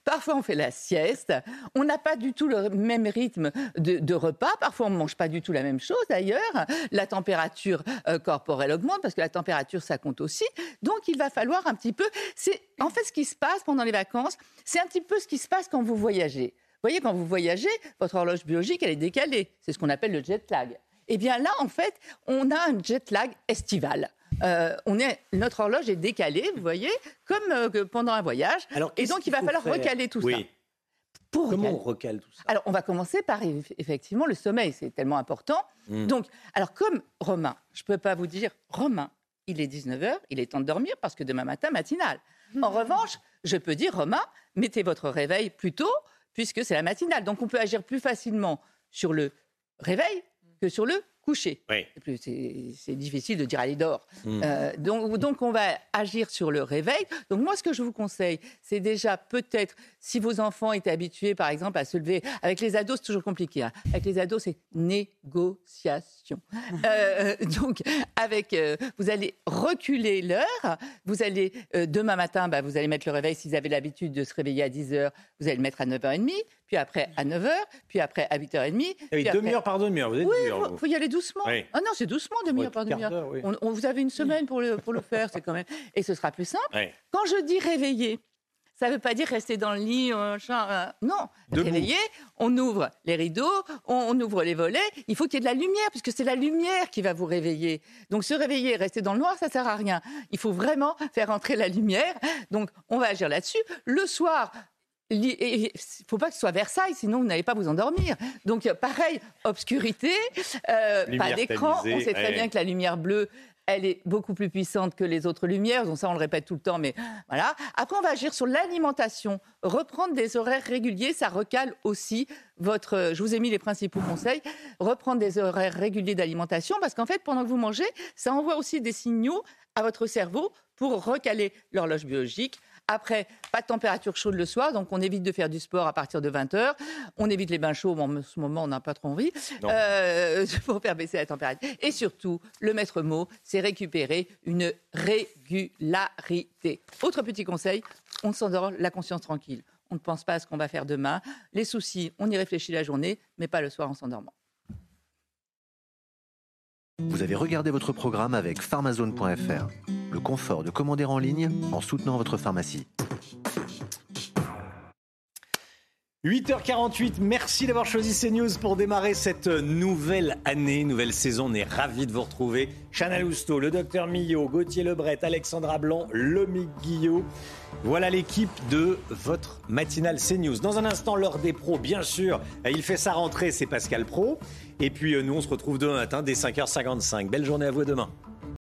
[SPEAKER 98] Parfois, on fait la sieste. On n'a pas du tout le même rythme de, repas. Parfois, on ne mange pas du tout la même chose d'ailleurs. La température euh, corporelle augmente parce que la température, ça compte aussi. Donc, il va falloir un petit peu. C'est en fait ce qui se passe pendant les vacances. C'est un petit peu ce qui se passe quand vous voyagez. Vous voyez, quand vous voyagez, votre horloge biologique, elle est décalée. C'est ce qu'on appelle le jet lag. Eh bien là, en fait, on a un jet lag estival. Euh, on est, notre horloge est décalée, vous voyez, comme euh, pendant un voyage. et donc, il va falloir recaler tout ça.
[SPEAKER 161] Pour Comment on recale tout ça?
[SPEAKER 98] Alors, on va commencer par effectivement le sommeil, c'est tellement important. Hmm. Donc, alors comme Romain, je ne peux pas vous dire, Romain, il est 19h, il est temps de dormir parce que demain matin, matinale. En revanche, je peux dire, Romain, mettez votre réveil plus tôt puisque c'est la matinale. Donc, on peut agir plus facilement sur le réveil que sur le coucher. C'est difficile de dire allez dors. Hmm. Euh, donc, donc on va agir sur le réveil. Donc moi ce que je vous conseille, c'est déjà peut-être si vos enfants étaient habitués par exemple à se lever avec les ados, c'est toujours compliqué. Hein. Avec les ados, c'est négociation. Euh, donc avec euh, vous allez reculer l'heure. Vous allez demain matin, bah, vous allez mettre le réveil s'ils avaient l'habitude de se réveiller à 10 h vous allez le mettre à 9h30 puis après à 9h, puis après à 8h30.
[SPEAKER 161] Oui, demi-heure par demi-heure, vous êtes
[SPEAKER 98] Oui, il faut, y aller doucement. Ah non, c'est doucement, demi-heure par demi-heure. On, vous avez une semaine pour le, pour le faire, c'est quand même. Et ce sera plus simple. Quand je dis réveiller, ça ne veut pas dire rester dans le lit, euh, euh, non. Réveiller, on ouvre les rideaux, on, ouvre les volets. Il faut qu'il y ait de la lumière, puisque c'est la lumière qui va vous réveiller. Donc se réveiller, rester dans le noir, ça sert à rien. Il faut vraiment faire entrer la lumière. Donc on va agir là-dessus. Le soir, il ne faut pas que ce soit Versailles, sinon vous n'allez pas vous endormir. Donc pareil, obscurité, euh, pas d'écran. On sait très bien que la lumière bleue, elle est beaucoup plus puissante que les autres lumières. Donc ça, on le répète tout le temps, mais voilà. Après, on va agir sur l'alimentation. Reprendre des horaires réguliers, ça recale aussi votre. Je vous ai mis les principaux conseils. Reprendre des horaires réguliers d'alimentation, parce qu'en fait, pendant que vous mangez, ça envoie aussi des signaux à votre cerveau pour recaler l'horloge biologique après, pas de température chaude le soir, donc on évite de faire du sport à partir de 20h. On évite les bains chauds, en ce moment on n'a pas trop envie, euh, pour faire baisser la température. Et surtout, le maître mot, c'est récupérer une régularité. Autre petit conseil, on s'endort la conscience tranquille. On ne pense pas à ce qu'on va faire demain. Les soucis, on y réfléchit la journée, mais pas le soir en s'endormant.
[SPEAKER 160] Vous avez regardé votre programme avec pharmazone.fr, le confort de commander en ligne en soutenant votre pharmacie.
[SPEAKER 161] 8h48, merci d'avoir choisi CNews pour démarrer cette nouvelle année, nouvelle saison. On est ravis de vous retrouver. Chanel Housteau, le docteur Millot, Gauthier Lebret, Alexandra Blanc, Lomic Guillot. Voilà l'équipe de votre matinale CNews. Dans un instant, l'heure des pros, bien sûr. Il fait sa rentrée, c'est Pascal Pro. Et puis euh, nous, on se retrouve demain matin dès 5h55. Belle journée à vous demain.